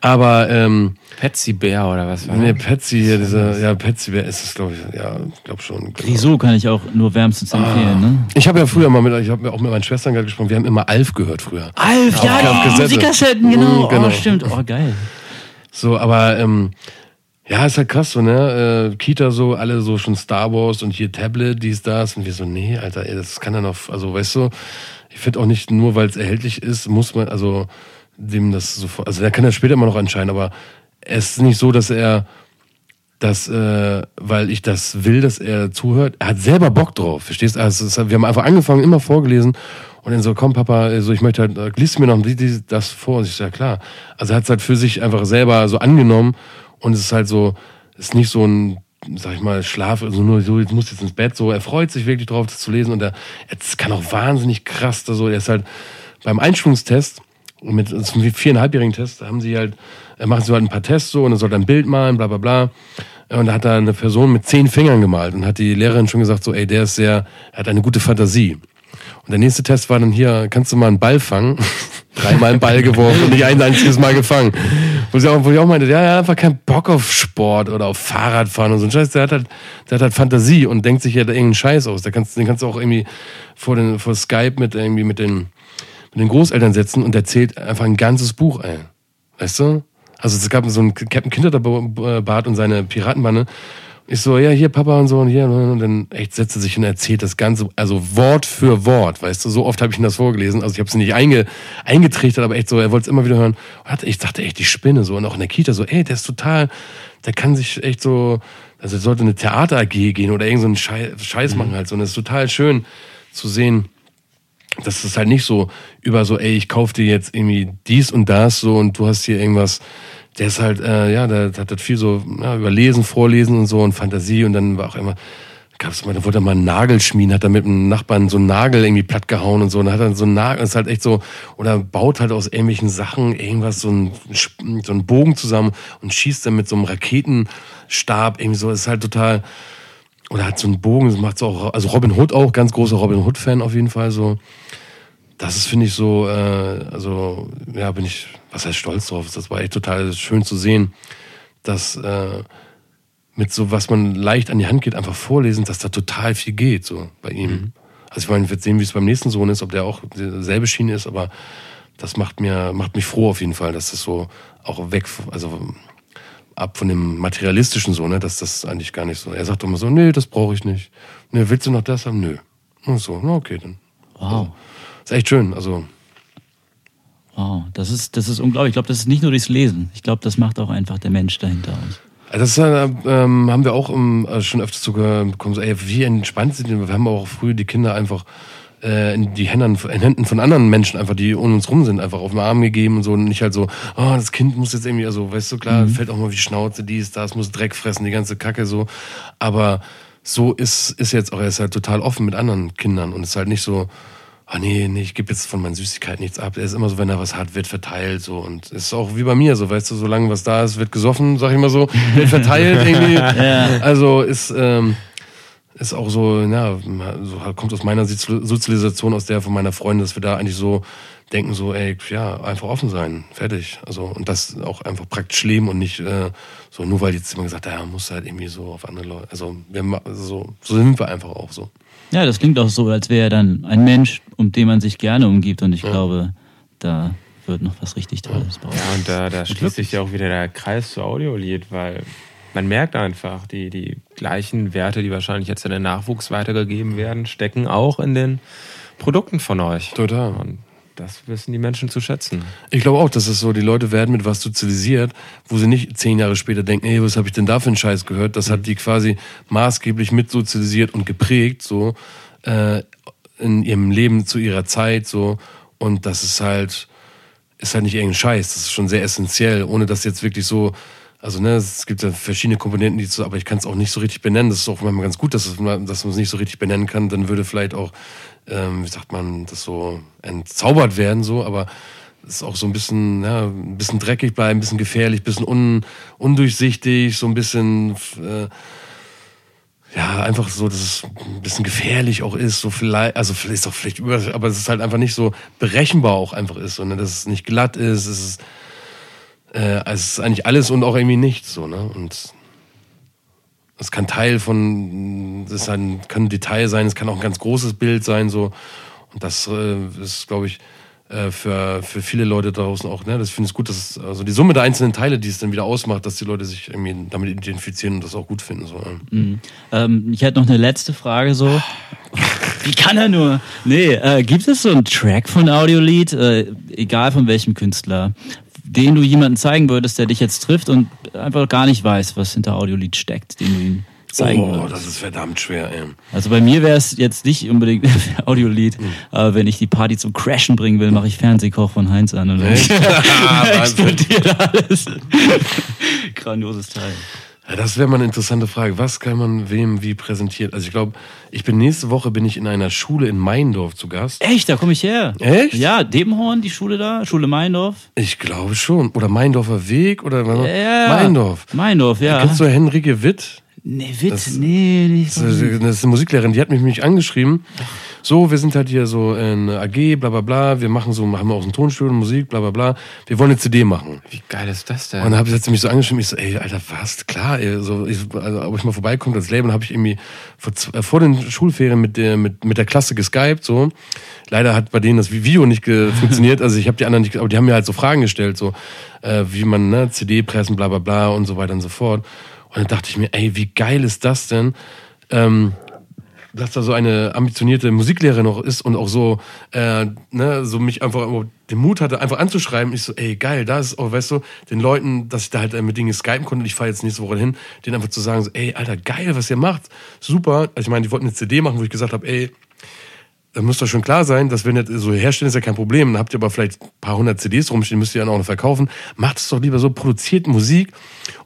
Aber ähm, Patsy Bär oder was war nee, das? Patsy hier, dieser, ja, Patsy, wer ist es, glaube ich, ja, glaub schon. genau. Kann ich auch nur wärmstens empfehlen, ne? Ich habe ja früher mal mit, ich habe auch mit meinen Schwestern gerade gesprochen, wir haben immer Alf gehört früher. Alf, ja, auf die. Musikkassetten, genau. Mhm, genau. Oh, stimmt. Oh, geil. So, aber ähm, Ja, ist halt krass so, ne? Äh, Kita so, alle so schon Star Wars und hier Tablet, dies, das. Und wir so, nee, Alter, ey, das kann ja noch, also weißt du, ich finde auch nicht nur, weil es erhältlich ist, muss man, also dem das sofort, also der kann ja später immer noch entscheiden, aber es ist nicht so, dass er dass, äh, weil ich das will, dass er zuhört, er hat selber Bock drauf, verstehst du? Also, wir haben einfach angefangen, immer vorgelesen und dann so, komm Papa, also ich möchte halt, äh, liest mir noch das vor. Und ich so, ja klar. Also er hat es halt für sich einfach selber so angenommen und es ist halt so, ist nicht so ein, sag ich mal, Schlaf, also nur so, jetzt muss jetzt ins Bett, so, er freut sich wirklich drauf, das zu lesen und er, er kann auch wahnsinnig krass, da so, er ist halt beim Einschwungstest, mit zum viereinhalbjährigen Test, haben sie halt, äh, machen sie halt ein paar Tests so und er soll dann ein Bild malen, bla bla bla. Und da hat da eine Person mit zehn Fingern gemalt und hat die Lehrerin schon gesagt, so, ey, der ist sehr, er hat eine gute Fantasie. Und der nächste Test war dann hier, kannst du mal einen Ball fangen? Dreimal einen Ball geworfen und nicht ein einziges Mal gefangen. Wo, sie auch, wo ich auch meinte, ja, er hat einfach keinen Bock auf Sport oder auf Fahrradfahren und so ein Scheiß. Der hat halt, der hat halt Fantasie und denkt sich ja da irgendeinen Scheiß aus. Der kannst, den kannst du auch irgendwie vor, den, vor Skype mit irgendwie mit den, mit den Großeltern setzen und erzählt einfach ein ganzes Buch ein. Weißt du? Also es gab so einen Captain Kinderbart und seine Piratenbanne. Ich so, ja, hier Papa und so und hier. Und dann echt setzt er sich und erzählt das Ganze, also Wort für Wort, weißt du, so oft habe ich ihm das vorgelesen. Also ich habe es nicht einge, eingetrichtert, aber echt so, er wollte es immer wieder hören. Und ich dachte echt, die Spinne so. Und auch in der Kita so, ey, der ist total, der kann sich echt so, also er sollte eine Theater AG gehen oder irgend so einen Scheiß machen halt so. Und es ist total schön zu sehen, dass es halt nicht so über so, ey, ich kauf dir jetzt irgendwie dies und das so und du hast hier irgendwas. Der ist halt, äh, ja, der, der hat das viel so ja, über Lesen, Vorlesen und so und Fantasie und dann war auch immer, gab's mal, da wollte er mal einen Nagel schmieden, hat er mit einem Nachbarn so einen Nagel irgendwie platt gehauen und so und dann hat er so einen Nagel, ist halt echt so, oder baut halt aus irgendwelchen Sachen irgendwas, so einen, so einen Bogen zusammen und schießt dann mit so einem Raketenstab irgendwie so, ist halt total, oder hat so einen Bogen, das macht so auch, also Robin Hood auch, ganz großer Robin Hood-Fan auf jeden Fall so das ist, finde ich, so, äh, also, ja, bin ich, was heißt stolz drauf? Das war echt total schön zu sehen, dass äh, mit so, was man leicht an die Hand geht, einfach vorlesen, dass da total viel geht, so bei ihm. Mhm. Also ich meine, ich werde sehen, wie es beim nächsten Sohn ist, ob der auch dieselbe Schiene ist, aber das macht mir, macht mich froh auf jeden Fall, dass das so auch weg, also ab von dem materialistischen so, ne, dass das eigentlich gar nicht so. Er sagt immer so, nee, das brauche ich nicht. Nee, willst du noch das haben? Nö. Und so, na okay, dann. Wow. Also, ist echt schön. Also. Wow, das ist, das ist unglaublich. Ich glaube, das ist nicht nur durchs Lesen. Ich glaube, das macht auch einfach der Mensch dahinter aus. Das äh, ähm, haben wir auch ähm, schon öfter zu bekommen. So, ey, wie entspannt sind die? Wir haben auch früher die Kinder einfach äh, in die Händen, in Händen von anderen Menschen einfach, die um uns rum sind, einfach auf den Arm gegeben und so. Und nicht halt so, oh, das Kind muss jetzt irgendwie, also weißt du, klar, mhm. fällt auch mal wie Schnauze, dies, das, muss Dreck fressen, die ganze Kacke so. Aber so ist, ist jetzt auch, er ist halt total offen mit anderen Kindern und ist halt nicht so, ah nee, nee, ich gebe jetzt von meinen Süßigkeiten nichts ab. Er ist immer so, wenn er was hat, wird verteilt so und ist auch wie bei mir so, weißt du, solange was da ist, wird gesoffen, sag ich mal so, wird verteilt irgendwie. ja. Also ist ähm, ist auch so, ja, so kommt aus meiner Sozialisation, aus der von meiner Freundin, dass wir da eigentlich so denken so, ey, ja, einfach offen sein, fertig. Also und das auch einfach praktisch leben und nicht äh, so nur weil jetzt immer gesagt, ja, muss halt irgendwie so auf andere Leute. Also wir, so, so sind wir einfach auch so. Ja, das klingt auch so, als wäre er dann ein Mensch, um den man sich gerne umgibt. Und ich ja. glaube, da wird noch was richtig Tolles bauen. Ja, und da, da schließt sich ja auch wieder der Kreis zu Audiolied, weil man merkt einfach, die, die gleichen Werte, die wahrscheinlich jetzt in den Nachwuchs weitergegeben werden, stecken auch in den Produkten von euch. Total. Und das wissen die Menschen zu schätzen. Ich glaube auch, dass es so, die Leute werden mit was sozialisiert, wo sie nicht zehn Jahre später denken, ey, was habe ich denn da für einen Scheiß gehört? Das mhm. hat die quasi maßgeblich mit sozialisiert und geprägt, so äh, in ihrem Leben zu ihrer Zeit, so. Und das ist halt, ist halt nicht irgendein Scheiß, das ist schon sehr essentiell, ohne dass jetzt wirklich so, also ne, es gibt ja verschiedene Komponenten, die so, aber ich kann es auch nicht so richtig benennen. Das ist auch manchmal ganz gut, dass, dass man es nicht so richtig benennen kann. Dann würde vielleicht auch ähm, wie sagt man, das so entzaubert werden, so, aber es ist auch so ein bisschen, ja, ein bisschen dreckig bleiben, ein bisschen gefährlich, ein bisschen un, undurchsichtig, so ein bisschen, äh, ja, einfach so, dass es ein bisschen gefährlich auch ist, so vielleicht, also vielleicht ist auch vielleicht über, aber es ist halt einfach nicht so berechenbar auch einfach ist, sondern dass es nicht glatt ist, es ist, äh, es ist eigentlich alles und auch irgendwie nichts, so, ne, und es kann Teil von, das kann ein Detail sein, es kann auch ein ganz großes Bild sein, so. Und das äh, ist, glaube ich, äh, für, für viele Leute draußen auch. Ne? Das finde ich gut, dass es, also die Summe der einzelnen Teile, die es dann wieder ausmacht, dass die Leute sich irgendwie damit identifizieren und das auch gut finden. So. Mhm. Ähm, ich hätte noch eine letzte Frage so. Wie kann er nur? Nee, äh, gibt es so einen Track von Audiolied, äh, egal von welchem Künstler, den du jemandem zeigen würdest, der dich jetzt trifft und einfach gar nicht weiß, was hinter Audiolied steckt, den du ihm zeigen oh, würdest? das ist verdammt schwer, ey. Also bei mir wäre es jetzt nicht unbedingt Audiolied, Mhm. aber wenn ich die Party zum Crashen bringen will, mache ich Fernsehkoch von Heinz an und dann explodiert alles. Grandioses Teil. Ja, das wäre mal eine interessante Frage. Was kann man wem wie präsentieren? Also ich glaube, ich bin nächste Woche bin ich in einer Schule in Meindorf zu Gast. Echt, da komme ich her. Echt? Ja, Debenhorn, die Schule da, Schule Meindorf. Ich glaube schon. Oder Meindorfer Weg oder Ja. Meindorf. Meindorf, ja. Kennst du Henrike Witt? Nee, Witt, Das- nee, nicht Das ist das ist eine Musiklehrerin, die hat mich nämlich angeschrieben. So, wir sind halt hier so in AG, bla bla bla. Wir machen so, haben auch so ein Tonstudio, Musik, bla bla bla. Wir wollen eine CD machen. Wie geil ist das Und denn? dann hab ich hat sie mich so angeschrieben, ich so, ey, Alter, was? Klar, ey, so, ich, also, ob ich mal vorbeikomme, das Label, habe ich irgendwie vor, äh, vor den Schulferien mit der, mit, mit der Klasse geskypt, so. Leider hat bei denen das Video nicht funktioniert, also ich habe die anderen nicht, aber die haben mir halt so Fragen gestellt, so, äh, wie man, ne, CD pressen, bla bla bla und so weiter und so fort. Und dann dachte ich mir, ey, wie geil ist das denn? Ähm, dass da so eine ambitionierte Musiklehrerin noch ist und auch so, äh, ne, so mich einfach den Mut hatte, einfach anzuschreiben. Ich so, ey, geil, da ist auch, weißt du, den Leuten, dass ich da halt mit Dingen skypen konnte und ich fahre jetzt nächste Woche hin, denen einfach zu sagen, so, ey, Alter, geil, was ihr macht. Super. Also ich meine, die wollten eine CD machen, wo ich gesagt habe, ey, da muss doch schon klar sein, dass wenn ihr so herstellen, ist ja kein Problem. Dann habt ihr aber vielleicht ein paar hundert CDs rumstehen, müsst ihr dann auch noch verkaufen. Macht es doch lieber so, produziert Musik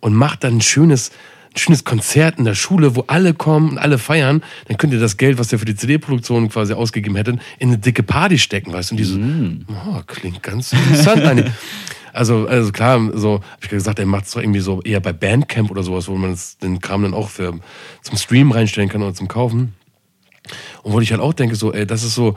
und macht dann ein schönes, ein schönes Konzert in der Schule, wo alle kommen und alle feiern. Dann könnt ihr das Geld, was ihr für die CD-Produktion quasi ausgegeben hättet, in eine dicke Party stecken, weißt du? Und die so, oh, klingt ganz interessant eigentlich. Also, also klar, so hab ich gesagt, er macht es doch irgendwie so eher bei Bandcamp oder sowas, wo man den Kram dann auch für, zum Stream reinstellen kann oder zum Kaufen. Und wo ich halt auch denke, so, ey, das ist so,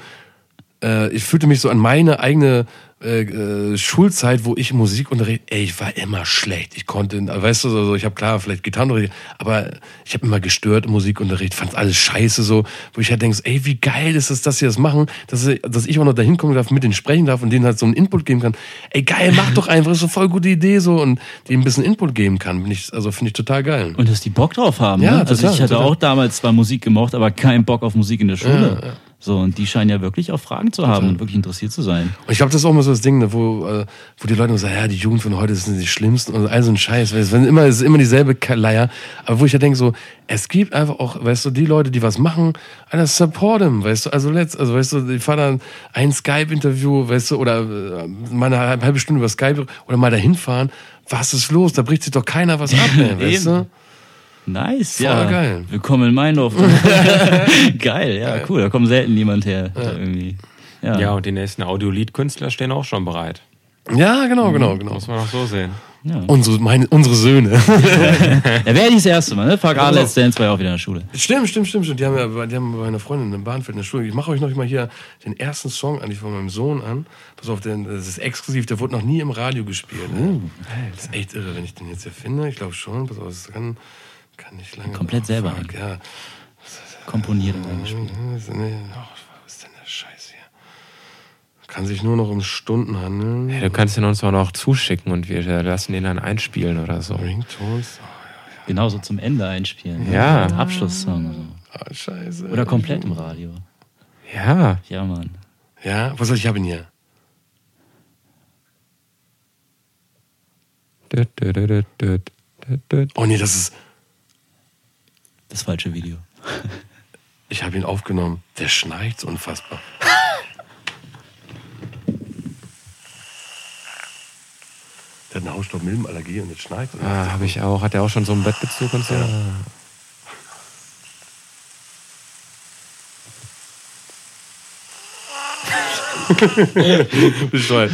äh, ich fühlte mich so an meine eigene äh, äh, Schulzeit, wo ich Musikunterricht, ey, ich war immer schlecht. Ich konnte, weißt du, so, so, ich habe klar vielleicht Gitarrenunterricht, aber ich habe immer gestört im Musikunterricht, fand alles scheiße so, wo ich halt denke, so, ey, wie geil ist es, dass sie das machen, dass, ich- dass ich auch noch da hinkommen darf, mit denen sprechen darf und denen halt so einen Input geben kann. Ey, geil, mach doch einfach, ist so voll gute Idee so und denen ein bisschen Input geben kann. Bin ich, also finde ich total geil. Und dass die Bock drauf haben. Ja, ne? Also total, ich hatte total. auch damals zwar Musik gemocht, aber keinen Bock auf Musik in der Schule. So, und die scheinen ja wirklich auch Fragen zu haben und wirklich interessiert zu sein. Und ich glaube, das ist auch immer so das Ding, ne, wo, äh, wo die Leute immer sagen, ja, die Jugend von heute sind die schlimmsten und all so ein Scheiß. Es ist immer, es ist immer dieselbe Leier. Aber wo ich ja denke, so, es gibt einfach auch, weißt du, die Leute, die was machen, einer support them, weißt du, also letzt, also weißt du, ich fahre dann ein Skype-Interview, weißt du, oder äh, mal eine halbe Stunde über Skype oder mal dahin fahren. Was ist los? Da bricht sich doch keiner was ab, weißt du? Nice, Voll ja. geil. Willkommen in Meindorf. geil, ja, cool. Da kommt selten jemand her. Irgendwie. Ja. Ja, und die nächsten Audiolied-Künstler stehen auch schon bereit. Ja, genau, genau, genau. Muss man auch so sehen. Unsere, meine, unsere Söhne. Ja, wäre nicht das erste Mal, ne? Fuck alle, Let's Dance war ja auch wieder in der Schule. Stimmt, stimmt, stimmt, stimmt. Die haben ja bei- die haben bei meiner Freundin in Bahnfeld in der Schule. Ich mache euch noch mal hier den ersten Song eigentlich von meinem Sohn an. Pass auf, den, das ist exklusiv, der wurde noch nie im Radio gespielt. Ne? Das ist echt irre, wenn ich den jetzt hier finde. Ich glaube schon. Pass auf, das kann, kann nicht lange. Komplett selber Fuck, Ja. Komponiert und eingespielt. Nee, oh, was ist denn der Scheiß hier? Kann sich nur noch um Stunden handeln. Hey, du kannst ihn uns auch noch zuschicken und wir lassen ihn dann einspielen oder so. Ringtones. Genauso zum Ende einspielen. ne? Ja. Als Abschlusssong. So. Ah, scheiße. Oder komplett im Radio. Ja. Ja, Mann. Ja, was soll ich haben hier? Oh nee, das ist. Das falsche Video. Ich habe ihn aufgenommen. Der schneit so unfassbar. Der hat eine Hausstaubmilbenallergie und jetzt schneit. Ah, habe ich auch. Hat er auch schon so einen Bettbezug und so? Bescheuert.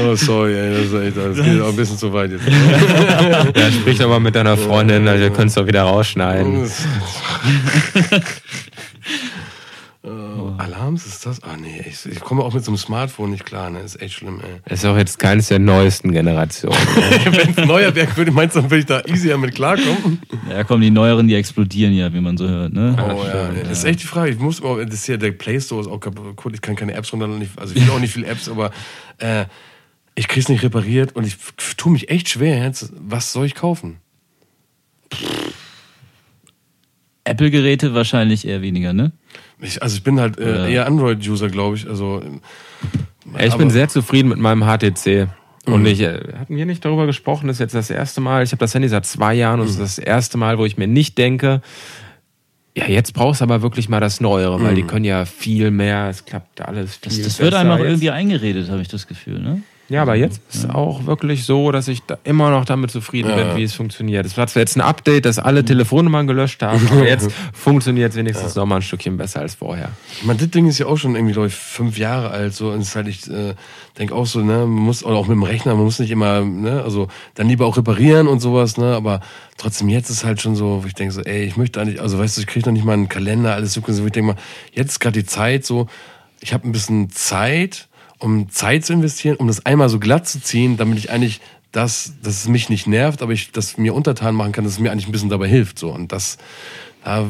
Oh, sorry, ey, das, ist echt, das geht auch ein bisschen zu weit jetzt. Ja, sprich doch mal mit deiner Freundin, also ihr könnt es doch wieder rausschneiden. Oh. Alarms ist das? Ah nee, ich, ich komme auch mit so einem Smartphone nicht klar, ne? Ist echt schlimm, ey. Ist auch jetzt keines der neuesten Generationen. Wenn es neuer Werk würde, meinst du, dann würde ich da easier mit klarkommen? Ja, kommen die neueren, die explodieren ja, wie man so hört, ne? Oh ja, das ist echt die Frage. Ich muss mal, das ist ja der Play Store ist auch kaputt. Ich kann keine Apps runterladen. Ich- Also ich will auch nicht viele Apps, aber äh, ich krieg's nicht repariert und ich tue mich echt schwer jetzt. Was soll ich kaufen? Apple-Geräte wahrscheinlich eher weniger, ne? Ich, also ich bin halt äh, eher Android-User, glaube ich. Also Ja, ich Aber- bin sehr zufrieden mit meinem HTC. Und ich äh, hatten wir nicht darüber gesprochen, das ist jetzt das erste Mal. Ich habe das Handy seit zwei Jahren und es ist das erste Mal, wo ich mir nicht denke, ja, jetzt brauchst du aber wirklich mal das Neuere, weil die können ja viel mehr, es klappt alles viel Das, das wird einem auch irgendwie eingeredet, habe ich das Gefühl, ne? Ja, aber jetzt ist es auch wirklich so, dass ich da immer noch damit zufrieden bin, wie es funktioniert. Es war zwar jetzt ein Update, dass alle Telefonnummern gelöscht haben, aber jetzt funktioniert es wenigstens noch mal ein Stückchen besser als vorher. Meine, das Ding ist ja auch schon irgendwie, glaube ich, fünf Jahre alt. So, und es ist halt, ich äh, denke auch so, ne, man muss oder auch mit dem Rechner, man muss nicht immer, ne, also dann lieber auch reparieren und sowas, ne, aber trotzdem jetzt ist halt schon so, wo ich denke so, ey, ich möchte eigentlich, also weißt du, ich kriege noch nicht mal einen Kalender, alles so, wo ich denke mal, jetzt ist gerade die Zeit so, ich habe ein bisschen Zeit, um Zeit zu investieren, um das einmal so glatt zu ziehen, damit ich eigentlich das, dass es mich nicht nervt, aber ich das mir untertan machen kann, dass es mir eigentlich ein bisschen dabei hilft. So. Und das, da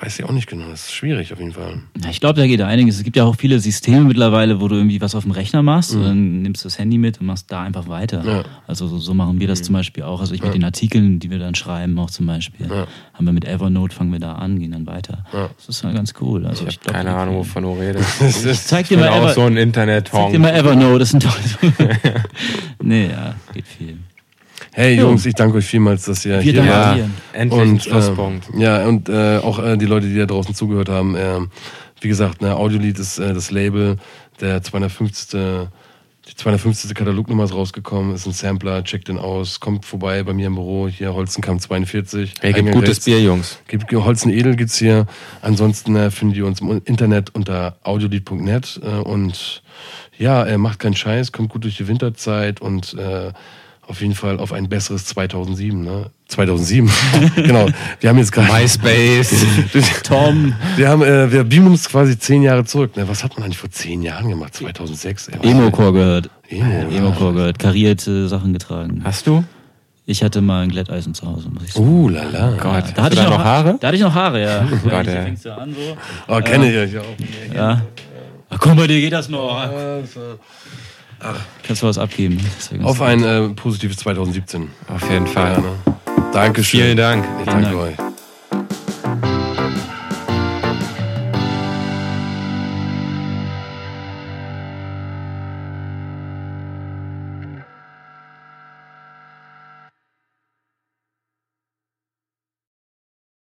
weiß ich auch nicht genau. Das ist schwierig auf jeden Fall. Ja, ich glaube, da geht einiges. Es gibt ja auch viele Systeme mittlerweile, wo du irgendwie was auf dem Rechner machst und dann nimmst du das Handy mit und machst da einfach weiter. Ja. Also so, so machen wir das zum Beispiel auch. Also ich mit den Artikeln, die wir dann schreiben, auch zum Beispiel, haben wir mit Evernote, fangen wir da an, gehen dann weiter. Das ist ja ganz cool. Also Ich ich, habe glaub, keine Ahnung, wovon du redest. Ich zeig dir bin mal, auch Ever so ein zeig Internet-Honk. dir mal Evernote, das ist ein tolles. nee, ja, geht viel. Hey Jungs, ich danke euch vielmals, dass ihr Wir hier wart. Ja, endlich Und, Schlusspunkt. äh, ja, und äh, auch äh, die Leute, die da draußen zugehört haben. Äh, wie gesagt, ne, Audiolied ist äh, das Label. Der 250. Die 250. Katalognummer ist rausgekommen, ist ein Sampler, checkt den aus, kommt vorbei bei mir im Büro, hier Holzenkamp 42. Hey, gibt gutes rechts. Bier, Jungs. Gibt Holzen Edel gibt's hier. Ansonsten äh, findet ihr uns im Internet unter audiolied.net äh, und ja, äh, macht keinen Scheiß, kommt gut durch die Winterzeit und äh, auf jeden Fall auf ein besseres 2007, ne? 2007. genau. Wir haben jetzt gerade MySpace. Tom, wir haben äh, wir beamen uns quasi zehn Jahre zurück. Ne? Was hat man eigentlich vor zehn Jahren gemacht? 2006. Ey, was- Emo-Core gehört. Emo, Emo-Core gehört. Karierte Sachen getragen. Hast du? Ich hatte mal ein Gletteisen zu Hause, muss ich sagen. Uh, lala. Gott. Da Hast hatte du ich da noch Haare? Da hatte ich noch Haare, ja. ja Gott, ey. fängst du an so. Oh, kenne ich euch auch. Ja. Ach, komm, bei dir geht das noch. Kannst du was abgeben? Auf ein äh, positives 2017. Auf jeden Fall. Ja, ne? Dankeschön. Vielen Dank. Ich danke Dank. euch.